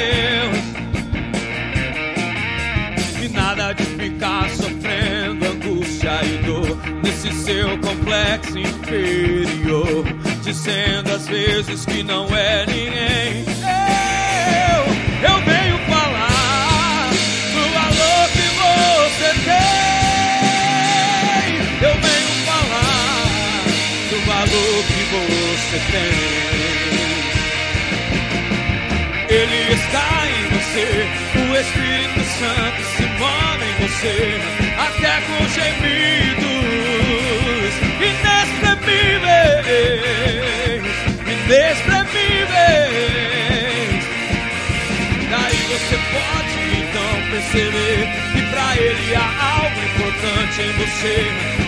Deus. E nada de ficar sofrendo angústia e dor nesse seu complexo inferior, dizendo às vezes que não é ninguém. Eu, eu venho falar do valor que você tem. Eu venho falar do valor que você tem. Espírito Santo se move em você, até com gemidos inexprimíveis, inexprimíveis. Daí você pode então perceber que para Ele há algo importante em você.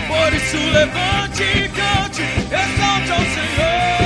Por isso levante e cante, exalte ao Senhor.